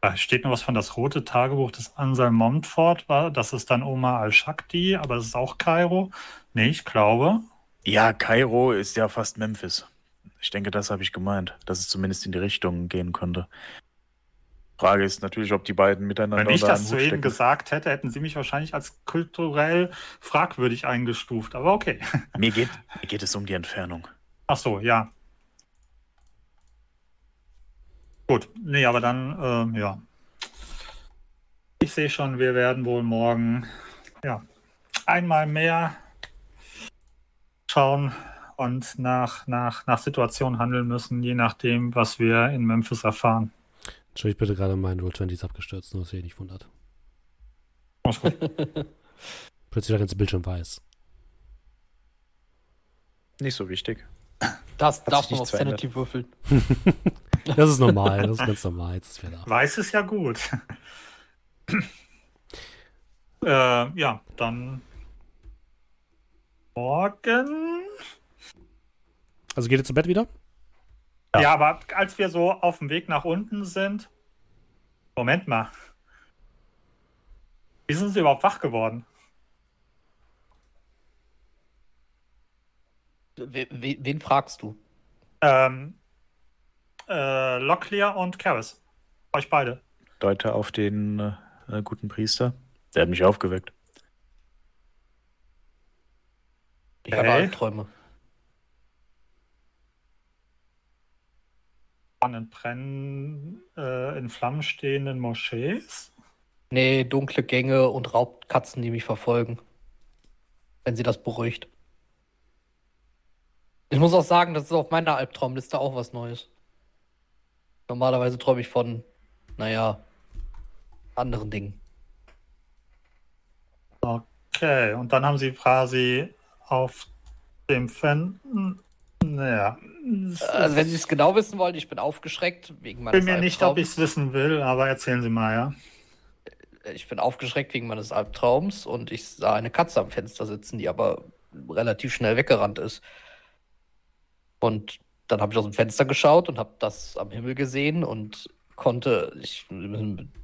Da steht nur was von das rote Tagebuch des Ansel Montfort, war. Das ist dann Omar al-Shakti, aber das ist auch Kairo. Nee, ich glaube. Ja, Kairo ist ja fast Memphis. Ich denke, das habe ich gemeint, dass es zumindest in die Richtung gehen könnte. Frage ist natürlich, ob die beiden miteinander Wenn ich da das soeben stecken. gesagt hätte, hätten sie mich wahrscheinlich als kulturell fragwürdig eingestuft. Aber okay. [laughs] Mir geht, mir geht es um die Entfernung. Ach so, ja. Gut, nee, aber dann, ähm, ja. Ich sehe schon, wir werden wohl morgen, ja, einmal mehr schauen und nach, nach, nach Situation handeln müssen, je nachdem, was wir in Memphis erfahren. Entschuldigt bitte gerade, mein Roll20 ist abgestürzt, nur dass ihr nicht wundert. Alles gut. [laughs] Plötzlich der ganze Bildschirm weiß. Nicht so wichtig. Das Hat darf man auf. Sanity würfeln. [laughs] Das ist normal, das ist ganz normal. Jetzt ist wieder da. Weiß ist ja gut. [laughs] äh, ja, dann morgen. Also geht ihr zu Bett wieder? Ja. aber als wir so auf dem Weg nach unten sind. Moment mal. Wie sind sie überhaupt wach geworden? We we wen fragst du? Ähm, äh, Locklear und Karis. Euch beide. Deute auf den äh, guten Priester. Der hat mich aufgeweckt. Ich habe Hey. Albträume. Den Brennen, äh, in Flammen stehenden Moschees. Nee, dunkle Gänge und Raubkatzen, die mich verfolgen. Wenn sie das beruhigt. Ich muss auch sagen, das ist auf meiner Albtraumliste auch was Neues. Normalerweise träume ich von, naja, anderen Dingen. Okay, und dann haben sie quasi auf dem Fen... Naja, Also, wenn Sie es genau wissen wollen, ich bin aufgeschreckt wegen ich meines bin mir nicht, ob ich Albtraums. es wissen will, aber erzählen Sie mal, ja. Ich bin aufgeschreckt wegen meines Albtraums und ich sah eine Katze am Fenster sitzen, die aber relativ schnell weggerannt ist. Und dann habe ich aus dem Fenster geschaut und habe das am Himmel gesehen und konnte, ich,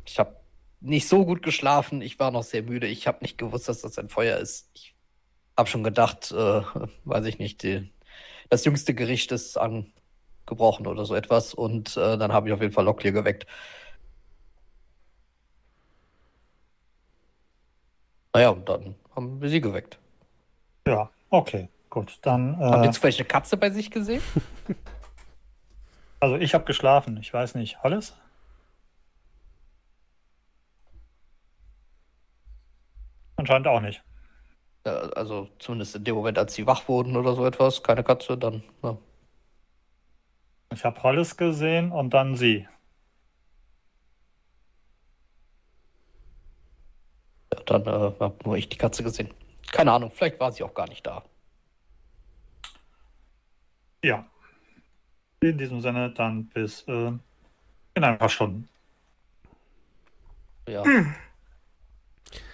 ich habe nicht so gut geschlafen, ich war noch sehr müde, ich habe nicht gewusst, dass das ein Feuer ist. Ich habe schon gedacht, äh, weiß ich nicht, die, das jüngste Gericht ist angebrochen oder so etwas und äh, dann habe ich auf jeden Fall Locklear geweckt. Naja, und dann haben wir sie geweckt. Ja, okay, gut. Dann, Habt äh, ihr zufällig eine Katze bei sich gesehen? [laughs] also ich habe geschlafen, ich weiß nicht, alles? Anscheinend auch nicht. Äh, Also zumindest in dem Moment, als sie wach wurden oder so etwas. Keine Katze, dann. Ja. Ich habe Hollis gesehen und dann sie. Ja, dann äh, habe nur ich die Katze gesehen. Keine Ahnung, vielleicht war sie auch gar nicht da. Ja. In diesem Sinne dann bis äh, in ein paar Stunden. Ja. [clears throat]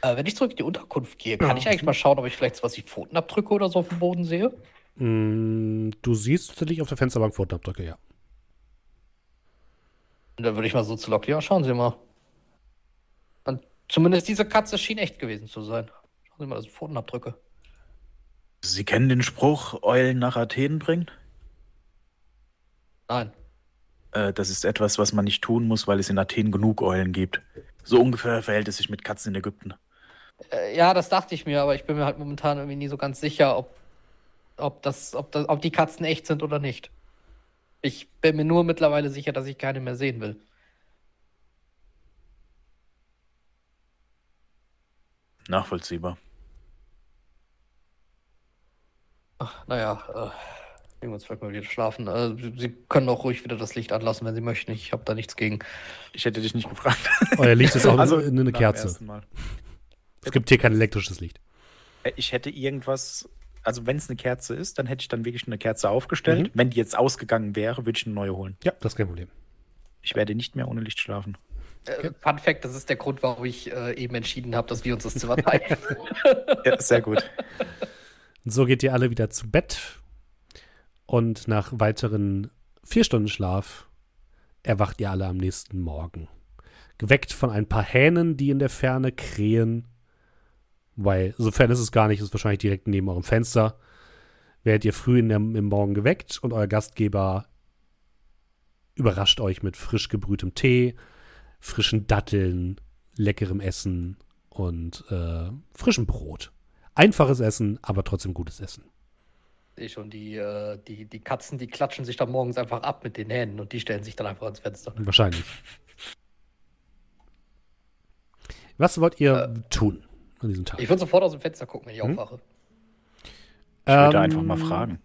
Äh, wenn ich zurück in die Unterkunft gehe, kann Ja. ich eigentlich mal schauen, ob ich vielleicht sowas wie Pfotenabdrücke oder so auf dem Boden sehe? Mm, du siehst tatsächlich auf der Fensterbank Pfotenabdrücke, ja. Und dann würde ich mal so zu Locklear schauen Sie mal. Und zumindest diese Katze schien echt gewesen zu sein. Schauen Sie mal, das sind Pfotenabdrücke. Sie kennen den Spruch, Eulen nach Athen bringen? Nein. Äh, das ist etwas, was man nicht tun muss, weil es in Athen genug Eulen gibt. So ungefähr verhält es sich mit Katzen in Ägypten. Äh, ja, das dachte ich mir, aber ich bin mir halt momentan irgendwie nie so ganz sicher, ob, ob, das, ob, das, ob die Katzen echt sind oder nicht. Ich bin mir nur mittlerweile sicher, dass ich keine mehr sehen will. Nachvollziehbar. Ach, naja, äh, uns vielleicht mal wieder schlafen. Äh, Sie- können auch ruhig wieder das Licht anlassen, wenn Sie möchten. Ich habe da nichts gegen. Ich hätte dich nicht gefragt. Euer Licht ist auch [laughs] Also, in eine dem Kerze. Es gibt hier kein elektrisches Licht. Äh, Ich hätte irgendwas also wenn es eine Kerze ist, dann hätte ich dann wirklich eine Kerze aufgestellt. Wenn die jetzt ausgegangen wäre, würde ich eine neue holen. Ja, das ist kein Problem. Ich werde nicht mehr ohne Licht schlafen. Äh, Fun Fact, das ist der Grund, warum ich äh, eben entschieden habe, dass wir uns das Zimmer teilen. [laughs] Ja, sehr gut. Und so geht ihr alle wieder zu Bett. Und nach weiteren vier Stunden Schlaf erwacht ihr alle am nächsten Morgen. Geweckt von ein paar Hähnen, die in der Ferne krähen. Weil, sofern ist es gar nicht, ist wahrscheinlich direkt neben eurem Fenster. Werdet ihr früh der, im Morgen geweckt und euer Gastgeber überrascht euch mit frisch gebrühtem Tee, frischen Datteln, leckerem Essen und äh, frischem Brot. Einfaches Essen, aber trotzdem gutes Essen. Sehe schon, die, äh, die, die Katzen, die klatschen sich dann morgens einfach ab mit den Händen und die stellen sich dann einfach ans Fenster. Wahrscheinlich. Was wollt ihr tun an diesem Tag? Ich würde sofort aus dem Fenster gucken, wenn ich Hm? aufwache. Ich würde Ähm, einfach mal fragen.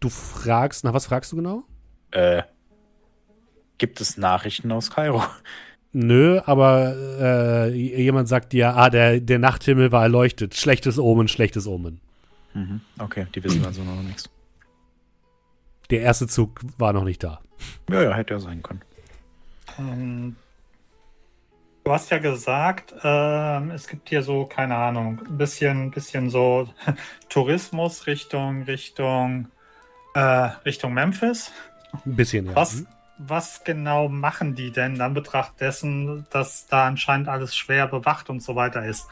Du fragst, nach was fragst du genau? Äh, gibt es Nachrichten aus Kairo? Nö, aber äh, jemand sagt dir, ah, der, der Nachthimmel war erleuchtet. Schlechtes Omen, schlechtes Omen. Mhm. Okay, die wissen also noch nichts. Der erste Zug war noch nicht da. Ja, ja, hätte ja sein können. Ähm, du hast ja gesagt, ähm, es gibt hier so, keine Ahnung, ein bisschen, bisschen so [laughs] Tourismus Richtung, Richtung, äh, Richtung Memphis. Ein bisschen, ja. Was, Hm? Was genau machen die denn an Betracht dessen, dass da anscheinend alles schwer bewacht und so weiter ist?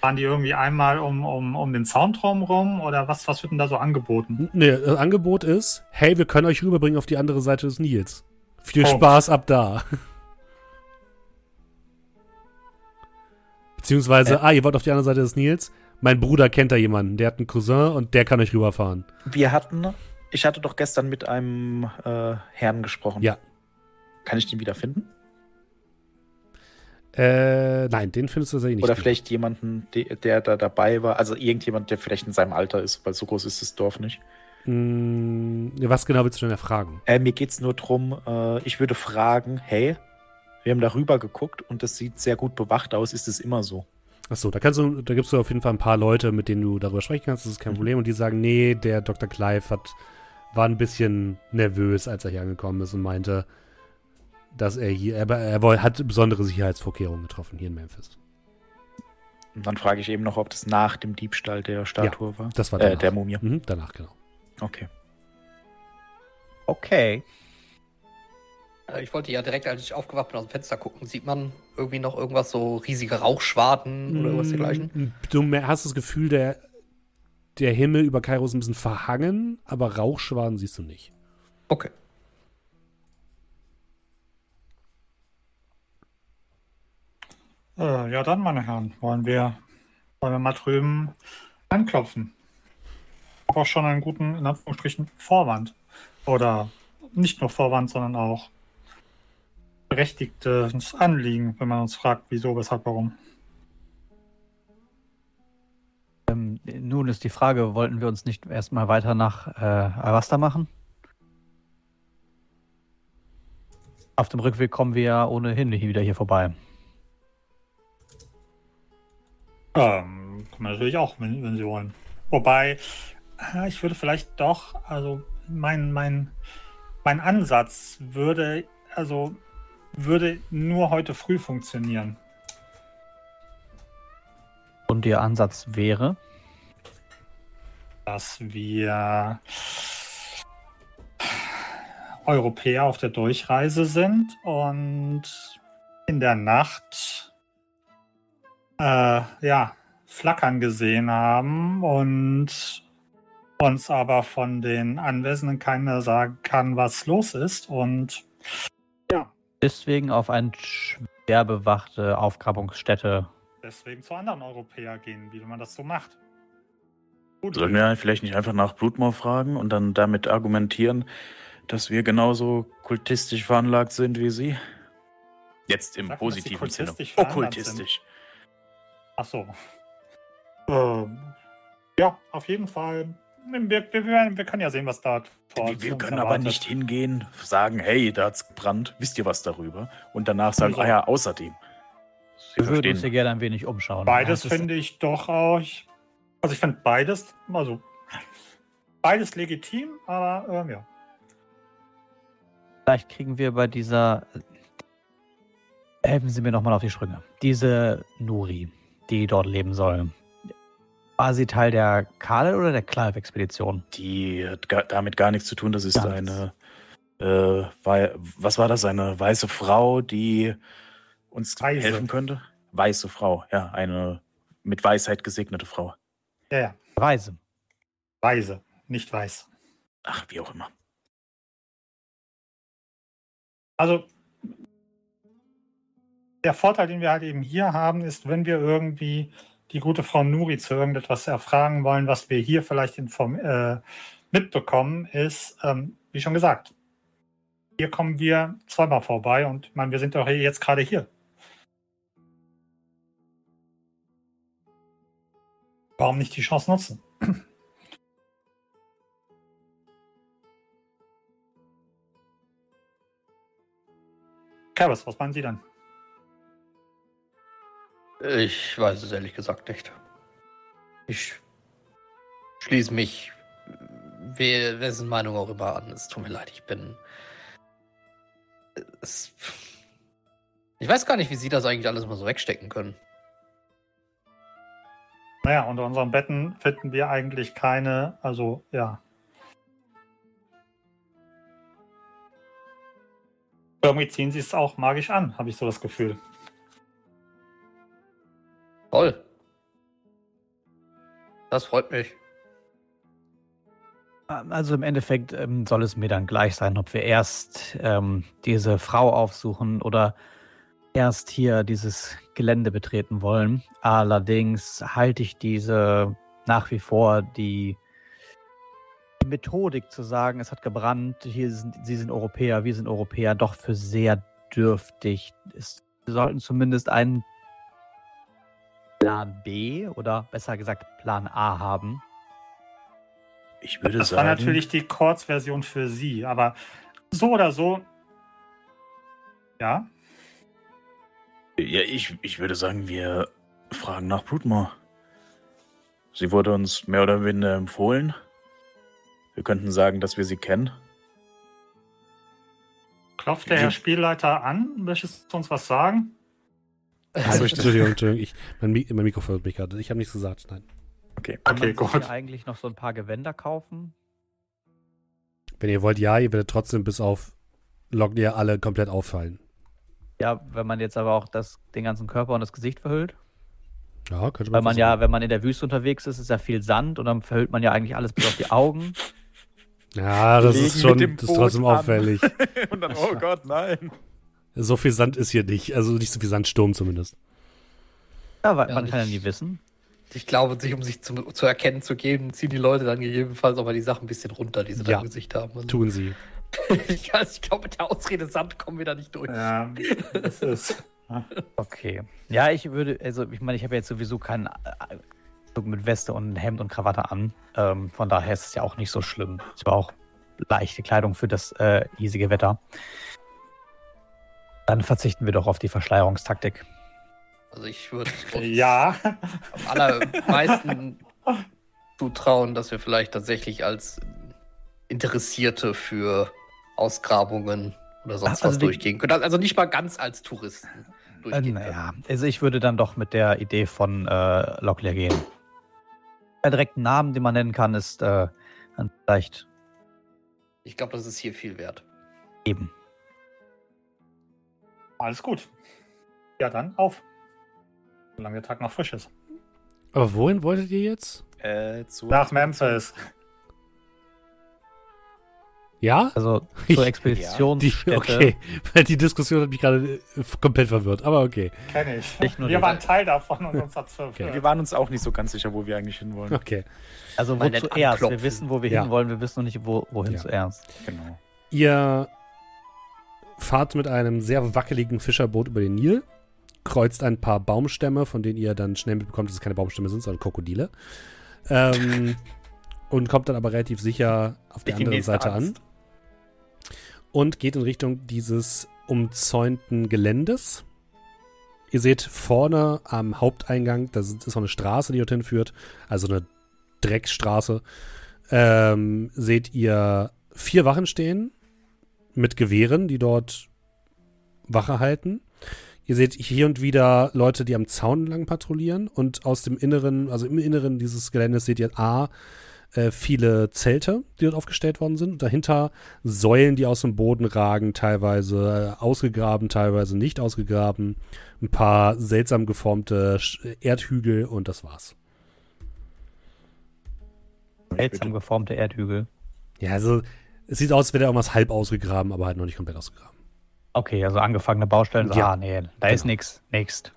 Fahren die irgendwie einmal um, um, um den Soundraum rum oder was, was wird denn da so angeboten? Nee, das Angebot ist, hey, wir können euch rüberbringen auf die andere Seite des Nils. Viel Punkt. Spaß ab da. Beziehungsweise, ah, ihr wollt auf die andere Seite des Nils? Mein Bruder kennt da jemanden, der hat einen Cousin und der kann euch rüberfahren. Wir hatten, ich hatte doch gestern mit einem äh, Herrn gesprochen. Ja. Kann ich den wieder finden? Äh, nein, den findest du tatsächlich nicht. Oder vielleicht jemanden, der, der da dabei war, also irgendjemand, der vielleicht in seinem Alter ist, weil so groß ist das Dorf nicht. Hm, was genau willst du denn erfragen? Äh, mir geht es nur darum, äh, ich würde fragen, hey, wir haben darüber geguckt und das sieht sehr gut bewacht aus, ist es immer so? Achso, da kannst du, da gibst du auf jeden Fall ein paar Leute, mit denen du darüber sprechen kannst, das ist kein Mhm. Problem. Und die sagen, nee, der Dr. Clive hat, war ein bisschen nervös, als er hier angekommen ist und meinte, dass er hier, aber er hat besondere Sicherheitsvorkehrungen getroffen hier in Memphis. Und dann frage ich eben noch, ob das nach dem Diebstahl der Statue war. Das war Äh, der Mumie. Mhm, danach, genau. Okay. Okay. Äh, Ich wollte ja direkt, als ich aufgewacht bin, aus dem Fenster gucken. Sieht man irgendwie noch irgendwas, so riesige Rauchschwaden oder irgendwas dergleichen? Mm, Du mer- hast das Gefühl, der, der Himmel über Kairo ist ein bisschen verhangen, aber Rauchschwaden siehst du nicht. Okay. Äh, ja, dann, meine Herren, wollen wir, wollen wir mal drüben anklopfen. Ich habe auch schon einen guten, in Anführungsstrichen, Vorwand. Oder nicht nur Vorwand, sondern auch berechtigtes Anliegen, wenn man uns fragt, wieso, weshalb, warum. Ähm, nun ist die Frage, wollten wir uns nicht erstmal weiter nach äh, Avasta machen? Auf dem Rückweg kommen wir ja ohnehin wieder hier vorbei. Ähm, kann man natürlich auch, wenn, wenn Sie wollen. Wobei, äh, ich würde vielleicht doch, also mein, mein, mein Ansatz würde, also würde nur heute früh funktionieren. Und Ihr Ansatz wäre? dass wir Europäer auf der Durchreise sind und in der Nacht äh, ja, Flackern gesehen haben und uns aber von den Anwesenden keiner sagen kann, was los ist. Und Deswegen auf eine schwer bewachte Aufgrabungsstätte. deswegen zu anderen Europäern gehen, wie man das so macht. Gut. Sollten wir vielleicht nicht einfach nach Blutmoor fragen und dann damit argumentieren, dass wir genauso kultistisch veranlagt sind wie Sie? Jetzt im Sag positiven Sinne. Okkultistisch. Ach so. Ähm, ja, auf jeden Fall. Wir, wir, wir, wir können ja sehen, was da vor Wir, wir können aber erwartet. nicht hingehen, sagen, hey, da hat's gebrannt, wisst ihr was darüber? Und danach sagen, ah ja, außerdem. Sie Wir würden uns hier gerne ein wenig umschauen. Beides finde ich doch auch Also ich finde beides, also beides legitim, aber ähm, ja. Vielleicht kriegen wir bei dieser. Helfen Sie mir nochmal auf die Sprünge. Diese Nuri, die dort leben soll. War sie Teil der Kale oder der Clive-Expedition? Die hat gar, damit gar nichts zu tun. Das ist Gar eine, äh, wei- was war das? Eine weiße Frau, die uns Weise. helfen könnte? Weiße Frau, ja, eine mit Weisheit gesegnete Frau. Ja, ja. Reise. Weise, nicht weiß. Ach, wie auch immer. Also der Vorteil, den wir halt eben hier haben, ist, wenn wir irgendwie die gute Frau Nuri zu irgendetwas erfragen wollen, was wir hier vielleicht äh, mitbekommen, ist, ähm, wie schon gesagt, hier kommen wir zweimal vorbei und ich meine, wir sind doch jetzt gerade hier. Warum nicht die Chance nutzen? [clears throat] Kerbis, was meinen Sie denn? Ich weiß es ehrlich gesagt nicht. Ich schließe mich wessen Meinung auch immer an. Es tut mir leid, ich bin. Es, ich weiß gar nicht, wie Sie das eigentlich alles mal so wegstecken können. Naja, unter unseren Betten finden wir eigentlich keine, also ja. Irgendwie ziehen sie es auch magisch an, habe ich so das Gefühl. Toll. Das freut mich. Also im Endeffekt ähm, soll es mir dann gleich sein, ob wir erst ähm, diese Frau aufsuchen oder erst hier dieses Gelände betreten wollen. Allerdings halte ich diese nach wie vor die Methodik zu sagen, es hat gebrannt, hier sind, sie sind Europäer, wir sind Europäer, doch für sehr dürftig. Es, wir sollten zumindest einen Plan B oder besser gesagt Plan A haben. Ich würde Das sagen. war natürlich die Kurzversion für Sie, aber so oder so. Ja, Ja, ich, ich würde sagen, wir fragen nach Blutmore. Sie wurde uns mehr oder minder empfohlen. Wir könnten sagen, dass wir sie kennen. klopft der Herr Spielleiter an, möchtest du uns was sagen? Also, Entschuldigung, Entschuldigung. Ich, mein, Mi mein Mikrofon hört mich gerade. Ich habe nichts gesagt. Nein. Okay. Kann Okay, man sich gut. hier eigentlich noch so ein paar Gewänder kaufen? Wenn ihr wollt, ja, ihr werdet trotzdem bis auf Lognia alle komplett auffallen. Ja, wenn man jetzt aber auch das, den ganzen Körper und das Gesicht verhüllt. Ja, könnte Weil man ja, wenn man in der Wüste unterwegs ist, ist ja viel Sand und dann verhüllt man ja eigentlich alles bis auf die Augen. Ja, das Legen ist schon das ist trotzdem auffällig. [laughs] Und dann, oh Gott, nein. So viel Sand ist hier nicht. Also nicht so viel Sandsturm zumindest. Ja, weil Ja, man kann ja nie wissen. Ich glaube, sich, um sich zu, zu erkennen zu geben, ziehen die Leute dann gegebenenfalls auch mal die Sachen ein bisschen runter, die sie da Ja. im Gesicht haben. Also, Tun sie. [laughs] ich ich glaube, mit der Ausrede Sand kommen wir da nicht durch. Ja, das ist. Okay. Ja, ich würde, also ich meine, ich habe jetzt sowieso keinen äh, Anzug mit Weste und Hemd und Krawatte an. Ähm, von daher ist es ja auch nicht so schlimm. Es war auch leichte Kleidung für das äh, hiesige Wetter. Dann verzichten wir doch auf die Verschleierungstaktik. Also ich würde [laughs] uns Ja, am allermeisten zutrauen, dass wir vielleicht tatsächlich als Interessierte für Ausgrabungen oder sonst Also was die- durchgehen können. Also nicht mal ganz als Touristen Äh, durchgehen können. naja, also ich würde dann doch mit der Idee von äh, Locklear gehen. Der direkten Namen, den man nennen kann, ist äh, dann vielleicht Ich glaube, das ist hier viel wert. eben. Alles gut. Ja, dann auf. Solange der Tag noch frisch ist. Aber wohin wolltet ihr jetzt? Äh, zu Nach Memphis. Ja? Also [laughs] zur Die, Expeditionsstätte. okay, weil die Diskussion hat mich gerade äh, komplett verwirrt, aber okay. Kenne ich. Wir die- waren Teil davon und uns hat's verwirrt. Wir waren uns auch nicht so ganz sicher, wo wir eigentlich hinwollen. Okay. Also wo zuerst? Wir wissen, wo wir Ja. hinwollen, wir wissen noch nicht, wo, wohin Ja. zuerst. Genau. Ihr fahrt mit einem sehr wackeligen Fischerboot über den Nil, kreuzt ein paar Baumstämme, von denen ihr dann schnell mitbekommt, dass es keine Baumstämme sind, sondern Krokodile. Ähm, [laughs] und kommt dann aber relativ sicher auf der anderen Seite an. Angst. und geht in Richtung dieses umzäunten Geländes. Ihr seht vorne am Haupteingang, das ist noch eine Straße, die dorthin führt, also eine Dreckstraße, ähm, seht ihr vier Wachen stehen mit Gewehren, die dort Wache halten. Ihr seht hier und wieder Leute, die am Zaun lang patrouillieren und aus dem Inneren, also im Inneren dieses Geländes seht ihr A, äh, viele Zelte, die dort aufgestellt worden sind. Und dahinter Säulen, die aus dem Boden ragen, teilweise äh, ausgegraben, teilweise nicht ausgegraben. Ein paar seltsam geformte Erdhügel und das war's. Seltsam geformte Erdhügel. Ja, also es sieht aus, als wäre da irgendwas halb ausgegraben, aber halt noch nicht komplett ausgegraben. Okay, also angefangene Baustellen. Ja. Ah, nee, da ist Genau. nix. Next.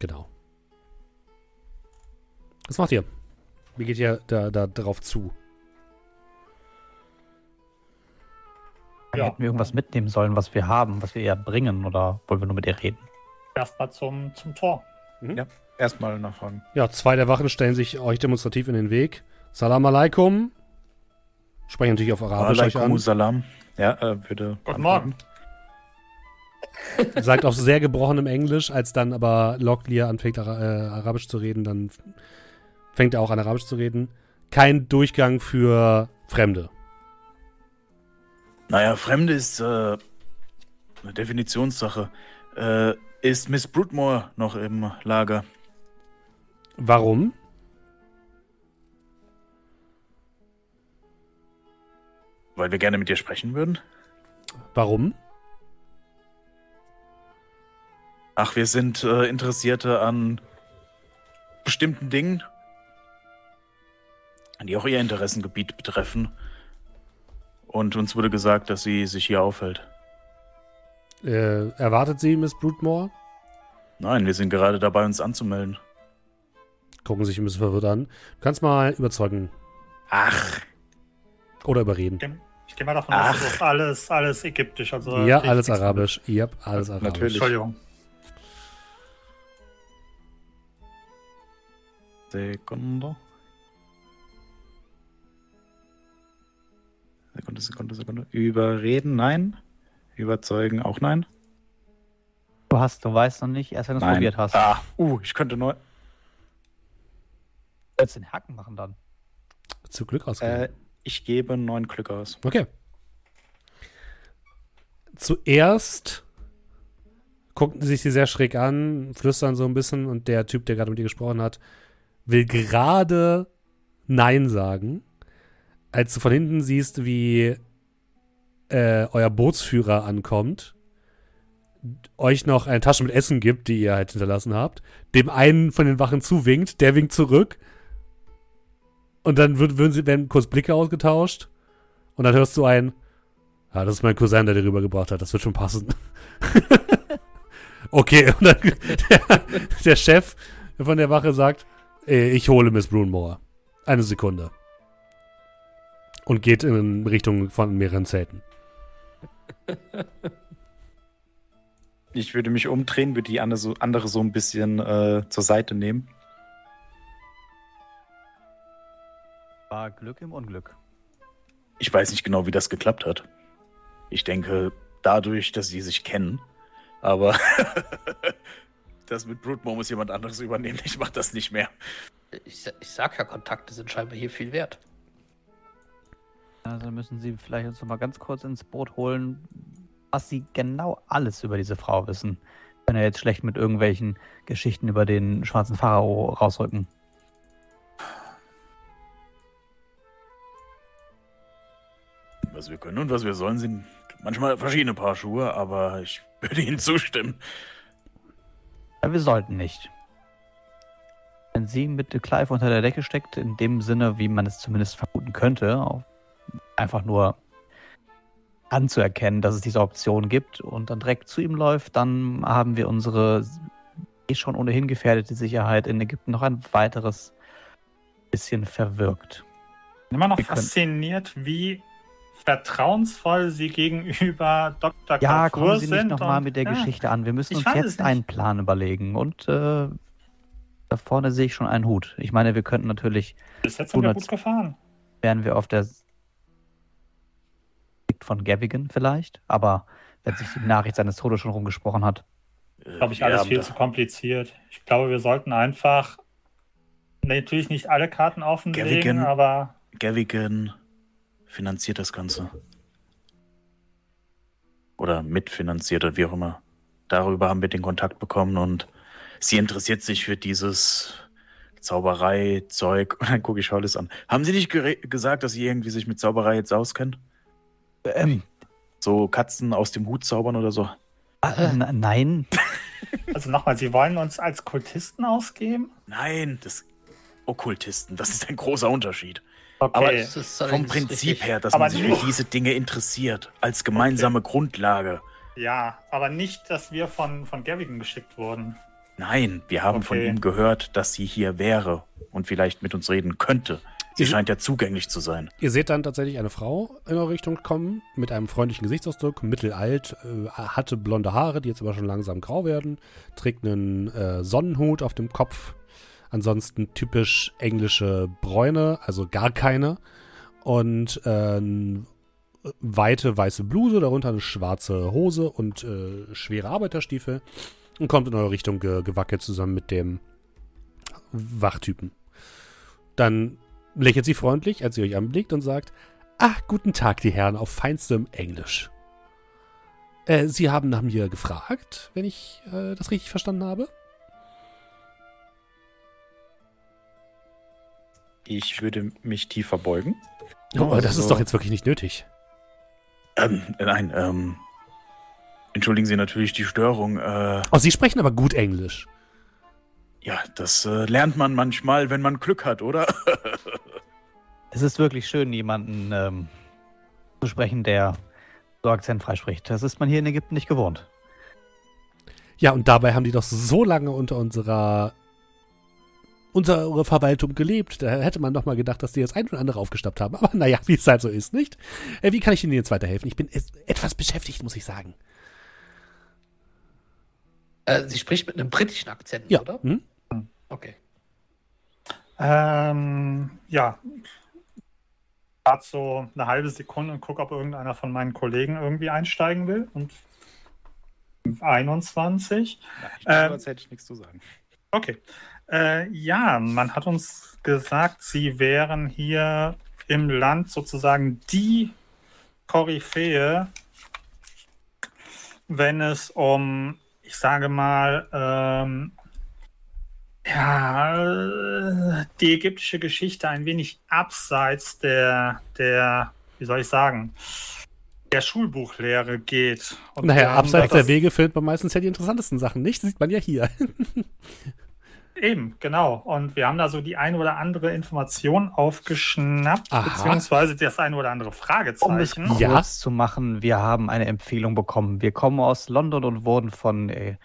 Genau. Was macht ihr? Wie geht ihr da, da drauf zu? Ja. Hätten wir irgendwas mitnehmen sollen, was wir haben, was wir eher bringen oder wollen wir nur mit ihr reden? Erstmal zum, zum Tor. Erstmal nachfragen. Ja, zwei der Wachen stellen sich euch demonstrativ in den Weg. Salam alaikum. Sprechen natürlich auf Arabisch euch Alaikum an. Salam. Ja, äh, würde. Guten Morgen. [laughs] Sagt auf sehr gebrochenem Englisch, als dann aber Locklear anfängt Ara äh, Arabisch zu reden, dann fängt er auch an Arabisch zu reden. Kein Durchgang für Fremde. Naja, Fremde ist äh, eine Definitionssache. Äh, ist Miss Broodmore noch im Lager? Warum? Weil wir gerne mit ihr sprechen würden? Warum? Ach, wir sind äh, Interessierte an bestimmten Dingen, die auch ihr Interessengebiet betreffen. Und uns wurde gesagt, dass sie sich hier aufhält. Äh, erwartet sie Miss Broodmore? Nein, wir sind gerade dabei, uns anzumelden. Gucken sich ein bisschen verwirrt an. Du kannst mal überzeugen Ach, oder überreden. Ich gehe mal davon aus, Ach. das ist alles, alles ägyptisch. Also ja, ich- alles Arabisch. Ja, alles Arabisch. Natürlich. Entschuldigung. Sekunde. Sekunde, Sekunde, Sekunde. Überreden, nein. Überzeugen, auch nein. Du hast, du weißt noch nicht, erst wenn du es probiert hast. Ah, uh, ich könnte neu. Du willst den Hacken machen dann. Zu Glück ausgehen. Äh, ich gebe neun Glück aus. Okay. Zuerst guckten sie sich sie sehr schräg an, flüstern so ein bisschen und der Typ, der gerade mit ihr gesprochen hat, will gerade Nein sagen, als du von hinten siehst, wie äh, euer Bootsführer ankommt, euch noch eine Tasche mit Essen gibt, die ihr halt hinterlassen habt, dem einen von den Wachen zuwinkt, der winkt zurück und dann wird, würden sie, werden kurz Blicke ausgetauscht und dann hörst du ein, ja, das ist mein Cousin, der dir rübergebracht hat, das wird schon passen. [laughs] okay, und dann der, der Chef von der Wache sagt, ich hole Miss Brunmore. Eine Sekunde. Und geht in Richtung von mehreren Zelten. Ich würde mich umdrehen, würde die andere so, andere so ein bisschen äh, zur Seite nehmen. War Glück im Unglück. ich weiß nicht genau, wie das geklappt hat. Ich denke, dadurch, dass sie sich kennen. Aber [laughs] das mit Broodmore muss jemand anderes übernehmen. Ich mach das nicht mehr. Ich, ich sag ja, Kontakte sind scheinbar hier viel wert. Also müssen Sie vielleicht uns noch mal ganz kurz ins Boot holen, was Sie genau alles über diese Frau wissen. Wenn er jetzt schlecht mit irgendwelchen Geschichten über den schwarzen Pharao rausrücken. Was wir können und was wir sollen, sind manchmal verschiedene Paar Schuhe, aber ich [laughs] würde Ihnen zustimmen. Ja, wir sollten nicht. Wenn sie mit Clive unter der Decke steckt, in dem Sinne, wie man es zumindest vermuten könnte, einfach nur anzuerkennen, dass es diese Option gibt und dann direkt zu ihm läuft, dann haben wir unsere eh schon ohnehin gefährdete Sicherheit in Ägypten noch ein weiteres bisschen verwirkt. Bin immer noch Wir können- fasziniert, wie vertrauensvoll sie gegenüber [laughs] Dr. Ja, Kafur kommen Sie nicht sind. nochmal mit der ja, Geschichte an. Wir müssen uns jetzt einen Plan überlegen und äh, da vorne sehe ich schon einen Hut. Ich meine, wir könnten natürlich Bis jetzt sind wir 100. gut gefahren. wären wir auf der Sicht von Gavigan vielleicht, aber wenn sich die Nachricht seines Todes schon rumgesprochen hat. Äh, Glaube ich, alles viel da- zu kompliziert. Ich glaube, wir sollten einfach natürlich nicht alle Karten offenlegen, Gavigan. aber Gavigan finanziert das Ganze. Oder mitfinanziert oder wie auch immer. Darüber haben wir den Kontakt bekommen und sie interessiert sich für dieses Zauberei-Zeug. Und [laughs] dann gucke ich Hollis an. Haben Sie nicht gesagt, dass Sie irgendwie sich mit Zauberei jetzt auskennen? Ähm, So Katzen aus dem Hut zaubern oder so? äh, n- nein, [laughs] also nochmal, Sie wollen uns als Kultisten ausgeben? Nein, das Okkultisten, das ist ein großer Unterschied. Okay. Aber ist Vom Prinzip her, dass man sich für diese Dinge interessiert, als gemeinsame Grundlage. ja, aber nicht, dass wir von, von Gavigan geschickt wurden. Nein, wir haben von Okay. ihm gehört, dass sie hier wäre und vielleicht mit uns reden könnte. Sie scheint ja zugänglich zu sein. Ihr seht dann tatsächlich eine Frau in eure Richtung kommen, mit einem freundlichen Gesichtsausdruck, mittelalt, äh, hatte blonde Haare, die jetzt aber schon langsam grau werden, trägt einen äh, Sonnenhut auf dem Kopf, ansonsten typisch englische Bräune, also gar keine, und äh, weite weiße Bluse, darunter eine schwarze Hose und äh, schwere Arbeiterstiefel und kommt in eure Richtung ge gewackelt zusammen mit dem Wachtypen. Dann lächelt sie freundlich, als sie euch anblickt und sagt, Ah, guten Tag, die Herren, auf feinstem Englisch. Äh, sie haben nach mir gefragt, wenn ich äh, das richtig verstanden habe? Ich würde mich tiefer beugen. Oh, das also- ist doch jetzt wirklich nicht nötig. Ähm, nein, ähm. Entschuldigen Sie natürlich die Störung. Äh, Oh, Sie sprechen aber gut Englisch. ja, das äh, lernt man manchmal, wenn man Glück hat, oder? es ist wirklich schön, jemanden ähm, zu sprechen, der so akzentfrei spricht. Das ist man hier in Ägypten nicht gewohnt. Ja, und dabei haben die doch so lange unter unserer unsere Verwaltung gelebt. Da hätte man doch mal gedacht, dass die das ein oder andere aufgestappt haben. Aber naja, wie es halt so ist, nicht? Äh, wie kann ich Ihnen jetzt weiterhelfen? Ich bin etwas beschäftigt, muss ich sagen. Äh, sie spricht mit einem britischen Akzent, Ja. oder? Hm? Okay. Ähm, ja. Warte so eine halbe Sekunde und gucke, ob irgendeiner von meinen Kollegen irgendwie einsteigen will. Und 21. Ich Ähm, als hätte ich nichts zu sagen. Okay. Äh, ja, man hat uns gesagt, sie wären hier im Land sozusagen die Koryphäe, wenn es um, ich sage mal, ähm, ja, die ägyptische Geschichte ein wenig abseits der, der, wie soll ich sagen, der Schulbuchlehre geht. Und Naja, abseits der Wege findet man meistens ja die interessantesten Sachen, nicht? Das sieht man ja hier. [laughs] Eben, genau. Und wir haben da so die ein oder andere Information aufgeschnappt, Aha. beziehungsweise das ein oder andere Um es Fragezeichen. kurz Ja. zu machen, wir haben eine Empfehlung bekommen. Wir kommen aus London und wurden von, äh,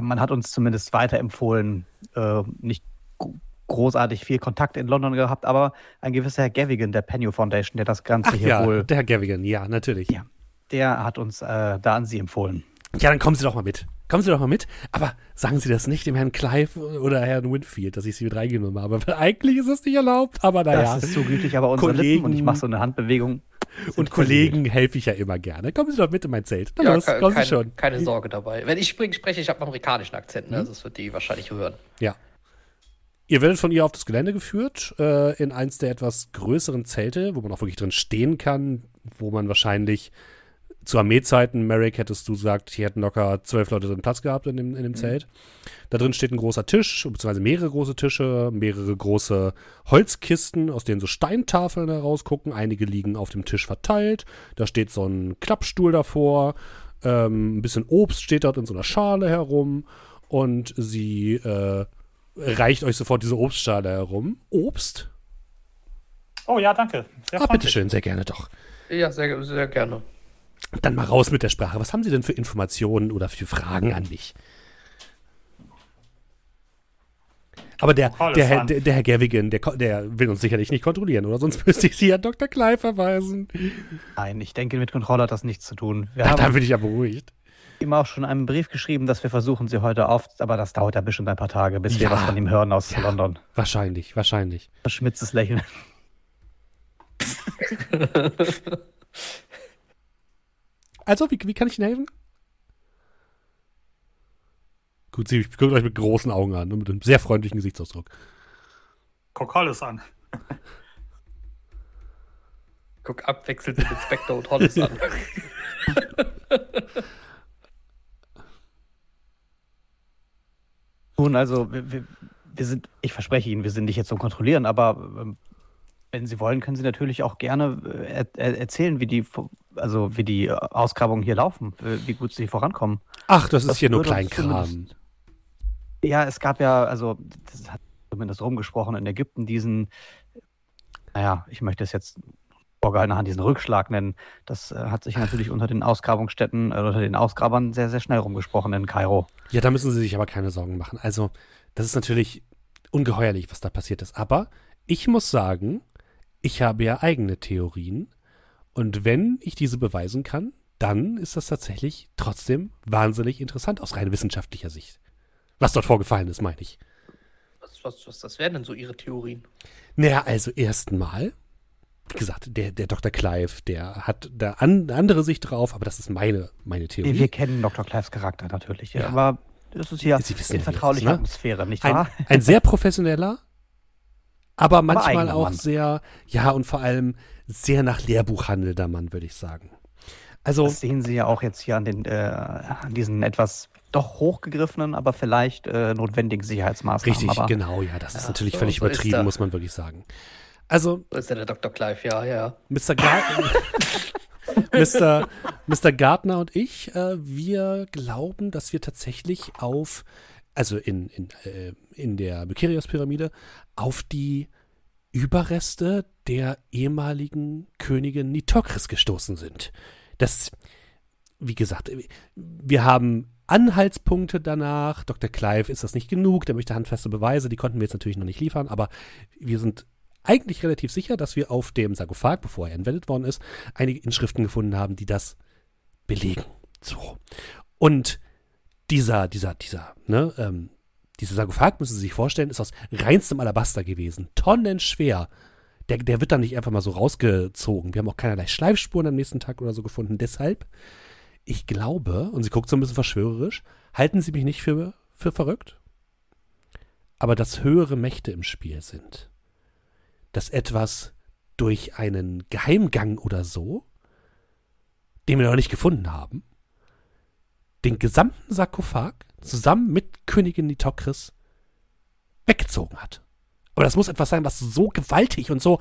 man hat uns zumindest weiterempfohlen, äh, nicht gro- großartig viel Kontakt in London gehabt, aber ein gewisser Herr Gavigan der Penny Foundation, der das Ganze Ach hier ja, wohl, der Herr Gavigan, ja, natürlich. Ja. der hat uns äh, da an Sie empfohlen. Ja, dann kommen Sie doch mal mit. Kommen Sie doch mal mit. Aber sagen Sie das nicht dem Herrn Clive oder Herrn Winfield, dass ich Sie mit reingenommen habe. Weil eigentlich ist das nicht erlaubt, aber naja. Das ist so gütlich, aber unsere Kollegen- Lippen und ich mache so eine Handbewegung. [laughs] Und Kollegen helfe ich ja immer gerne. Kommen Sie doch mit in mein Zelt. Na Ja, los, kommen Sie keine, schon. keine Sorge dabei. Wenn ich spring, spreche, ich habe einen amerikanischen Akzent, ne? also das wird die wahrscheinlich hören. Ja. Ihr werdet von ihr auf das Gelände geführt, äh, in eins der etwas größeren Zelte, wo man auch wirklich drin stehen kann, wo man wahrscheinlich zu Armeezeiten, Merrick, hättest du gesagt, hier hätten locker zwölf Leute drin Platz gehabt in dem, in dem Zelt. Da drin steht ein großer Tisch, beziehungsweise mehrere große Tische, mehrere große Holzkisten, aus denen so Steintafeln herausgucken. Einige liegen auf dem Tisch verteilt. Da steht so ein Klappstuhl davor. Ähm, ein bisschen Obst steht dort in so einer Schale herum. Und sie äh, reicht euch sofort diese Obstschale herum. Obst? Oh ja, danke. Sehr Ah, bitteschön, sehr gerne doch. Ja, sehr, sehr gerne. Dann mal raus mit der Sprache. Was haben Sie denn für Informationen oder für Fragen an mich? Aber der, Alles der, Herr, der, der Herr Gavigan, der, der will uns sicherlich nicht kontrollieren, oder? Sonst müsste ich Sie an Dr. Clive verweisen. Nein, ich denke, mit Kontrolle hat das nichts zu tun. Wir Ja, da haben bin ich ja beruhigt. ihm auch schon einen Brief geschrieben, dass wir versuchen, sie heute auf, aber das dauert ja bestimmt ein paar Tage, bis wir Ja. was von ihm hören aus Ja. London. Wahrscheinlich, wahrscheinlich. Verschmitztes Lächeln. [laughs] Also, wie, wie kann ich Ihnen helfen? Guckt, sie, guckt euch mit großen Augen an und mit einem sehr freundlichen Gesichtsausdruck. Guck Hollis an. [laughs] Guck abwechselnd mit Spectre und Hollis an. [laughs] Nun, also, wir, wir, wir sind, ich verspreche Ihnen, wir sind nicht jetzt zum Kontrollieren, aber ähm, wenn Sie wollen, können Sie natürlich auch gerne äh, er, er, erzählen, wie die, also wie die Ausgrabungen hier laufen, äh, wie gut Sie vorankommen. Ach, das ist Das hier nur Kleinkram. Ja, es gab ja, also, das hat zumindest rumgesprochen in Ägypten, diesen, naja, ich möchte es jetzt vorgehaltener Hand diesen Rückschlag nennen. Das äh, hat sich natürlich unter den Ausgrabungsstätten, äh, unter den Ausgrabern sehr, sehr schnell rumgesprochen in Kairo. Ja, da müssen Sie sich aber keine Sorgen machen. Also, das ist natürlich ungeheuerlich, was da passiert ist. Aber ich muss sagen, ich habe ja eigene Theorien. Und wenn ich diese beweisen kann, dann ist das tatsächlich trotzdem wahnsinnig interessant aus rein wissenschaftlicher Sicht. Was dort vorgefallen ist, meine ich. Was, was, was das wären denn so Ihre Theorien? Naja, also erstmal, wie gesagt, der, der Dr. Clive, der hat da an, eine andere Sicht drauf, aber das ist meine, meine Theorie. Wir, wir kennen Dr. Clives Charakter natürlich, Ja. aber das ist hier Sie wissen in ja, ist, vertraulicher ne? Atmosphäre, nicht ein, wahr? ein sehr professioneller, aber manchmal auch Mann. sehr, ja, und vor allem sehr nach Lehrbuch handelnder Mann, würde ich sagen. Also, Das sehen Sie ja auch jetzt hier an, den, äh, an diesen etwas doch hochgegriffenen, aber vielleicht äh, notwendigen Sicherheitsmaßnahmen. richtig, aber genau, ja, das ist Ja, natürlich so- völlig so übertrieben, er. muss man wirklich sagen. Also, So ist ja der Dr. Clive, ja, ja. Mr. Gardner, [laughs] Mr. Mr. Gardner und ich, äh, wir glauben, dass wir tatsächlich auf, also in, in, äh, in der Mykerios-Pyramide, auf die Überreste der ehemaligen Königin Nitokris gestoßen sind. Das, wie gesagt, wir haben Anhaltspunkte danach. Dr. Clive ist das nicht genug, der möchte handfeste Beweise, die konnten wir jetzt natürlich noch nicht liefern, aber wir sind eigentlich relativ sicher, dass wir auf dem Sarkophag, bevor er entwendet worden ist, einige Inschriften gefunden haben, die das belegen. So. Und dieser, dieser, dieser, ne, ähm, dieser Sarkophag, müssen Sie sich vorstellen, ist aus reinstem Alabaster gewesen. Tonnenschwer. Der, der wird dann nicht einfach mal so rausgezogen. Wir haben auch keinerlei Schleifspuren am nächsten Tag oder so gefunden. Deshalb, ich glaube, und sie guckt so ein bisschen verschwörerisch, halten Sie mich nicht für, für verrückt? Aber dass höhere Mächte im Spiel sind, dass etwas durch einen Geheimgang oder so, den wir noch nicht gefunden haben, den gesamten Sarkophag zusammen mit Königin Nitokris weggezogen hat. Aber das muss etwas sein, was so gewaltig und so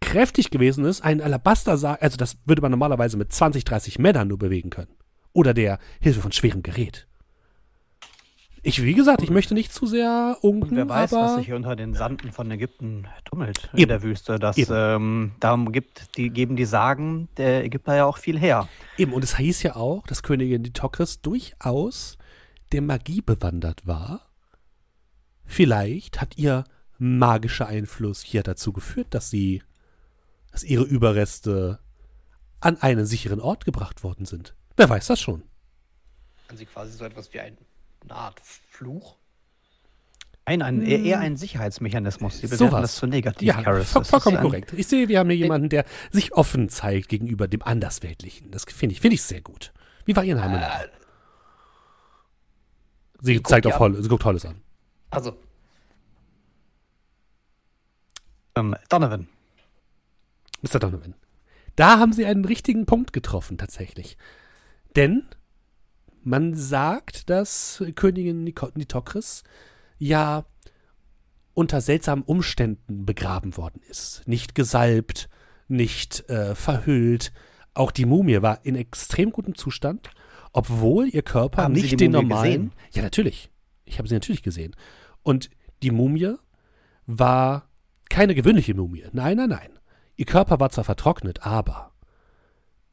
kräftig gewesen ist, ein Alabaster, also das würde man normalerweise mit 20, 30 Männern nur bewegen können. Oder der Hilfe von schwerem Gerät. Ich, wie gesagt, ich möchte nicht zu sehr unken, Und wer weiß, aber was sich hier unter den Sanden von Ägypten tummelt in Eben. der Wüste. Das, ähm, darum gibt, die geben die Sagen der Ägypter ja auch viel her. Eben, und es hieß ja auch, dass Königin Nitokris durchaus der Magie bewandert war. Vielleicht hat ihr magischer Einfluss hier dazu geführt, dass sie, dass ihre Überreste an einen sicheren Ort gebracht worden sind. Wer weiß das schon? Haben Sie quasi so etwas wie ein, eine Art Fluch? Ein, ein, eher- eher ein Sicherheitsmechanismus. Sie bewerten Sowas. das zu negativ, Ja, Karis. vo Das ist vollkommen korrekt. Ich sehe, wir haben hier jemanden, der sich offen zeigt gegenüber dem Andersweltlichen. Das finde ich, finde ich sehr gut. Wie war Ihr Name? noch? Äh, Sie guckt zeigt auf ja- Holl, sie guckt Hollis an. also, Ähm, Donovan. Mr. Donovan. Da haben Sie einen richtigen Punkt getroffen, tatsächlich. Denn man sagt, dass Königin Nitokris ja unter seltsamen Umständen begraben worden ist. Nicht gesalbt, nicht äh, verhüllt. Auch die Mumie war in extrem gutem Zustand, obwohl ihr Körper Haben Sie nicht die den Mumie normalen. gesehen? Ja, natürlich. Ich habe sie natürlich gesehen. Und die Mumie war keine gewöhnliche Mumie. Nein, nein, nein. Ihr Körper war zwar vertrocknet, aber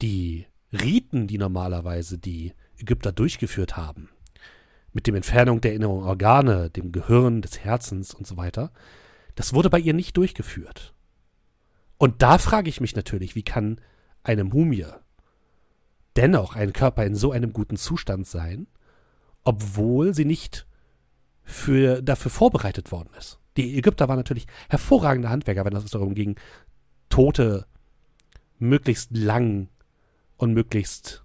die Riten, die normalerweise die Ägypter durchgeführt haben, mit dem Entfernung der inneren Organe, dem Gehirn, des Herzens und so weiter, das wurde bei ihr nicht durchgeführt. Und da frage ich mich natürlich, wie kann eine Mumie dennoch ein Körper in so einem guten Zustand sein, obwohl sie nicht für, dafür vorbereitet worden ist. Die Ägypter waren natürlich hervorragende Handwerker, wenn es darum ging, Tote möglichst lang und möglichst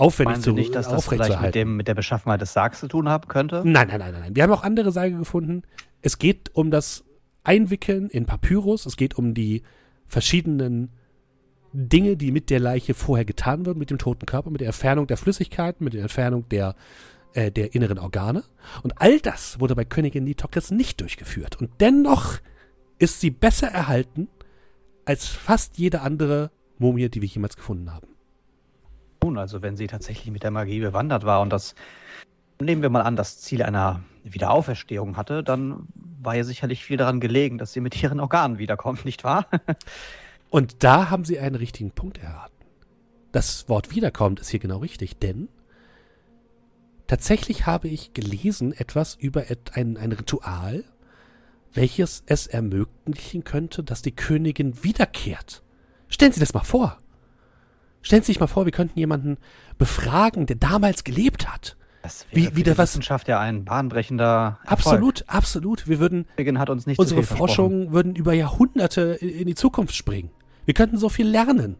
aufwendig Meinen zu Sie nicht, dass das vielleicht mit, dem, mit der Beschaffenheit des Sargs zu tun haben könnte? Nein, nein, nein, nein. Wir haben auch andere Särge gefunden. Es geht um das Einwickeln in Papyrus. Es geht um die verschiedenen Dinge, die mit der Leiche vorher getan wurden, mit dem toten Körper, mit der Entfernung der Flüssigkeiten, mit der Entfernung der, äh, der inneren Organe. Und all das wurde bei Königin Nitokris nicht durchgeführt. Und dennoch ist sie besser erhalten als fast jede andere Mumie, die wir jemals gefunden haben. Nun, also wenn sie tatsächlich mit der Magie bewandert war und das, nehmen wir mal an, das Ziel einer Wiederauferstehung hatte, dann war ja sicherlich viel daran gelegen, dass sie mit ihren Organen wiederkommt, nicht wahr? [laughs] Und da haben sie einen richtigen Punkt erraten. Das Wort wiederkommt ist hier genau richtig, denn tatsächlich habe ich gelesen etwas über ein, ein Ritual, welches es ermöglichen könnte, dass die Königin wiederkehrt. Stellen Sie das mal vor. Stellen Sie sich mal vor, wir könnten jemanden befragen, der damals gelebt hat. Das Wie- für wie da was- Wissenschaft ja ein bahnbrechender Erfolg. Absolut, absolut. Wir würden hat uns nicht Unsere. Forschungen würden über Jahrhunderte in die Zukunft springen. Wir könnten so viel lernen.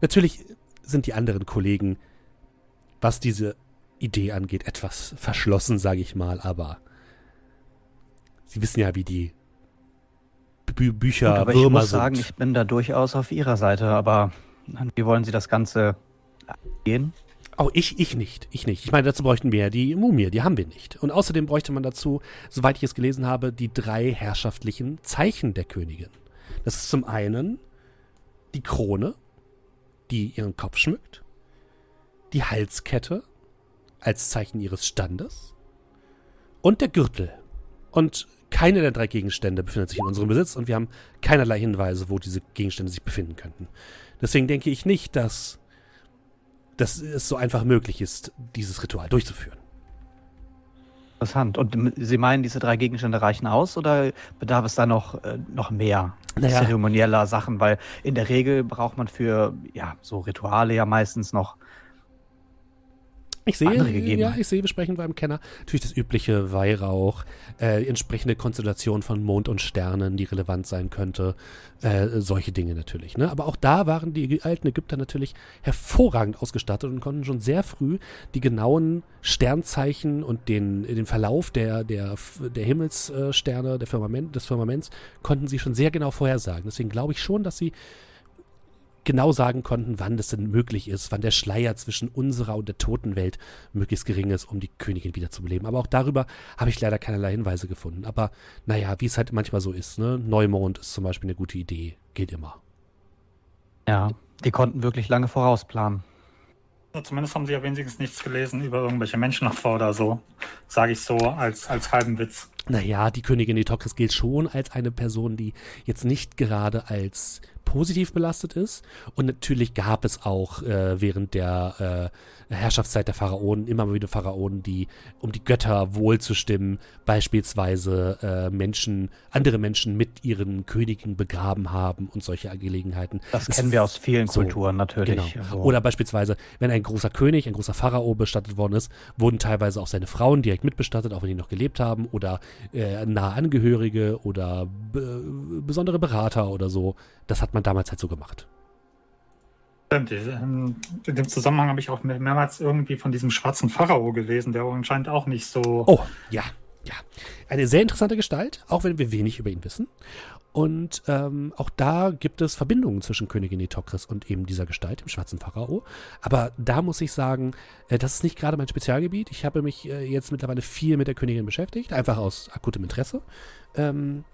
Natürlich sind die anderen Kollegen, was diese Idee angeht, etwas verschlossen, sage ich mal, aber sie wissen ja, wie die Bü Bücher, Gut, aber ich Würmer muss sagen, sind. ich bin da durchaus auf ihrer Seite, aber wie wollen Sie das Ganze gehen? Oh, ich, ich nicht. Ich nicht. Ich meine, dazu bräuchten wir ja die Mumie, die haben wir nicht. Und außerdem bräuchte man dazu, soweit ich es gelesen habe, die drei herrschaftlichen Zeichen der Königin. Das ist zum einen die Krone, die ihren Kopf schmückt, die Halskette als Zeichen ihres Standes und der Gürtel. Und keine der drei Gegenstände befindet sich in unserem Besitz und wir haben keinerlei Hinweise, wo diese Gegenstände sich befinden könnten. Deswegen denke ich nicht, dass dass es so einfach möglich ist, dieses Ritual durchzuführen. Interessant. Und Sie meinen, diese drei Gegenstände reichen aus oder bedarf es da noch, äh, noch mehr Naja. zeremonieller Sachen? Weil in der Regel braucht man für ja, so Rituale ja meistens noch Ich sehe, Andere gegeben. ja, ich sehe, besprechen beim Kenner natürlich das übliche Weihrauch, äh, entsprechende Konstellation von Mond und Sternen, die relevant sein könnte, äh, solche Dinge natürlich. Ne? Aber auch da waren die alten Ägypter natürlich hervorragend ausgestattet und konnten schon sehr früh die genauen Sternzeichen und den, den Verlauf der, der, der Himmelssterne, der Firmament, des Firmaments, konnten sie schon sehr genau vorhersagen. Deswegen glaube ich schon, dass sie genau sagen konnten, wann das denn möglich ist, wann der Schleier zwischen unserer und der toten Welt möglichst gering ist, um die Königin wiederzubeleben. Aber auch darüber habe ich leider keinerlei Hinweise gefunden. Aber naja, wie es halt manchmal so ist, ne? Neumond ist zum Beispiel eine gute Idee. Geht immer. Ja, die konnten wirklich lange vorausplanen. Also Zumindest haben sie ja wenigstens nichts gelesen über irgendwelche Menschenopfer oder so. Sage ich so als, als halben Witz. Naja, die Königin Nitokris gilt schon als eine Person, die jetzt nicht gerade als positiv belastet ist. Und natürlich gab es auch äh, während der äh, Herrschaftszeit der Pharaonen immer mal wieder Pharaonen, die, um die Götter wohlzustimmen, beispielsweise äh, Menschen, andere Menschen mit ihren Königen begraben haben und solche Gelegenheiten. Das Es kennen wir aus vielen so, Kulturen natürlich. Genau. Also, Oder beispielsweise, wenn ein großer König, ein großer Pharao bestattet worden ist, wurden teilweise auch seine Frauen direkt mitbestattet, auch wenn die noch gelebt haben, oder äh, nahe Angehörige oder be besondere Berater oder so. Das hat man damals halt so gemacht. Stimmt, ähm, in dem Zusammenhang habe ich auch mehr- mehrmals irgendwie von diesem schwarzen Pharao gelesen, der anscheinend auch nicht so. Oh, ja, ja. Eine sehr interessante Gestalt, auch wenn wir wenig über ihn wissen. Und ähm, auch da gibt es Verbindungen zwischen Königin Nitokris und eben dieser Gestalt, dem schwarzen Pharao. Aber da muss ich sagen, äh, das ist nicht gerade mein Spezialgebiet. Ich habe mich äh, jetzt mittlerweile viel mit der Königin beschäftigt, einfach aus akutem Interesse. Ähm,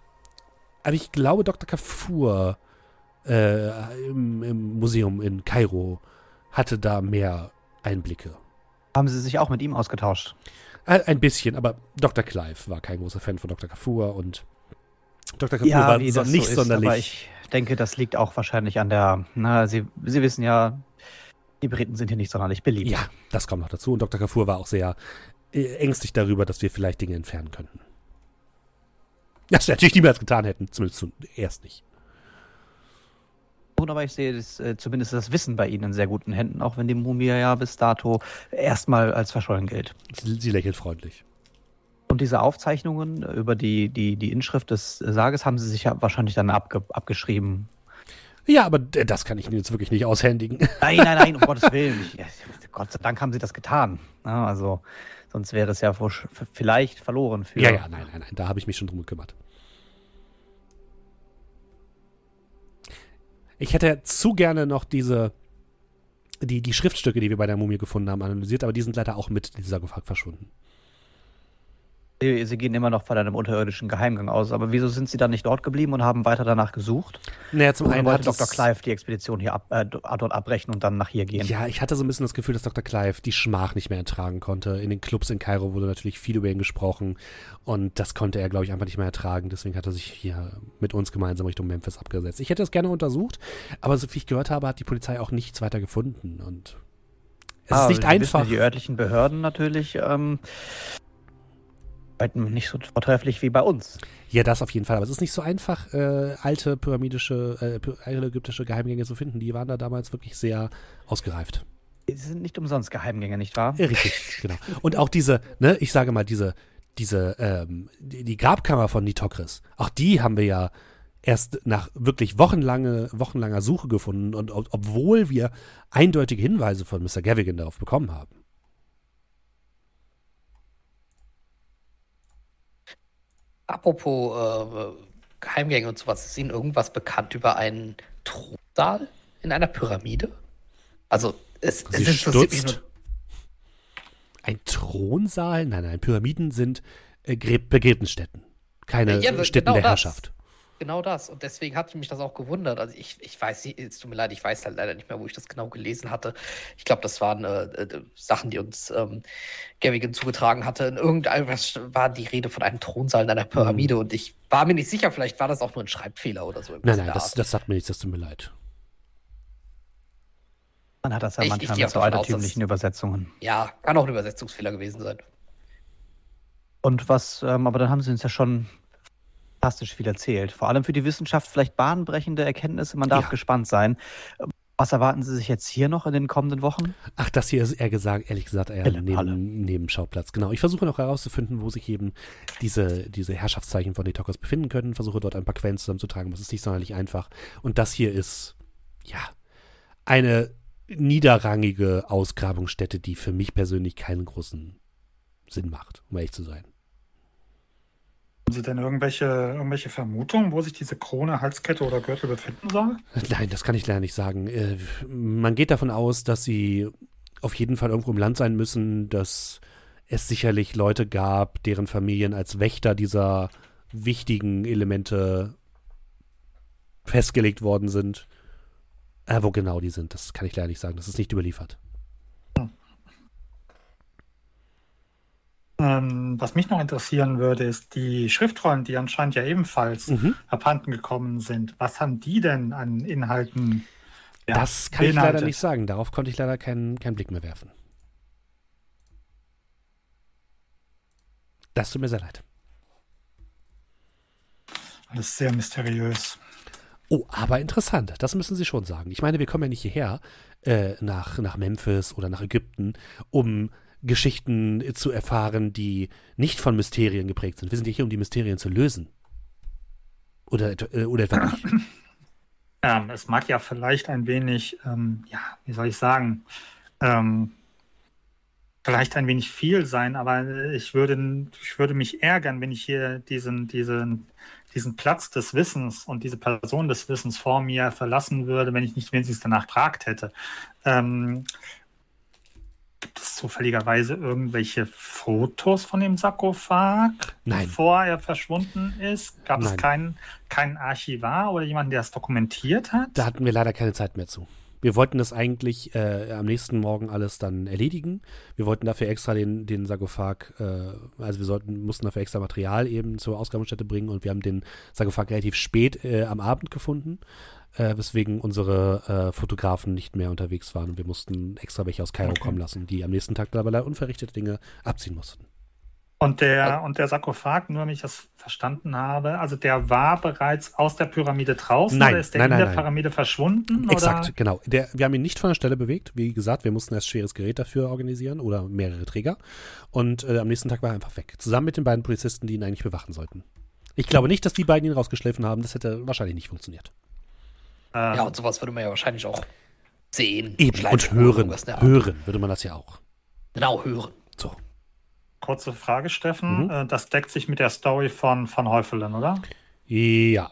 aber ich glaube, Dr. Kafur äh, im, im Museum in Kairo hatte da mehr Einblicke. haben Sie sich auch mit ihm ausgetauscht? Ein ein bisschen, aber Dr. Clive war kein großer Fan von Dr. Kafur und Dr. Kafur Ja, war so nicht so sonderlich. aber ich denke, das liegt auch wahrscheinlich an der, na, Sie, Sie wissen ja, die Briten sind hier nicht sonderlich beliebt. ja, das kommt noch dazu. Und Dr. Kafur war auch sehr äh, ängstlich darüber, dass wir vielleicht Dinge entfernen könnten. Das wir natürlich niemals getan hätten, zumindest zuerst nicht. Gut, aber ich sehe das, äh, zumindest das Wissen bei Ihnen in sehr guten Händen, auch wenn die Mumie ja bis dato erstmal als verschollen gilt. Sie, sie lächelt freundlich. Und diese Aufzeichnungen über die, die, die Inschrift des Sages haben Sie sich ja wahrscheinlich dann abge, abgeschrieben. Ja, aber das kann ich Ihnen jetzt wirklich nicht aushändigen. Nein, nein, nein, um [laughs] Gottes Willen. Gott sei Dank haben sie das getan. Also, sonst wäre es ja vielleicht verloren für. Ja, ja, nein, nein, nein, da habe ich mich schon drum gekümmert. Ich hätte zu gerne noch diese, die, die Schriftstücke, die wir bei der Mumie gefunden haben, analysiert, aber die sind leider auch mit dieser Sarkophag verschwunden. Sie, sie gehen immer noch von einem unterirdischen Geheimgang aus. Aber wieso sind sie dann nicht dort geblieben und haben weiter danach gesucht? Naja, zum einen wollte Dr. Clive die Expedition hier ab, äh, dort abbrechen und dann nach hier gehen? Ja, ich hatte so ein bisschen das Gefühl, dass Dr. Clive die Schmach nicht mehr ertragen konnte. In den Clubs in Kairo wurde natürlich viel über ihn gesprochen und das konnte er, glaube ich, einfach nicht mehr ertragen. Deswegen hat er sich hier mit uns gemeinsam Richtung Memphis abgesetzt. Ich hätte es gerne untersucht, aber so wie ich gehört habe, hat die Polizei auch nichts weiter gefunden und es Ah, ist nicht einfach. Wissen, die örtlichen Behörden natürlich ähm, arbeiten nicht so vortrefflich wie bei uns. Ja, das auf jeden Fall. Aber es ist nicht so einfach, äh, alte pyramidische, äh, ägyptische Geheimgänge zu finden. Die waren da damals wirklich sehr ausgereift. Sie sind nicht umsonst Geheimgänge, nicht wahr? Ja, Richtig, genau. Und auch diese, ne, ich sage mal, diese, diese, ähm, die, die Grabkammer von Nitokris, auch die haben wir ja erst nach wirklich wochenlange, wochenlanger Suche gefunden und ob, obwohl wir eindeutige Hinweise von Mr. Gavigan darauf bekommen haben. Apropos äh, Geheimgänge und sowas, ist Ihnen irgendwas bekannt über einen Thronsaal in einer Pyramide? Also, es, es Sie interessiert mich stutzt. nur. Ein Thronsaal? Nein, nein, Pyramiden sind äh, Gräb- Begräbnisstätten. Keine Ja, ja, Stätten genau der das. Herrschaft. Genau das. Und deswegen hat mich das auch gewundert. Also ich, ich weiß nicht, es tut mir leid, ich weiß halt leider nicht mehr, wo ich das genau gelesen hatte. Ich glaube, das waren äh, äh, Sachen, die uns ähm, Gavigan zugetragen hatte. In irgendetwas war die Rede von einem Thronsaal in einer Pyramide und ich war mir nicht sicher, vielleicht war das auch nur ein Schreibfehler oder so. Nein, nein, das, das sagt mir nichts, das tut mir leid. Man hat das ja Ich- ich manchmal gehe mit so auch davon aus, altertümlichen Übersetzungen. Ja, kann auch ein Übersetzungsfehler gewesen sein. Und was, ähm, aber dann haben sie uns ja schon fantastisch viel erzählt. Vor allem für die Wissenschaft vielleicht bahnbrechende Erkenntnisse. Man darf Ja. gespannt sein. Was erwarten Sie sich jetzt hier noch in den kommenden Wochen? Ach, das hier ist eher gesagt, ehrlich gesagt, eher Halle, neben. Nebenschauplatz. Genau. Ich versuche noch herauszufinden, wo sich eben diese, diese Herrschaftszeichen von Detokos befinden können. Versuche dort ein paar Quellen zusammenzutragen. Das ist nicht sonderlich einfach. Und das hier ist, ja, eine niederrangige Ausgrabungsstätte, die für mich persönlich keinen großen Sinn macht, um ehrlich zu sein. Haben Sie denn irgendwelche, irgendwelche Vermutungen, wo sich diese Krone, Halskette oder Gürtel befinden soll? Nein, das kann ich leider nicht sagen. Äh, man geht davon aus, dass sie auf jeden Fall irgendwo im Land sein müssen, dass es sicherlich Leute gab, deren Familien als Wächter dieser wichtigen Elemente festgelegt worden sind. Äh, wo genau die sind, das kann ich leider nicht sagen. Das ist nicht überliefert. Ähm, was mich noch interessieren würde, ist die Schriftrollen, die anscheinend ja ebenfalls Mhm. abhanden gekommen sind. Was haben die denn an Inhalten? ja, das kann ich leider beinhaltet? nicht sagen. Darauf konnte ich leider keinen, keinen Blick mehr werfen. Das tut mir sehr leid. Alles sehr mysteriös. Oh, aber interessant. Das müssen Sie schon sagen. Ich meine, wir kommen ja nicht hierher äh, nach, nach Memphis oder nach Ägypten, um Geschichten äh, zu erfahren, die nicht von Mysterien geprägt sind. Wir sind ja hier, um die Mysterien zu lösen. Oder, äh, oder etwa nicht. [laughs] Ähm, es mag ja vielleicht ein wenig, ähm, ja, wie soll ich sagen, ähm, vielleicht ein wenig viel sein, aber ich würde, ich würde mich ärgern, wenn ich hier diesen, diesen, diesen Platz des Wissens und diese Person des Wissens vor mir verlassen würde, wenn ich nicht wenigstens danach fragt hätte. Ähm, gibt es zufälligerweise irgendwelche Fotos von dem Sarkophag, Nein. bevor er verschwunden ist? Gab Nein. es keinen, keinen Archivar oder jemanden, der es dokumentiert hat? Da hatten wir leider keine Zeit mehr zu. Wir wollten das eigentlich äh, am nächsten Morgen alles dann erledigen. Wir wollten dafür extra den, den Sarkophag, äh, also wir sollten, mussten dafür extra Material eben zur Ausgrabungsstätte bringen und wir haben den Sarkophag relativ spät äh, am Abend gefunden, äh, weswegen unsere äh, Fotografen nicht mehr unterwegs waren und wir mussten extra welche aus Kairo Okay. kommen lassen, die am nächsten Tag dabei unverrichtete Dinge abziehen mussten. Und der, und der Sarkophag, nur damit ich das verstanden habe, also der war bereits aus der Pyramide draußen Nein, oder ist der nein, in nein, der nein. Pyramide verschwunden? Exakt, Oder? genau. Der, wir haben ihn nicht von der Stelle bewegt. Wie gesagt, wir mussten erst schweres Gerät dafür organisieren oder mehrere Träger. Und äh, am nächsten Tag war er einfach weg. Zusammen mit den beiden Polizisten, die ihn eigentlich bewachen sollten. Ich glaube nicht, dass die beiden ihn rausgeschliffen haben. Das hätte wahrscheinlich nicht funktioniert. Ähm, Ja, und sowas würde man ja wahrscheinlich auch sehen. Eben, und hören. Art. Hören würde man das ja auch. Genau, hören. So. kurze Frage, Steffen. Mhm. Äh, das deckt sich mit der Story von Van Häufelen, oder? Ja.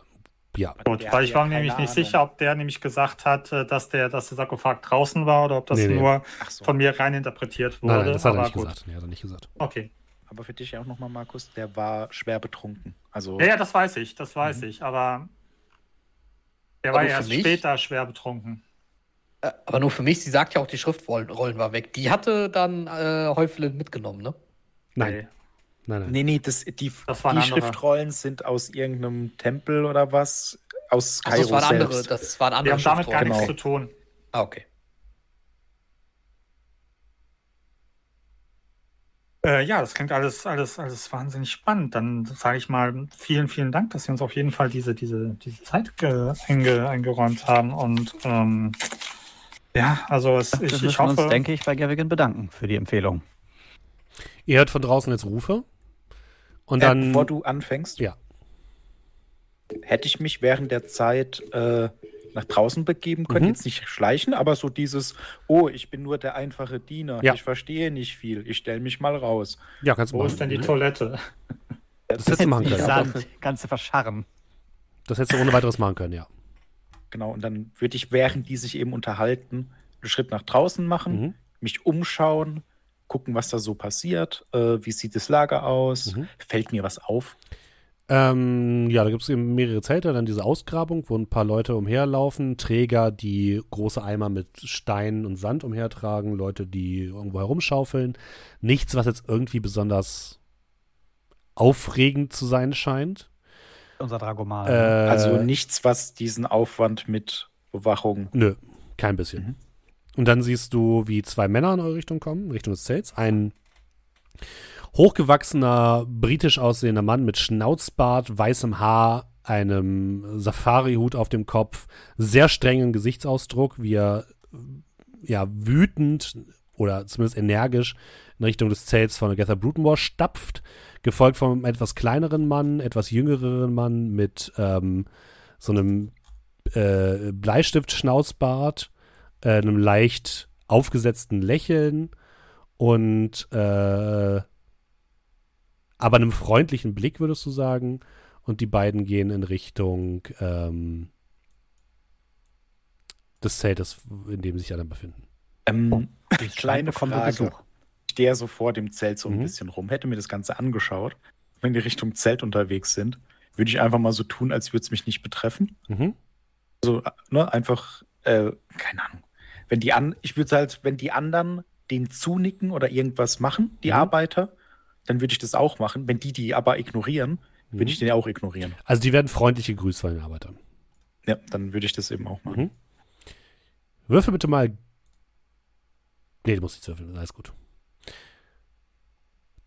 Ja. Gut, weil ich war keine nämlich nicht Ahnung. sicher, ob der nämlich gesagt hat, äh, dass der, dass der Sarkophag draußen war oder ob das Nee, nee. nur so. von mir rein interpretiert wurde. Nein, nein, das hat er nicht gut. gesagt. Nee, hat er nicht gesagt. Okay. Aber für dich ja auch nochmal, Markus, der war schwer betrunken. Also Ja, ja, das weiß ich, das weiß Mhm. ich, aber der war erst mich- später schwer betrunken. Äh, Aber nur für mich, sie sagt ja auch, die Schriftrollen Rollen war weg. Die hatte dann äh, Häufelen mitgenommen, ne? Nein. Nee. Nein, nein. Nee, nee, das, die, Das waren die. Schriftrollen sind aus irgendeinem Tempel oder was. Aus Also Kairo das waren andere, selbst. das waren Die andere haben damit gar nichts Genau. zu tun. Ah, okay. Äh, ja, das klingt alles, alles, alles wahnsinnig spannend. Dann sage ich mal vielen, vielen Dank, dass Sie uns auf jeden Fall diese, diese, diese Zeit ge, einge, eingeräumt haben. Und ähm, ja, also es, Wir ich, müssen ich hoffe. uns, denke ich, bei Gavigan bedanken für die Empfehlung. Ihr hört von draußen jetzt Rufe. Und Äh, dann. bevor du anfängst, Ja. hätte ich mich während der Zeit äh, nach draußen begeben können. Mhm. Jetzt nicht schleichen, aber so dieses, oh, ich bin nur der einfache Diener. Ja. Ich verstehe nicht viel. Ich stelle mich mal raus. ja, kannst du Wo machen. ist denn die Toilette? Das hättest du machen können. Sand, kannst du verscharren. Das hättest du ohne weiteres machen können, ja. Genau, und dann würde ich, während die sich eben unterhalten, einen Schritt nach draußen machen, Mhm. mich umschauen, gucken, was da so passiert, äh, wie sieht das Lager aus, Mhm. fällt mir was auf. Ähm, ja, da gibt es eben mehrere Zelte, dann diese Ausgrabung, wo ein paar Leute umherlaufen, Träger, die große Eimer mit Stein und Sand umhertragen, Leute, die irgendwo herumschaufeln. Nichts, was jetzt irgendwie besonders aufregend zu sein scheint. Unser Dragomal. Äh, Also nichts, was diesen Aufwand mit Bewachung. Nö, kein bisschen. Mhm. Und dann siehst du, wie zwei Männer in eure Richtung kommen, Richtung des Zelts. Ein hochgewachsener, britisch aussehender Mann mit Schnauzbart, weißem Haar, einem Safari-Hut auf dem Kopf, sehr strengen Gesichtsausdruck, wie er ja wütend oder zumindest energisch in Richtung des Zelts von Agatha Brutenmore stapft, gefolgt von einem etwas kleineren Mann, etwas jüngeren Mann mit ähm, so einem äh, Bleistift-Schnauzbart, äh, einem leicht aufgesetzten Lächeln und äh, aber einem freundlichen Blick, würdest du sagen. Und die beiden gehen in Richtung ähm, des Zeltes, in dem sich alle befinden. Ähm, Die [laughs] kleine Frage. Ich stehe so vor dem Zelt so ein Mhm. bisschen rum, hätte mir das Ganze angeschaut. Wenn die Richtung Zelt unterwegs sind, würde ich einfach mal so tun, als würde es mich nicht betreffen. Mhm. Also, ne, einfach, äh, keine Ahnung. Wenn die an, ich würde halt, wenn die anderen den zunicken oder irgendwas machen, die Mhm. Arbeiter, dann würde ich das auch machen. Wenn die die aber ignorieren, würde Mhm. ich den auch ignorieren. Also die werden freundlich gegrüßt von den Arbeitern. Ja, dann würde ich das eben auch machen. Mhm. Würfel bitte mal. Nee, du musst nicht würfeln, alles gut.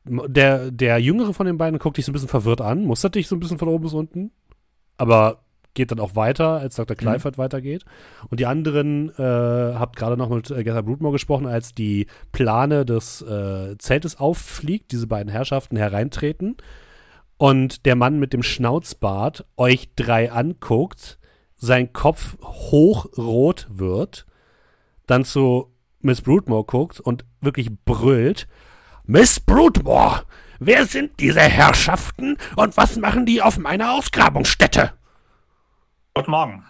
Der, der Jüngere von den beiden guckt dich so ein bisschen verwirrt an, mustert dich so ein bisschen von oben bis unten, aber geht dann auch weiter, als Dr. Kleifert weitergeht. Und die anderen, äh, habt gerade noch mit Agatha Broodmore gesprochen, als die Plane des äh, Zeltes auffliegt, diese beiden Herrschaften hereintreten und der Mann mit dem Schnauzbart euch drei anguckt, sein Kopf hochrot wird, dann zu Miss Broodmore guckt und wirklich brüllt: Miss Broodmore, wer sind diese Herrschaften und was machen die auf meiner Ausgrabungsstätte? Guten Morgen.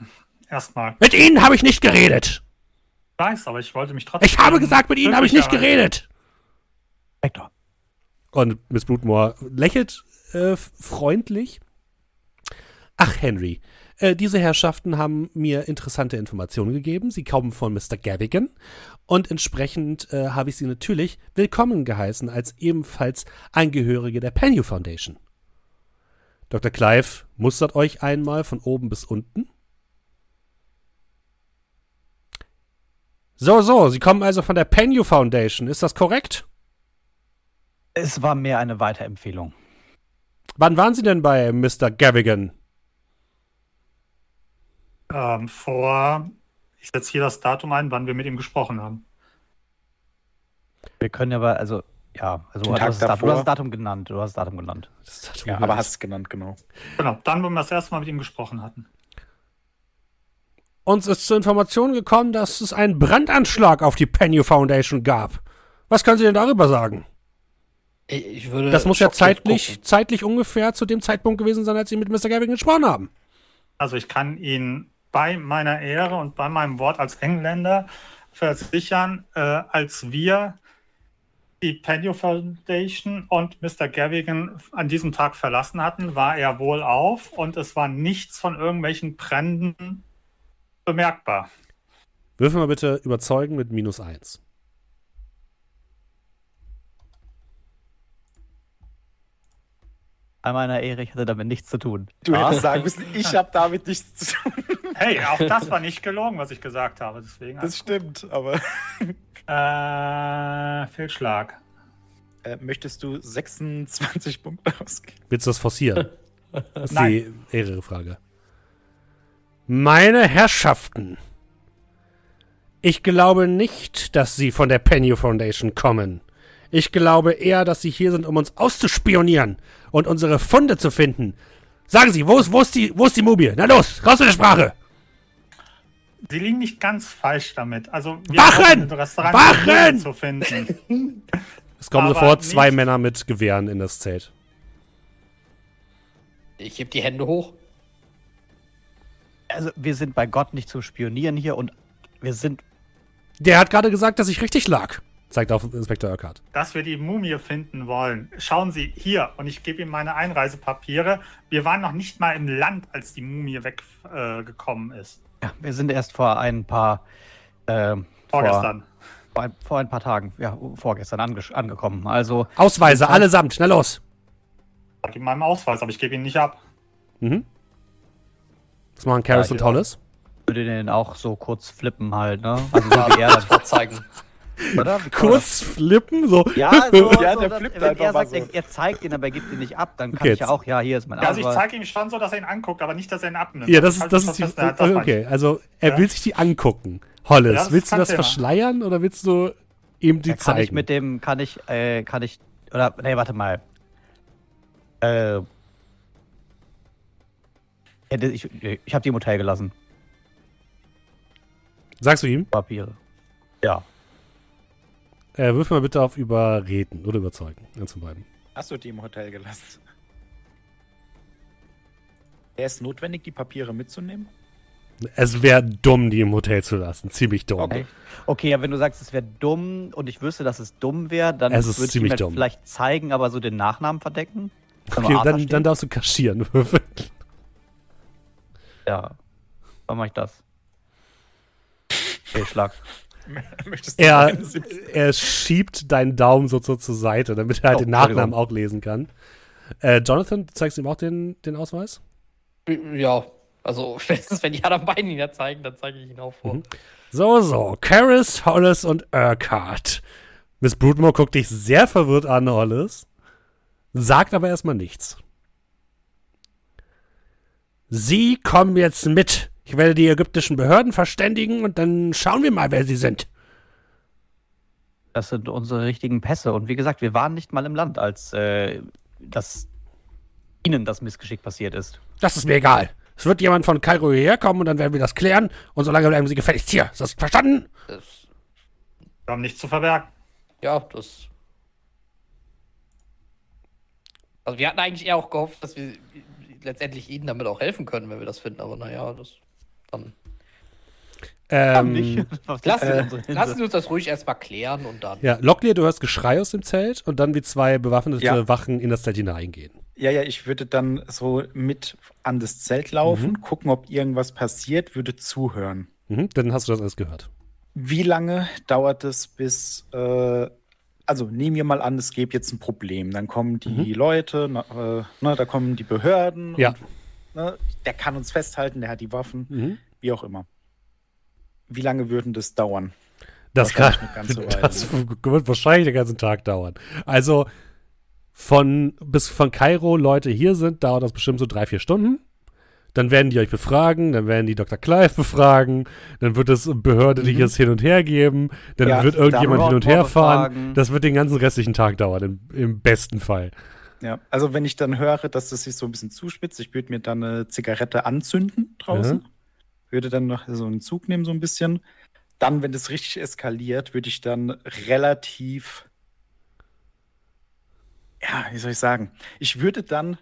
Erstmal. Mit ihnen habe ich nicht geredet. Ich weiß, aber ich wollte mich trotzdem. Ich habe gesagt, mit ihnen habe ich nicht geredet. Hector. Und Miss Broodmore lächelt äh, freundlich. Ach, Henry, äh, diese Herrschaften haben mir interessante Informationen gegeben. Sie kommen von Mr. Gavigan und entsprechend äh, habe ich sie natürlich willkommen geheißen als ebenfalls Angehörige der Penny Foundation. Dr. Clive mustert euch einmal von oben bis unten. So, so, Sie kommen also von der Penny Foundation, ist das korrekt? Es war mehr eine Weiterempfehlung. Wann waren Sie denn bei Mr. Gavigan? Ähm, vor, ich setze hier das Datum ein, wann wir mit ihm gesprochen haben. Wir können aber, also, ja, also du hast, das Datum, davor. du hast das Datum genannt. Du hast das Datum genannt. Das ist Ja, aber hast es genannt, genau. Genau, dann, wo wir das erste Mal mit ihm gesprochen hatten. uns ist zur Information gekommen, dass es einen Brandanschlag auf die Penny Foundation gab. Was können Sie denn darüber sagen? Ich, würde Das muss ja zeitlich, gucken. zeitlich ungefähr zu dem Zeitpunkt gewesen sein, als Sie mit Mr. Gavin gesprochen haben. Also ich kann Ihnen bei meiner Ehre und bei meinem Wort als Engländer versichern, äh, als wir die Penny Foundation und Mr. Gavigan an diesem Tag verlassen hatten, war er wohlauf und es war nichts von irgendwelchen Bränden bemerkbar. Würfeln wir bitte überzeugen mit minus eins. Bei meiner Ehre, ich hatte damit nichts zu tun. Du hättest sagen müssen, ich habe damit nichts zu tun. Hey, auch das war nicht gelogen, was ich gesagt habe. Deswegen Das stimmt, aber. Äh, Fehlschlag. Äh, möchtest du 26 Punkte ausgeben? Willst du das forcieren? [laughs] Das ist Nein. die ehre Frage. Meine Herrschaften, ich glaube nicht, dass Sie von der Penny Foundation kommen. Ich glaube eher, dass Sie hier sind, um uns auszuspionieren und unsere Funde zu finden. Sagen Sie, wo ist, wo ist, die, wo ist die Mumie? Na los, raus mit der Sprache! Sie liegen nicht ganz falsch damit. Also wir Wachen! Restaurant Wachen! Zu finden. [laughs] Es kommen Aber sofort zwei nicht- Männer mit Gewehren in das Zelt. Ich heb die Hände hoch. Also, wir sind bei Gott nicht zum Spionieren hier und wir sind. Der hat gerade gesagt, dass ich richtig lag. Zeigt auf Inspektor Urquhart. dass wir die Mumie finden wollen. Schauen Sie hier und ich gebe Ihnen meine Einreisepapiere. Wir waren noch nicht mal im Land, als die Mumie weggekommen äh, ist. Ja, wir sind erst vor ein paar. Äh, Vorgestern. Vor, vor, ein, vor ein paar Tagen, ja, vorgestern ange angekommen. Also, Ausweise, allesamt, schnell los! Ich gebe meinen Ausweis, aber ich gebe ihn nicht ab. Mhm. Das machen Karis Ja, und ja. Hollis. würde den auch so kurz flippen halt, ne? Also, so wie er dann, [laughs] vorzeigen. Oder? [laughs] Kann Kurz flippen, so. Ja, [laughs] so, Ja, so, der dass- flippt wenn einfach er mal sagt, so. er, er zeigt ihn, aber er gibt ihn nicht ab, dann kann Okay, ich ja auch, ja, hier ist mein Ja, also ich zeige ihm schon so, dass er ihn anguckt, aber nicht, dass er ihn abnimmt. Ja, das ist, Halt das mich ist die. fest, das Okay, ich. also er Ja. will sich die angucken. Hollis, Ja, willst du ist das verschleiern oder willst du ihm die Ja, kann ich zeigen? mit dem, kann ich, äh, kann ich, oder, nee, warte mal. Äh, ich, ich habe die im Hotel gelassen, Sagst du ihm? Papiere. Ja. Äh, würfel mal bitte auf Überreden oder Überzeugen. Eins von beiden. Hast du die im Hotel gelassen? Wäre es notwendig, die Papiere mitzunehmen? Es wäre dumm, die im Hotel zu lassen. Ziemlich dumm. Okay. Okay, ja, wenn du sagst, es wäre dumm und ich wüsste, dass es dumm wäre, dann Es ist würde ich ziemlich halt dumm. vielleicht zeigen, aber so den Nachnamen verdecken. Okay, dann, dann darfst du kaschieren. [laughs] Würfeln. Ja. Wann mache ich das? Fehlschlag. [laughs] Möchtest du Er, 71? er schiebt deinen Daumen so zur, zur Seite, damit er halt Oh, den Nachnamen auch lesen kann. Äh, Jonathan, du zeigst ihm auch den, den Ausweis? Ja, also [laughs] spätestens wenn die anderen beiden ihn ja zeigen, dann zeige ich ihn auch vor. Mhm. So, so. Karis, Hollis und Urquhart. Miss Broodmore guckt dich sehr verwirrt an, Hollis. Sagt aber erstmal nichts. Sie kommen jetzt mit. Ich werde die ägyptischen Behörden verständigen und dann schauen wir mal, wer sie sind. Das sind unsere richtigen Pässe. Und wie gesagt, wir waren nicht mal im Land, als äh, das ihnen das Missgeschick passiert ist. Das ist mir egal. Es wird jemand von Kairo hierher kommen und dann werden wir das klären. Und solange bleiben Sie gefälligst hier. Ist das verstanden? Das, Wir haben nichts zu verbergen. ja, das. Also wir hatten eigentlich eher auch gehofft, dass wir letztendlich ihnen damit auch helfen können, wenn wir das finden, aber naja, das dann. Ähm, [laughs] Was Lassen, lassen Sie uns das ruhig erstmal klären und dann. ja, Locklear, du hörst Geschrei aus dem Zelt und dann wie zwei bewaffnete Ja. Wachen in das Zelt hineingehen. Ja, ja, ich würde dann so mit an das Zelt laufen, gucken, ob irgendwas passiert, würde zuhören. Mhm, dann hast du das alles gehört. Wie lange dauert es bis, äh, also nehmen wir mal an, es gäbe jetzt ein Problem. Dann kommen die Leute, na, äh, ne, da kommen die Behörden. Ja. Und, ne, der kann uns festhalten, der hat die Waffen, Mhm. Wie auch immer. Wie lange würden das dauern? Das, kann, [laughs] das [laughs] wird wahrscheinlich den ganzen Tag dauern. Also von bis von Kairo Leute hier sind, dauert das bestimmt so drei, vier Stunden. Dann werden die euch befragen, dann werden die Dr. Clive [laughs] befragen, dann wird es behördliches Hin und Her geben, dann Ja, wird irgendjemand hin und her fahren. befragen. Das wird den ganzen restlichen Tag dauern, im, im besten Fall. Ja, also wenn ich dann höre, dass das sich so ein bisschen zuspitzt, ich würde mir dann eine Zigarette anzünden draußen. Würde dann noch so einen Zug nehmen, so ein bisschen. Dann, wenn das richtig eskaliert, würde ich dann relativ. Ja, wie soll ich sagen? Ich würde dann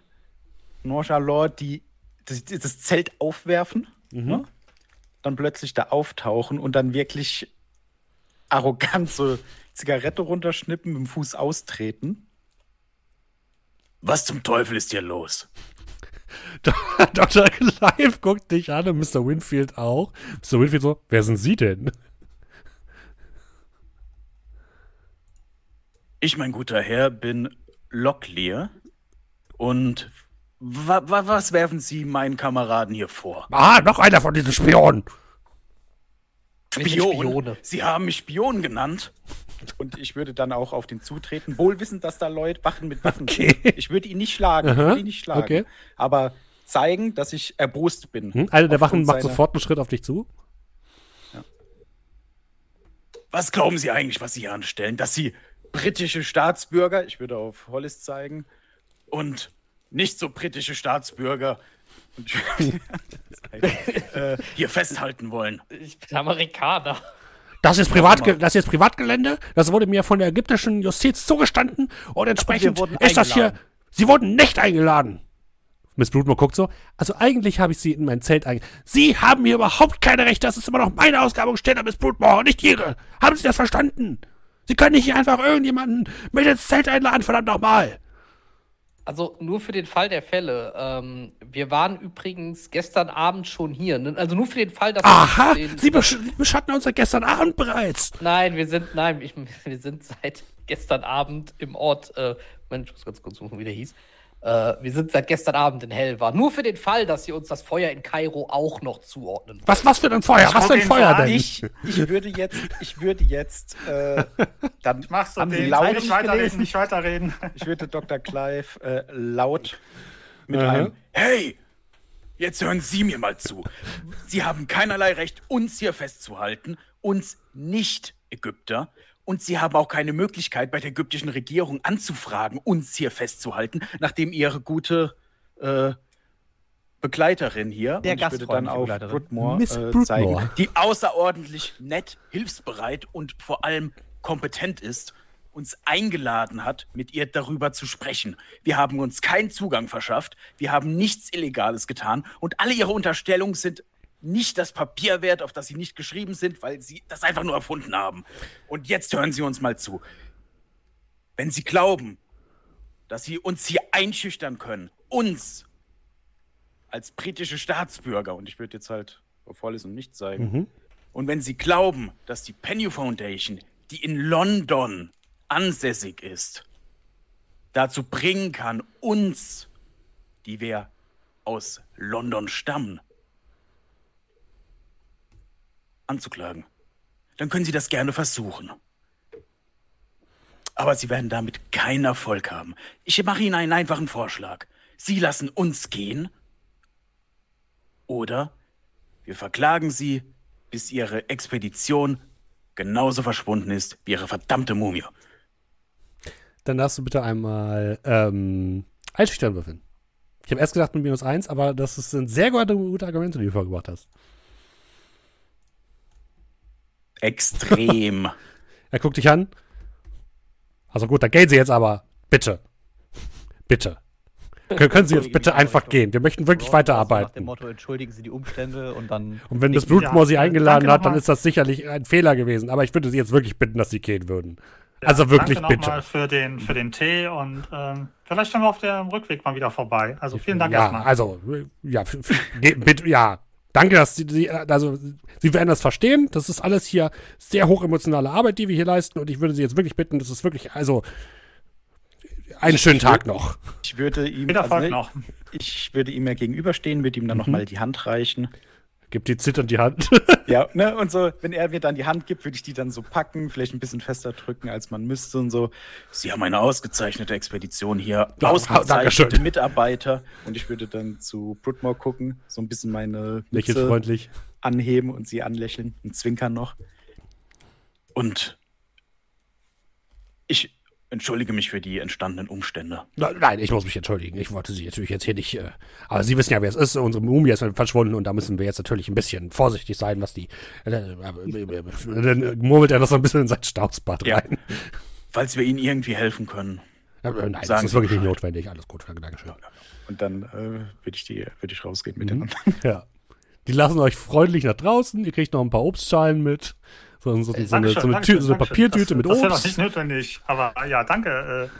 nonchalant die, das, das Zelt aufwerfen, Mhm. ne? dann plötzlich da auftauchen und dann wirklich arrogant so Zigarette runterschnippen, mit dem Fuß austreten. Was zum Teufel ist hier los? [laughs] Dr. Clive guckt dich an und Mr. Winfield auch. Mr. Winfield so, wer sind Sie denn? Ich, mein guter Herr, bin Locklear. Und wa wa was werfen Sie meinen Kameraden hier vor? Ah, noch einer von diesen Spionen. Spion? Spione. Sie haben mich Spion genannt? Und ich würde dann auch auf den zutreten, wohl wissend, dass da Leute Wachen mit Waffen Okay. sind. Ich würde ihn nicht schlagen, ich Aha, würde ihn nicht schlagen. okay. Aber zeigen, dass ich erbost bin. Hm? Einer der Wachen macht sofort einen Schritt auf dich zu. Was glauben Sie eigentlich, was Sie hier anstellen? Dass Sie britische Staatsbürger, ich würde auf Hollis zeigen, und nicht so britische Staatsbürger und ich [laughs] [laughs] äh, hier festhalten wollen? Ich bin Amerikaner. Das ist, Privatge das ist Privatgelände. Das wurde mir von der ägyptischen Justiz zugestanden. Und entsprechend ist das hier. eingeladen. Sie wurden nicht eingeladen. Miss Blutmo guckt so. Also eigentlich habe ich sie in mein Zelt eingeladen. Sie haben hier überhaupt keine Rechte. Das ist immer noch meine Ausgabenstelle, Miss Blutmo, und nicht Ihre. Haben Sie das verstanden? Sie können nicht hier einfach irgendjemanden mit ins Zelt einladen, verdammt nochmal. Also nur für den Fall der Fälle. Ähm, wir waren übrigens gestern Abend schon hier. ne? Also nur für den Fall, dass Aha, wir den, Sie besch beschatten uns ja gestern Abend bereits. Nein, wir sind, nein, ich, [laughs] wir sind seit gestern Abend im Ort. Äh, Mensch, ich muss ganz kurz suchen, wie der hieß. Äh, wir sind seit gestern Abend in Helva. Nur für den Fall, dass sie uns das Feuer in Kairo auch noch zuordnen. wollen. Was, was für ein Feuer? Was für ein Feuer denn? ich, ich würde jetzt, ich würde jetzt, äh, [laughs] dann Machst du Haben Sie den? laut nicht weiterreden, nicht weiterreden. Ich würde Dr. Clive äh, laut mit Aha. einem Hey, jetzt hören Sie mir mal zu. Sie haben keinerlei Recht, uns hier festzuhalten, uns Nicht-Ägypter. Und Sie haben auch keine Möglichkeit, bei der ägyptischen Regierung anzufragen, uns hier festzuhalten, nachdem Ihre gute äh, Begleiterin hier, Der und ich würde dann auf. Broodmore Miss äh, zeigen, die außerordentlich nett, hilfsbereit und vor allem kompetent ist, uns eingeladen hat, mit ihr darüber zu sprechen. Wir haben uns keinen Zugang verschafft, wir haben nichts Illegales getan und alle ihre Unterstellungen sind nicht das Papier wert, auf das sie nicht geschrieben sind, weil sie das einfach nur erfunden haben. Und jetzt hören Sie uns mal zu. Wenn Sie glauben, dass Sie uns hier einschüchtern können, uns als britische Staatsbürger, und ich würde jetzt halt auf Hollis und nicht zeigen, Mhm. und wenn Sie glauben, dass die Penny Foundation, die in London ansässig ist, dazu bringen kann, uns, die wir aus London stammen, anzuklagen, dann können Sie das gerne versuchen. Aber Sie werden damit keinen Erfolg haben. Ich mache Ihnen einen einfachen Vorschlag. Sie lassen uns gehen oder wir verklagen Sie, bis Ihre Expedition genauso verschwunden ist wie Ihre verdammte Mumie. Dann darfst du bitte einmal ähm, einschüchtern würfeln. Ich habe erst gedacht mit minus eins, aber das sind sehr gute, gute Argumente, die du vorgebracht hast. Extrem. [laughs] Er guckt dich an. Also gut, dann gehen Sie jetzt aber. Bitte. Bitte. Können, können Sie jetzt bitte einfach gehen? Wir möchten wirklich Nach dem weiterarbeiten. Motto, entschuldigen Sie die Umstände und dann. Und wenn das Ja, Blutmoor Sie eingeladen danke hat, dann ist das sicherlich ein Fehler gewesen. Aber ich würde Sie jetzt wirklich bitten, dass Sie gehen würden. Also wirklich Danke bitte. nochmal für den, für den Tee und ähm, vielleicht schauen wir auf dem Rückweg mal wieder vorbei. Also vielen Dank ja, erstmal. also, ja, f- ge- bitte, ja. Danke, dass Sie, Sie, also, Sie werden das verstehen. Das ist alles hier sehr hochemotionale Arbeit, die wir hier leisten. Und ich würde Sie jetzt wirklich bitten, das ist wirklich, also, einen schönen Tag noch. Ich würde ihm, also, ne, noch. ich würde ihm ja gegenüberstehen, würde ihm dann noch nochmal die Hand reichen. Gibt die zitternd die Hand. [laughs] Ja, ne, und so, wenn er mir dann die Hand gibt, würde ich die dann so packen, vielleicht ein bisschen fester drücken, als man müsste und so. Sie haben eine ausgezeichnete Expedition hier, Ja, ausgezeichnete. Mitarbeiter. Und ich würde dann zu Broodmore gucken, so ein bisschen meine Lächelt Mütze freundlich. anheben und sie anlächeln und zwinkern noch. Und ich entschuldige mich für die entstandenen Umstände. Nein, ich muss mich entschuldigen. Ich wollte Sie natürlich jetzt hier nicht. Äh, aber Sie wissen ja, wer es ist. Unsere Mumie ist verschwunden und da müssen wir jetzt natürlich ein bisschen vorsichtig sein, was die. Äh, äh, äh, dann murmelt er das so ein bisschen in sein Staubsbad Ja. rein. Falls wir Ihnen irgendwie helfen können. Äh, nein, das ist Sie wirklich nicht notwendig. Alles gut, Dankeschön. Und dann äh, würde ich, die- würd ich rausgehen mit Mhm. der Hand. Ja. Die lassen euch freundlich nach draußen. Ihr kriegt noch ein paar Obstschalen mit. So, so, so, so, eine, so, eine, Dankeschön, Tü so eine. Papiertüte das, mit Das wäre doch Obst. nicht notwendig. Aber ja, danke.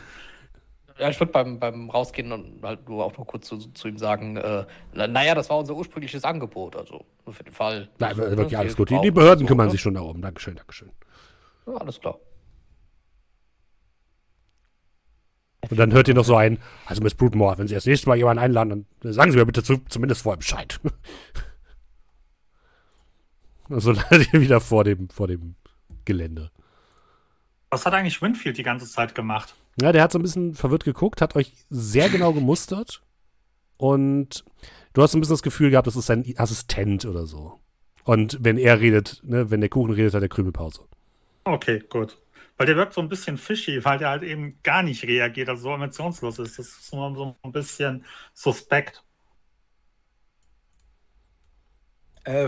Äh, Ja, ich würde beim, beim Rausgehen und halt nur auch noch kurz zu, zu ihm sagen, äh, na- naja, das war unser ursprüngliches Angebot, also nur für den Fall. Nein, dass, wirklich ne, alles gut. Die, die Behörden so, kümmern ne? sich schon darum. Dankeschön, Dankeschön. Ja, alles klar. Und dann hört ihr noch so ein, also Miss Broodmore, wenn Sie das nächste Mal jemanden einladen, dann sagen Sie mir bitte zu, zumindest vorher Bescheid. [laughs] Und so landet ihr wieder vor dem, vor dem Gelände. was hat eigentlich Winfield die ganze Zeit gemacht? Ja, der hat so ein bisschen verwirrt geguckt, hat euch sehr genau gemustert und du hast so ein bisschen das Gefühl gehabt, das ist sein Assistent oder so. Und wenn er redet, ne, wenn der Kuchen redet, hat er Krümelpause. Okay, gut. Weil der wirkt so ein bisschen fishy, weil der halt eben gar nicht reagiert, also so emotionslos ist. Das ist so, so ein bisschen suspekt. Äh,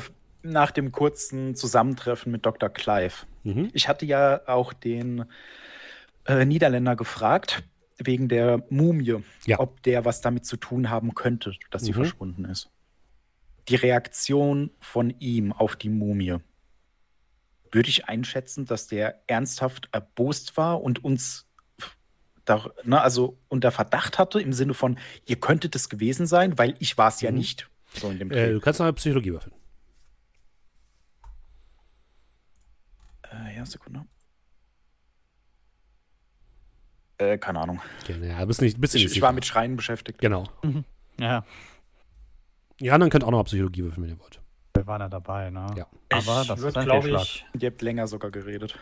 nach dem kurzen Zusammentreffen mit Dr. Clive. Mhm. Ich hatte ja auch den äh, Niederländer gefragt, wegen der Mumie, Ja. ob der was damit zu tun haben könnte, dass sie Mhm. verschwunden ist. Die Reaktion von ihm auf die Mumie. Würde ich einschätzen, dass der ernsthaft erbost war und uns da, ne, also unter Verdacht hatte, im Sinne von, ihr könntet es gewesen sein, weil ich war es ja Mhm. nicht. So Äh, du kannst mal Psychologie würfeln. Äh, ja, Sekunde. Äh, keine Ahnung. Okay, ja, bist nicht, bist Ich, nicht ich war mit Schreien beschäftigt. Genau. Ja, Die anderen könnt auch noch mal Psychologie würfeln, wenn ihr wollt. wir waren ja dabei, ne? Ja. Aber ich das würd, ist ein ich, Ihr habt länger sogar geredet.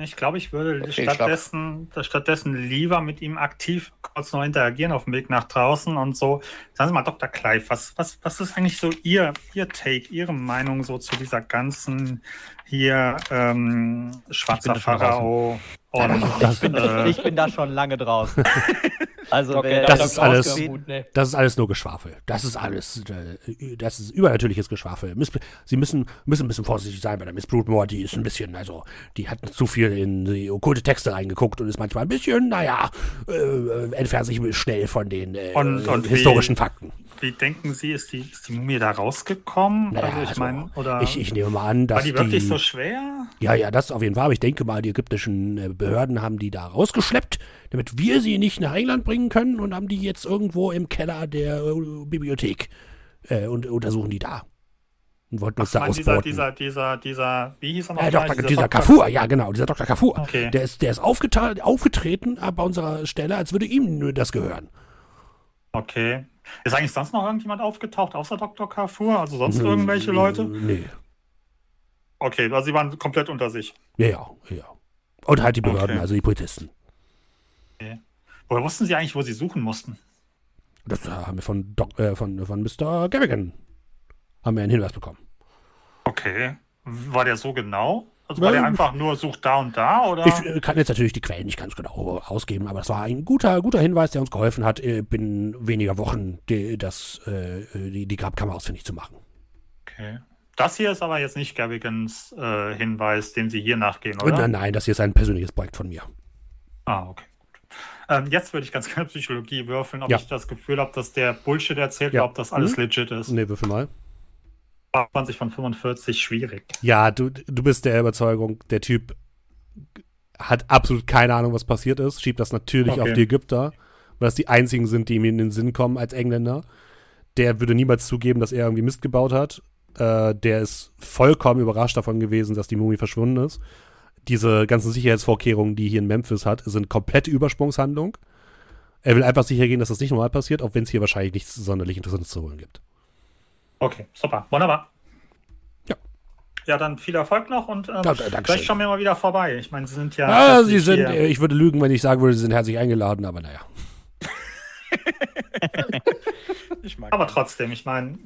Ich glaube, ich würde Fehlschlag. stattdessen, stattdessen lieber mit ihm aktiv kurz noch interagieren auf dem Weg nach draußen und so. Sagen Sie mal, Dr. Clive, was, was, was ist eigentlich so Ihr, Ihr Take, Ihre Meinung so zu dieser ganzen hier ähm, schwarzer Pharao und Ich bin, äh, ich bin da schon lange draußen. [laughs] Also, wer Das Dr. ist alles- ne? Das ist alles nur Geschwafel. Das ist alles, äh, das ist übernatürliches Geschwafel. Sie müssen, müssen ein bisschen vorsichtig sein bei der Miss Broodmore. Die ist ein bisschen, also, die hat zu viel in die okkulte Texte reingeguckt und ist manchmal ein bisschen, naja, äh, entfernt sich schnell von den äh, Und- und wie- historischen Fakten. wie denken Sie, ist die, ist die Mumie da rausgekommen? Naja, also ich also, meine, oder Ich, ich nehme mal an, dass war die wirklich die, so schwer? Ja, ja, das auf jeden Fall. Aber ich denke mal, die ägyptischen äh, Behörden haben die da rausgeschleppt, damit wir sie nicht nach England bringen können und haben die jetzt irgendwo im Keller der äh, Bibliothek äh, und untersuchen die da. Und wollten uns Ich da meine, dieser, dieser, dieser, dieser, wie hieß er noch? äh, gleich? Doktor, dieser Kafur, ja genau, dieser Dr. Kafur. Okay. Der ist, der ist aufgetreten äh, bei unserer Stelle, als würde ihm nur das gehören. Okay. Ist eigentlich sonst noch irgendjemand aufgetaucht, außer Dr. Kafur? Also sonst irgendwelche Leute? Nee. Okay, also sie waren komplett unter sich. Ja, ja, ja. Und halt die Behörden, Okay. also die Polizisten. Woher wussten sie eigentlich, wo sie suchen mussten? Das äh, haben wir von, Doc, äh, von, von Mr. Garrigan haben wir einen Hinweis bekommen. Okay. War der so genau? Also war Ähm, der einfach nur sucht da und da oder? Ich äh, kann jetzt natürlich die Quellen nicht ganz genau ausgeben, aber es war ein guter, guter Hinweis, der uns geholfen hat, äh, binnen weniger Wochen die, das, die, die Grabkammer ausfindig zu machen. okay. Das hier ist aber jetzt nicht Gavigans äh, Hinweis, dem sie hier nachgehen, oder? nein, nein, das hier ist ein persönliches Projekt von mir. Ah, okay. Ähm, jetzt würde ich ganz [laughs] gerne Psychologie würfeln, ob Ja. ich das Gefühl habe, dass der Bullshit erzählt Ja. oder ob das alles Mhm. legit ist. Nee, würfel mal. 20 von 45, schwierig. Ja, du, du bist der Überzeugung, der Typ hat absolut keine Ahnung, was passiert ist, schiebt das natürlich Okay. auf die Ägypter, weil das die einzigen sind, die ihm in den Sinn kommen als Engländer. Der würde niemals zugeben, dass er irgendwie Mist gebaut hat. Äh, der ist vollkommen überrascht davon gewesen, dass die Mumie verschwunden ist. Diese ganzen Sicherheitsvorkehrungen, die hier in Memphis hat, sind komplette Übersprungshandlung. Er will einfach sicher gehen, dass das nicht normal passiert, auch wenn es hier wahrscheinlich nichts sonderlich Interessantes zu holen gibt. Okay, super. Wunderbar. Ja. Ja, dann viel Erfolg noch und ähm, Ja, vielleicht schauen wir mal wieder vorbei. Ich meine, Sie sind ja. Ah, sie sind, hier. äh, ich würde lügen, wenn ich sagen würde, sie sind herzlich eingeladen, aber naja. [laughs] Ich mag Aber trotzdem, ich meine,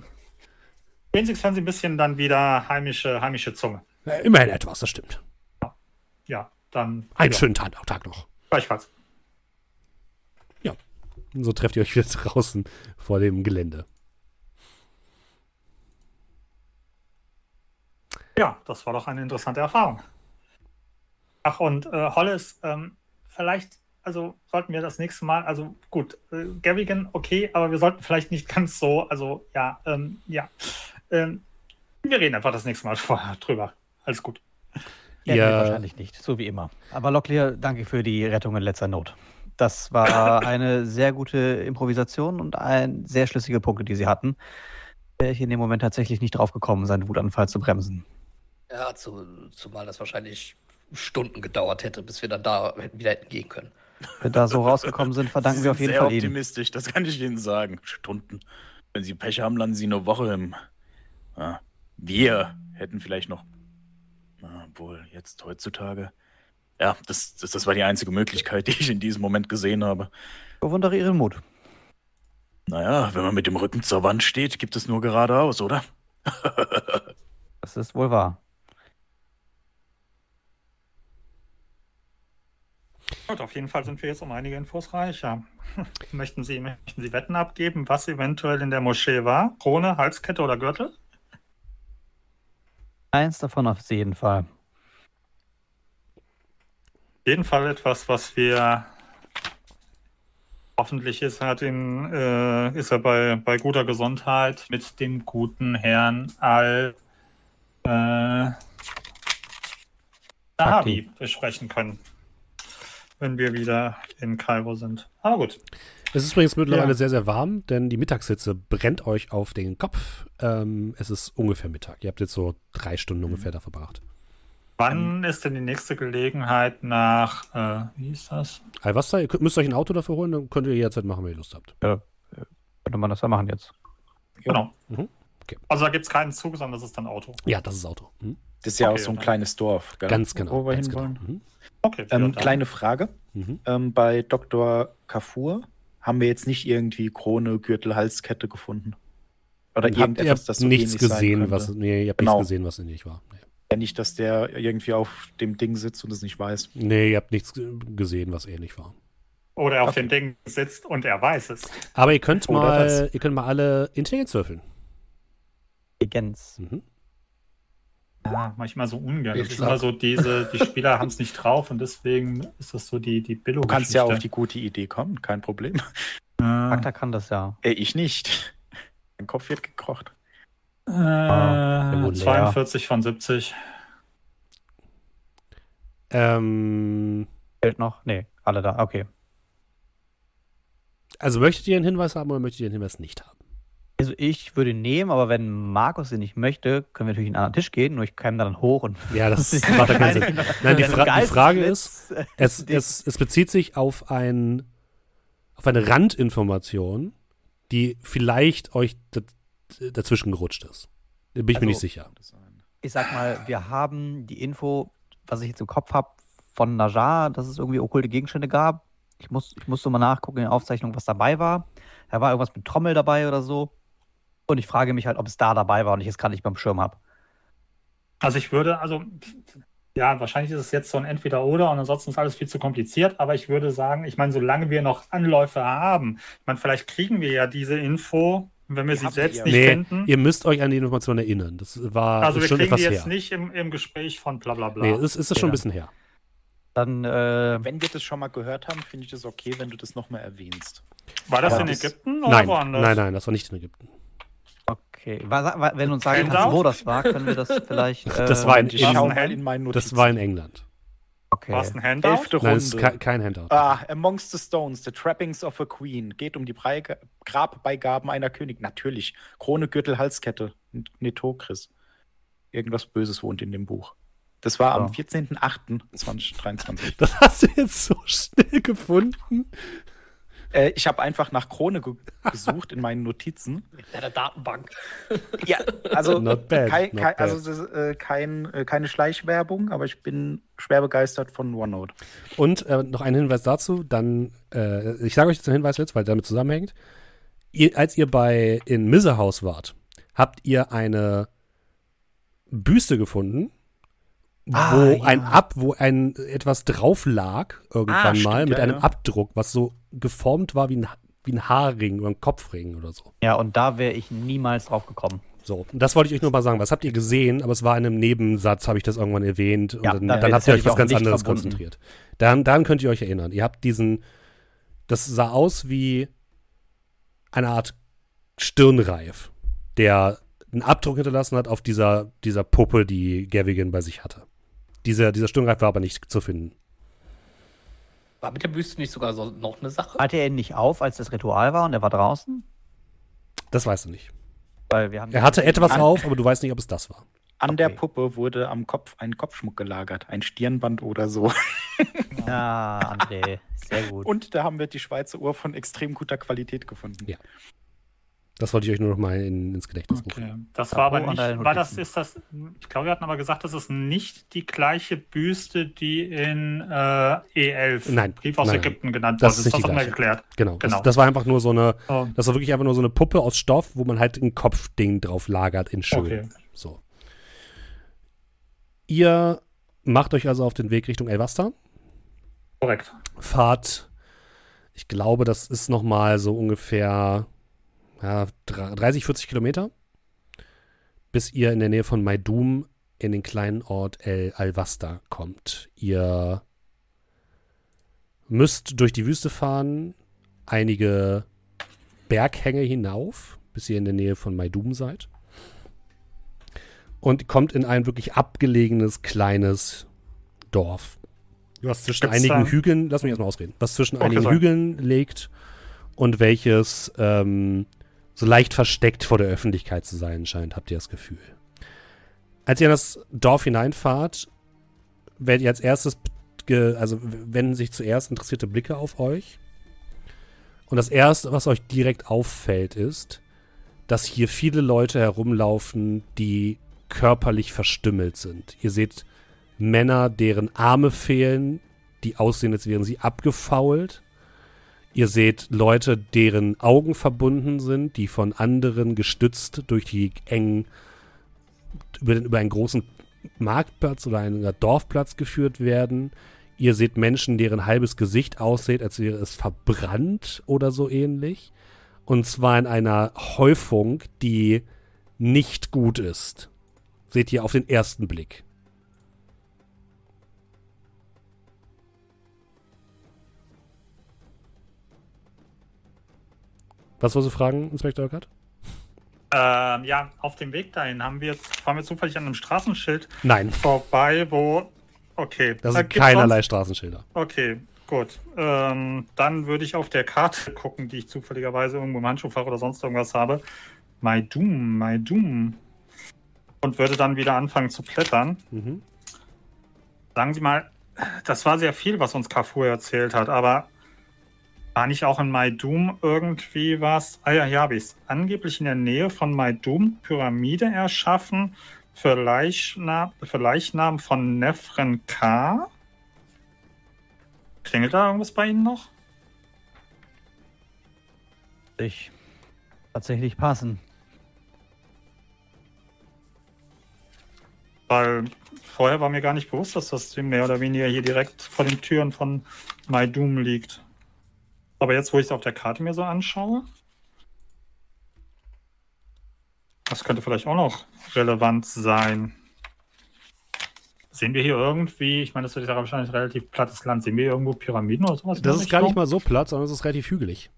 wenigstens hören Sie ein bisschen dann wieder heimische, heimische Zunge. Immerhin etwas, das stimmt. Ja, dann. Einen ja. schönen Tag, Tag noch. Gleichfalls. Und so trefft ihr euch wieder [laughs] draußen vor dem Gelände. Ja, das war doch eine interessante Erfahrung. Ach, und äh, Hollis, ähm, vielleicht, also sollten wir das nächste Mal, also gut, äh, Gavigan, okay, aber wir sollten vielleicht nicht ganz so, also ja, ähm, ja. Ähm, wir reden einfach das nächste Mal [laughs] vorher drüber. Alles gut. Ja, Ja. nee, wahrscheinlich nicht, so wie immer. Aber Locklear, danke für die Rettung in letzter Not. Das war [laughs] eine sehr gute Improvisation und ein sehr schlüssige Punkte, die sie hatten. Wäre ich in dem Moment tatsächlich nicht drauf gekommen, seinen Wutanfall zu bremsen. Ja, zu, zumal das wahrscheinlich Stunden gedauert hätte, bis wir dann da hätten wieder hätten gehen können. Wenn wir da so rausgekommen sind, verdanken wir auf jeden Sehr Fall Ihnen. optimistisch, das kann ich Ihnen sagen. Stunden. Wenn Sie Pech haben, landen Sie eine Woche im. Ja, wir hätten vielleicht noch. Na, wohl, jetzt heutzutage. Ja, das, das, das war die einzige Möglichkeit, [laughs] die ich in diesem Moment gesehen habe. Ich bewundere Ihren Mut. Naja, wenn man mit dem Rücken zur Wand steht, gibt es nur geradeaus, oder? [laughs] Das ist wohl wahr. Gut, auf jeden Fall sind wir jetzt um einige Infos reicher. [laughs] Möchten Sie, möchten Sie Wetten abgeben, was eventuell in der Moschee war? Krone, Halskette oder Gürtel? Eins davon auf jeden Fall. Auf jeden Fall etwas, was wir hoffentlich ist, hat ihn, äh, ist er bei, bei guter Gesundheit mit dem guten Herrn Al äh, Sahabi besprechen können, wenn wir wieder in Kairo sind. Aber gut. Es ist übrigens mittlerweile Ja. sehr, sehr warm, denn die Mittagshitze brennt euch auf den Kopf. Ähm, es ist ungefähr Mittag. Ihr habt jetzt so drei Stunden ungefähr da verbracht. Wann ist denn die nächste Gelegenheit nach, äh, wie ist das? Alvasta, ihr könnt- müsst euch ein Auto dafür holen, dann könnt ihr jederzeit machen, wenn ihr Lust habt. Könnte man das ja machen jetzt. Genau. Mhm. Okay. Also da gibt es keinen Zug, sondern das ist dann Auto. Ja, das ist Auto. Mhm. Das ist ja Okay, auch so ein kleines Dorf, gell? Ganz genau. Wo wir ganz hinwollen. genau. Mhm. Okay. Ähm, ja, kleine Frage. Mhm. Ähm, bei Dr. Kafur haben wir jetzt nicht irgendwie Krone, Gürtel, Halskette gefunden. Oder ihr irgendetwas, habt das so nichts gesehen, was. Nee, ihr habt Genau. nichts gesehen, was ähnlich war. Nee. Ja, nicht, dass der irgendwie auf dem Ding sitzt und es nicht weiß. nee, ihr habt nichts ge- gesehen, was ähnlich war. Oder auf Okay. dem Ding sitzt und er weiß es. Aber ihr könnt Oder mal, das. ihr könnt mal alle Intelligenz würfeln. Intelligenz. Mhm. Ja, manchmal so ungern. Das Ich ist immer so, diese, die Spieler [laughs] haben es nicht drauf und deswegen ist das so die, die billo Du kannst ja auf die gute Idee kommen, kein Problem. äh, Charakter kann das ja. Äh, ich nicht. Mein Kopf wird gekocht. äh, gut, 42 von 70. Ähm, Fehlt noch? Nee, alle da. Okay. also möchtet ihr einen Hinweis haben oder möchtet ihr einen Hinweis nicht haben? Also ich würde ihn nehmen, aber wenn Markus ihn nicht möchte, können wir natürlich an einen anderen Tisch gehen, nur ich käme dann hoch und. Ja, das [laughs] macht ja keinen Sinn. Nein, die, Fra die Frage ist, es, es, es bezieht sich auf, ein, auf eine Randinformation, die vielleicht euch dazwischen gerutscht ist. Da bin ich mir Also- nicht sicher. ich sag mal, wir haben die Info, was ich jetzt im Kopf habe, von Najar, dass es irgendwie okkulte Gegenstände gab. Ich, muss, ich musste mal nachgucken in den Aufzeichnungen, was dabei war. Da war irgendwas mit Trommel dabei oder so. Und ich frage mich halt, ob es da dabei war und ich es gerade nicht beim Schirm habe. Also ich würde, also ja, wahrscheinlich ist es jetzt so ein Entweder-Oder und ansonsten ist alles viel zu kompliziert, aber ich würde sagen, ich meine, solange wir noch Anläufe haben, ich meine, vielleicht kriegen wir ja diese Info, wenn wir Die sie selbst ihr. nicht Nee, finden. ihr müsst euch an die Information erinnern. Das war also wir schon kriegen die jetzt her. nicht im, im Gespräch von bla bla bla. Nee, es ist, ist schon ein Ja. bisschen her. Dann, äh, Wenn wir das schon mal gehört haben, finde ich das okay, wenn du das nochmal erwähnst. War das aber in das- Ägypten oder Nein, woanders? nein, nein, das war nicht in Ägypten. Okay. Wenn du uns sagen kannst, wo das war, können wir das [laughs] vielleicht. Äh, Das war in- ein mal Hand- in meinen Notizen. Das war in England. Okay. War es ein Handout? Elfte Nein, es ist Runde. ke kein Handout. Ah, Amongst the Stones, The Trappings of a Queen. Geht um die Breige Grabbeigaben einer Königin. Natürlich. Krone, Gürtel, Halskette. Netokris. Irgendwas Böses wohnt in dem Buch. Das war am Ja. 14.08.2023. Das hast du jetzt so schnell gefunden. Äh, ich habe einfach nach Krone ge [laughs] gesucht in meinen Notizen. In der Datenbank. [laughs] Ja, also, Not bad, kein, not kein, bad. also das, äh, kein, äh, keine Schleichwerbung, aber ich bin schwer begeistert von OneNote. Und äh, noch ein Hinweis dazu, dann, äh, ich sage euch jetzt den Hinweis jetzt, weil damit zusammenhängt. Ihr, als ihr bei in Miserhaus wart, habt ihr eine Büste gefunden Ah, wo ja. ein Ab, wo ein etwas drauf lag, irgendwann Ah, mal, stimmt, mit ja, einem ja. Abdruck, was so geformt war wie ein, wie ein Haarring oder ein Kopfring oder so. Ja, und da wäre ich niemals drauf gekommen. So, und das wollte ich euch nur mal sagen. Was habt ihr gesehen? Aber es war in einem Nebensatz, habe ich das irgendwann erwähnt. Und Ja, dann, da- dann habt ihr euch was ganz anderes verbunden. konzentriert. Dann, dann könnt ihr euch erinnern. Ihr habt diesen, das sah aus wie eine Art Stirnreif, der einen Abdruck hinterlassen hat auf dieser, dieser Puppe, die Gavigan bei sich hatte. Dieser, dieser Stirnreif war aber nicht zu finden. War mit der Büste nicht sogar so noch eine Sache? Hatte er ihn nicht auf, als das Ritual war und er war draußen? Das weißt du nicht. Weil wir haben Er hatte etwas auf, aber du weißt nicht, ob es das war. An der Okay. Puppe wurde am Kopf ein Kopfschmuck gelagert, ein Stirnband oder so. Ja, [laughs] André, sehr gut. Und da haben wir die Schweizer Uhr von extrem guter Qualität gefunden. Ja. Das wollte ich euch nur noch mal in, ins Gedächtnis rufen. Okay. Das war aber nicht, war das, ist das, ich glaube, wir hatten aber gesagt, das ist nicht die gleiche Büste, die in äh, E11, Nein, Brief aus nein, Ägypten genannt Das wurde. ist das haben wir gleiche. geklärt. Genau. Genau. Das, das war einfach nur so eine, Oh, das war wirklich einfach nur so eine Puppe aus Stoff, wo man halt ein Kopfding drauf lagert in schön. okay. So. Ihr macht euch also auf den Weg Richtung Elvastar. Korrekt. Fahrt, ich glaube, das ist noch mal so ungefähr ja, 30, 40 Kilometer, bis ihr in der Nähe von Maidum in den kleinen Ort El Alvasta kommt. Ihr müsst durch die Wüste fahren, einige Berghänge hinauf, bis ihr in der Nähe von Maidum seid. Und kommt in ein wirklich abgelegenes kleines Dorf. Was zwischen Gibt's einigen da- Hügeln, lass mich erstmal ausreden, was zwischen Okay, einigen sorry. Hügeln liegt und welches ähm, so leicht versteckt vor der Öffentlichkeit zu sein scheint, habt ihr das Gefühl. Als ihr in das Dorf hineinfahrt, werdet ihr als erstes, also wenden sich zuerst interessierte Blicke auf euch. Und das erste, was euch direkt auffällt, ist, dass hier viele Leute herumlaufen, die körperlich verstümmelt sind. Ihr seht Männer, deren Arme fehlen, die aussehen, als wären sie abgefault. Ihr seht Leute, deren Augen verbunden sind, die von anderen gestützt durch die engen, über, den, über einen großen Marktplatz oder einen Dorfplatz geführt werden. Ihr seht Menschen, deren halbes Gesicht aussieht, als wäre es verbrannt oder so ähnlich. Und zwar in einer Häufung, die nicht gut ist. Seht ihr auf den ersten Blick. Was wolltest du fragen, Inspektor Eckert? Ähm, ja, auf dem Weg dahin haben wir jetzt, fahren wir zufällig an einem Straßenschild Nein, vorbei, wo. Okay. das sind keinerlei sonst- Straßenschilder. Okay, gut. Ähm, dann würde ich auf der Karte gucken, die ich zufälligerweise irgendwo im Handschuhfach oder sonst irgendwas habe. My Doom, My Doom. Und würde dann wieder anfangen zu blättern. Mhm. Sagen Sie mal, das war sehr viel, was uns Carrefour erzählt hat, aber war nicht auch in My Doom irgendwie was? Ah ja, hier habe ich es. Angeblich in der Nähe von My Doom Pyramide erschaffen für, Leichna für Leichnam von Nefren K. Klingelt da irgendwas bei Ihnen noch? Ich tatsächlich passen. Weil vorher war mir gar nicht bewusst, dass das mehr oder weniger hier direkt vor den Türen von My Doom liegt. Aber jetzt, wo ich es auf der Karte mir so anschaue, das könnte vielleicht auch noch relevant sein. Sehen wir hier irgendwie, ich meine, das ist ja wahrscheinlich relativ plattes Land, sehen wir irgendwo Pyramiden oder sowas? Das ist gar nicht mal so platt, sondern es ist relativ hügelig.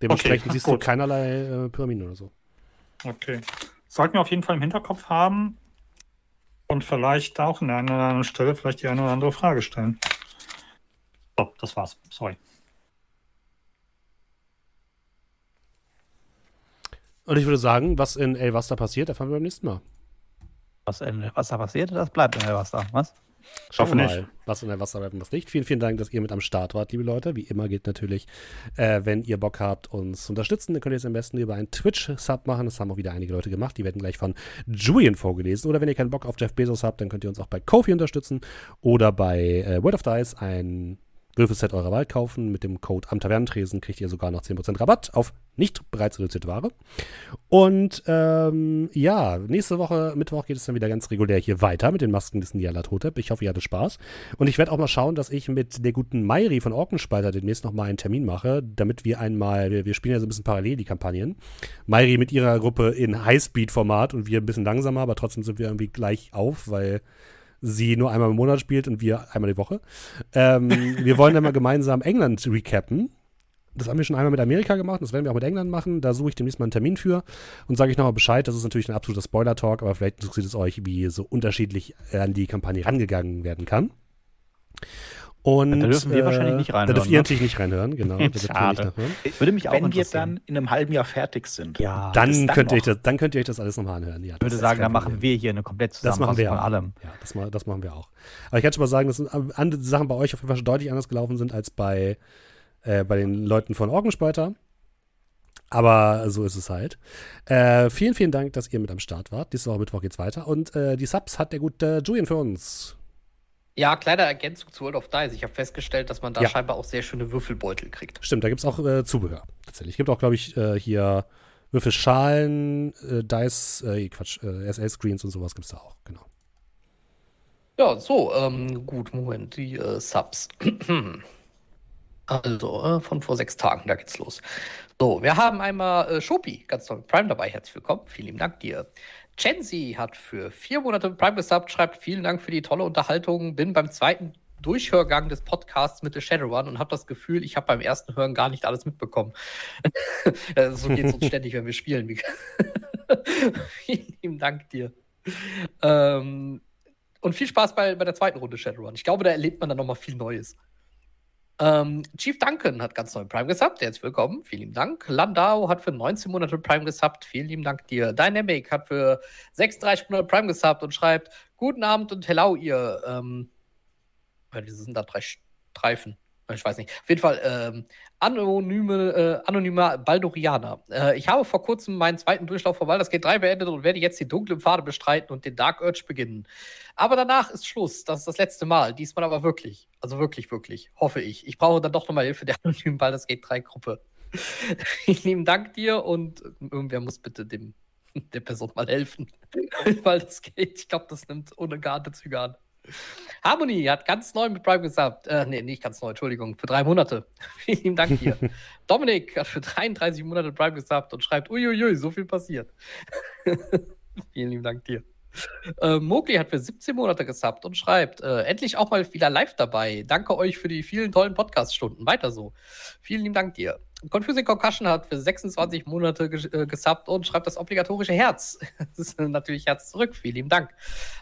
Dementsprechend Okay, siehst gut. du keinerlei äh, Pyramiden oder so. Okay. Sollten wir auf jeden Fall im Hinterkopf haben und vielleicht auch an der einen oder anderen Stelle vielleicht die eine oder andere Frage stellen. So, das war's. Sorry. Und ich würde sagen, was in El Vasta passiert, erfahren wir beim nächsten Mal. Was, in, da passiert, das bleibt in Wasser. Was? Schauen Hoffe wir nicht. mal, was in der Wasser bleibt und was nicht. Vielen, vielen Dank, dass ihr mit am Start wart, liebe Leute. Wie immer gilt natürlich, äh, wenn ihr Bock habt, uns zu unterstützen, dann könnt ihr es am besten über einen Twitch-Sub machen. Das haben auch wieder einige Leute gemacht. Die werden gleich von Julian vorgelesen. Oder wenn ihr keinen Bock auf Jeff Bezos habt, dann könnt ihr uns auch bei Kofi unterstützen oder bei äh, World of Dice ein Würfelset eurer Wahl kaufen. Mit dem Code am Tavernentresen kriegt ihr sogar noch 10% Rabatt auf nicht bereits reduzierte Ware. Und ähm, ja, nächste Woche, Mittwoch, geht es dann wieder ganz regulär hier weiter mit den Masken des Nialatotep. Ich hoffe, ihr hattet Spaß. Und ich werde auch mal schauen, dass ich mit der guten Mairi von Orkenspalter demnächst nochmal einen Termin mache, damit wir einmal, wir, wir spielen ja so ein bisschen parallel die Kampagnen. Mairi mit ihrer Gruppe in Highspeed-Format und wir ein bisschen langsamer, aber trotzdem sind wir irgendwie gleich auf, weil sie nur einmal im Monat spielt und wir einmal die Woche. Ähm, [laughs] wir wollen dann mal gemeinsam England recappen. Das haben wir schon einmal mit Amerika gemacht, das werden wir auch mit England machen. Da suche ich demnächst mal einen Termin für und sage ich nochmal Bescheid. Das ist natürlich ein absoluter Spoiler-Talk, aber vielleicht interessiert es euch, wie so unterschiedlich an die Kampagne rangegangen werden kann. Und, Da dürfen wir wahrscheinlich nicht Da reinhören, dürft ihr ne? natürlich nicht reinhören, genau. Da dürft ihr Schade. nachhören. Würde mich auch Wenn wir dann in einem halben Jahr fertig sind. ja, Dann, das dann könnt ihr euch noch? das, dann könnt ihr euch das alles nochmal anhören. Ja, ich würde das sagen, dann machen wir hier eine komplett Das machen Zusammenfassung wir von allem. Ja, das, ma- das machen wir auch. Aber ich kann schon mal sagen, dass an- andere Sachen bei euch auf jeden Fall schon deutlich anders gelaufen sind als bei, äh, bei den Leuten von Orgenspalter. Aber so ist es halt. Äh, vielen, vielen Dank, dass ihr mit am Start wart. Nächste Woche Mittwoch geht's weiter. Und äh, die Subs hat der gute Julian für uns. Ja, kleine Ergänzung zu World of Dice. Ich habe festgestellt, dass man da Ja. scheinbar auch sehr schöne Würfelbeutel kriegt. Stimmt, da gibt's auch äh, Zubehör. Tatsächlich. Gibt auch, glaube ich, äh, hier Würfelschalen, äh, Dice, äh, Quatsch, äh, SL-Screens und sowas gibt's da auch. Genau. Ja, so, ähm, gut, Moment, die äh, Subs. [clears throat] Also, von vor sechs Tagen, da geht's los. So, wir haben einmal äh, Shopi, ganz toll, mit Prime dabei, herzlich willkommen, vielen lieben Dank dir. Chenzi hat für vier Monate Prime gesubbt, schreibt vielen Dank für die tolle Unterhaltung, bin beim zweiten Durchhörgang des Podcasts mit The Shadowrun und habe das Gefühl, ich habe beim ersten Hören gar nicht alles mitbekommen. [laughs] Äh, so geht es uns ständig, wenn wir spielen. [laughs] Vielen Dank dir. Ähm, und viel Spaß bei, bei der zweiten Runde Shadowrun. Ich glaube, da erlebt man dann nochmal viel Neues. Ähm, Chief Duncan hat ganz neu Prime gesubbt. Herzlich willkommen. Vielen lieben Dank. Landau hat für 19 Monate Prime gesubbt. Vielen lieben Dank dir. Dynamic hat für 36 Monate Prime gesubbt und schreibt: Guten Abend und hello, ihr. Ähm, ja, diese sind da drei Streifen. Ich weiß nicht. Auf jeden Fall ähm, anonyme, äh, anonymer Baldorianer. Äh, ich habe vor kurzem meinen zweiten Durchlauf von Baldur's Gate 3 beendet und werde jetzt die dunklen Pfade bestreiten und den Dark Urge beginnen. Aber danach ist Schluss. Das ist das letzte Mal. Diesmal aber wirklich. Also wirklich, wirklich. Hoffe ich. Ich brauche dann doch nochmal Hilfe der anonymen Baldur's Gate 3 Gruppe. [laughs] Vielen lieben Dank dir und irgendwer muss bitte dem, [laughs] der Person mal helfen. Weil das geht. Ich glaube, das nimmt ohne geahnte Züge an. Harmony hat ganz neu mit Prime gesubbt. Äh, nee, nicht ganz neu, Entschuldigung, für drei Monate. [laughs] Vielen lieben Dank dir. [laughs] Dominik hat für 33 Monate Prime gesubbt und schreibt, uiuiui, so viel passiert. [laughs] Vielen lieben Dank dir. Äh, Mogli hat für 17 Monate gesubbt und schreibt, äh, endlich auch mal wieder live dabei. Danke euch für die vielen tollen Podcast-Stunden. Weiter so. Vielen lieben Dank dir. Confusing Concussion hat für 26 Monate ges äh, gesubbt und schreibt das obligatorische Herz. [laughs] Das ist natürlich Herz zurück. Vielen lieben Dank.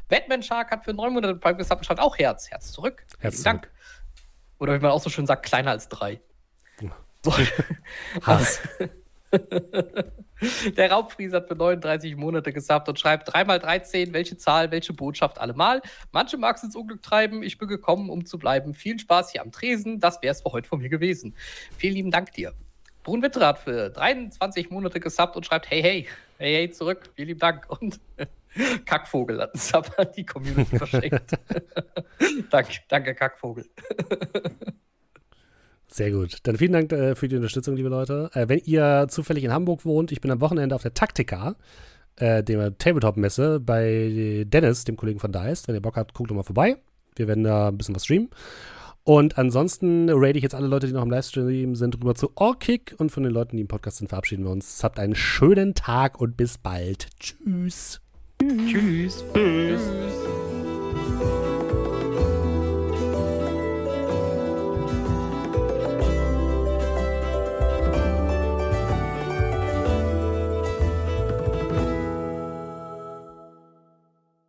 Batman Shark hat für 9 Monate Prime gesubbt und schreibt auch Herz. Herz zurück. Vielen Herz lieben Dank. Oder wie man auch so schön sagt, kleiner als drei. So. Hass. [laughs] [laughs] Der Raubfries hat für 39 Monate gesubbt und schreibt 3x13, welche Zahl, welche Botschaft allemal. Manche mag es ins Unglück treiben, ich bin gekommen, um zu bleiben. Viel Spaß hier am Tresen, das wäre es für heute von mir gewesen. Vielen lieben Dank dir. Brun Witter hat für 23 Monate gesubbt und schreibt hey, hey, hey, hey, zurück. Vielen lieben Dank. Und [laughs] Kackvogel hat einen Sub an die Community [laughs] verschenkt. [laughs] danke, danke, Kackvogel. Sehr gut. Dann vielen Dank äh, für die Unterstützung, liebe Leute. Äh, wenn ihr zufällig in Hamburg wohnt, ich bin am Wochenende auf der Taktika, äh, der Tabletop-Messe, bei Dennis, dem Kollegen von Dice. Wenn ihr Bock habt, guckt doch mal vorbei. Wir werden da ein bisschen was streamen. Und ansonsten rate ich jetzt alle Leute, die noch im Livestream sind, rüber zu Orkick. Und von den Leuten, die im Podcast sind, verabschieden wir uns. Habt einen schönen Tag und bis bald. Tschüss. Tschüss. Tschüss.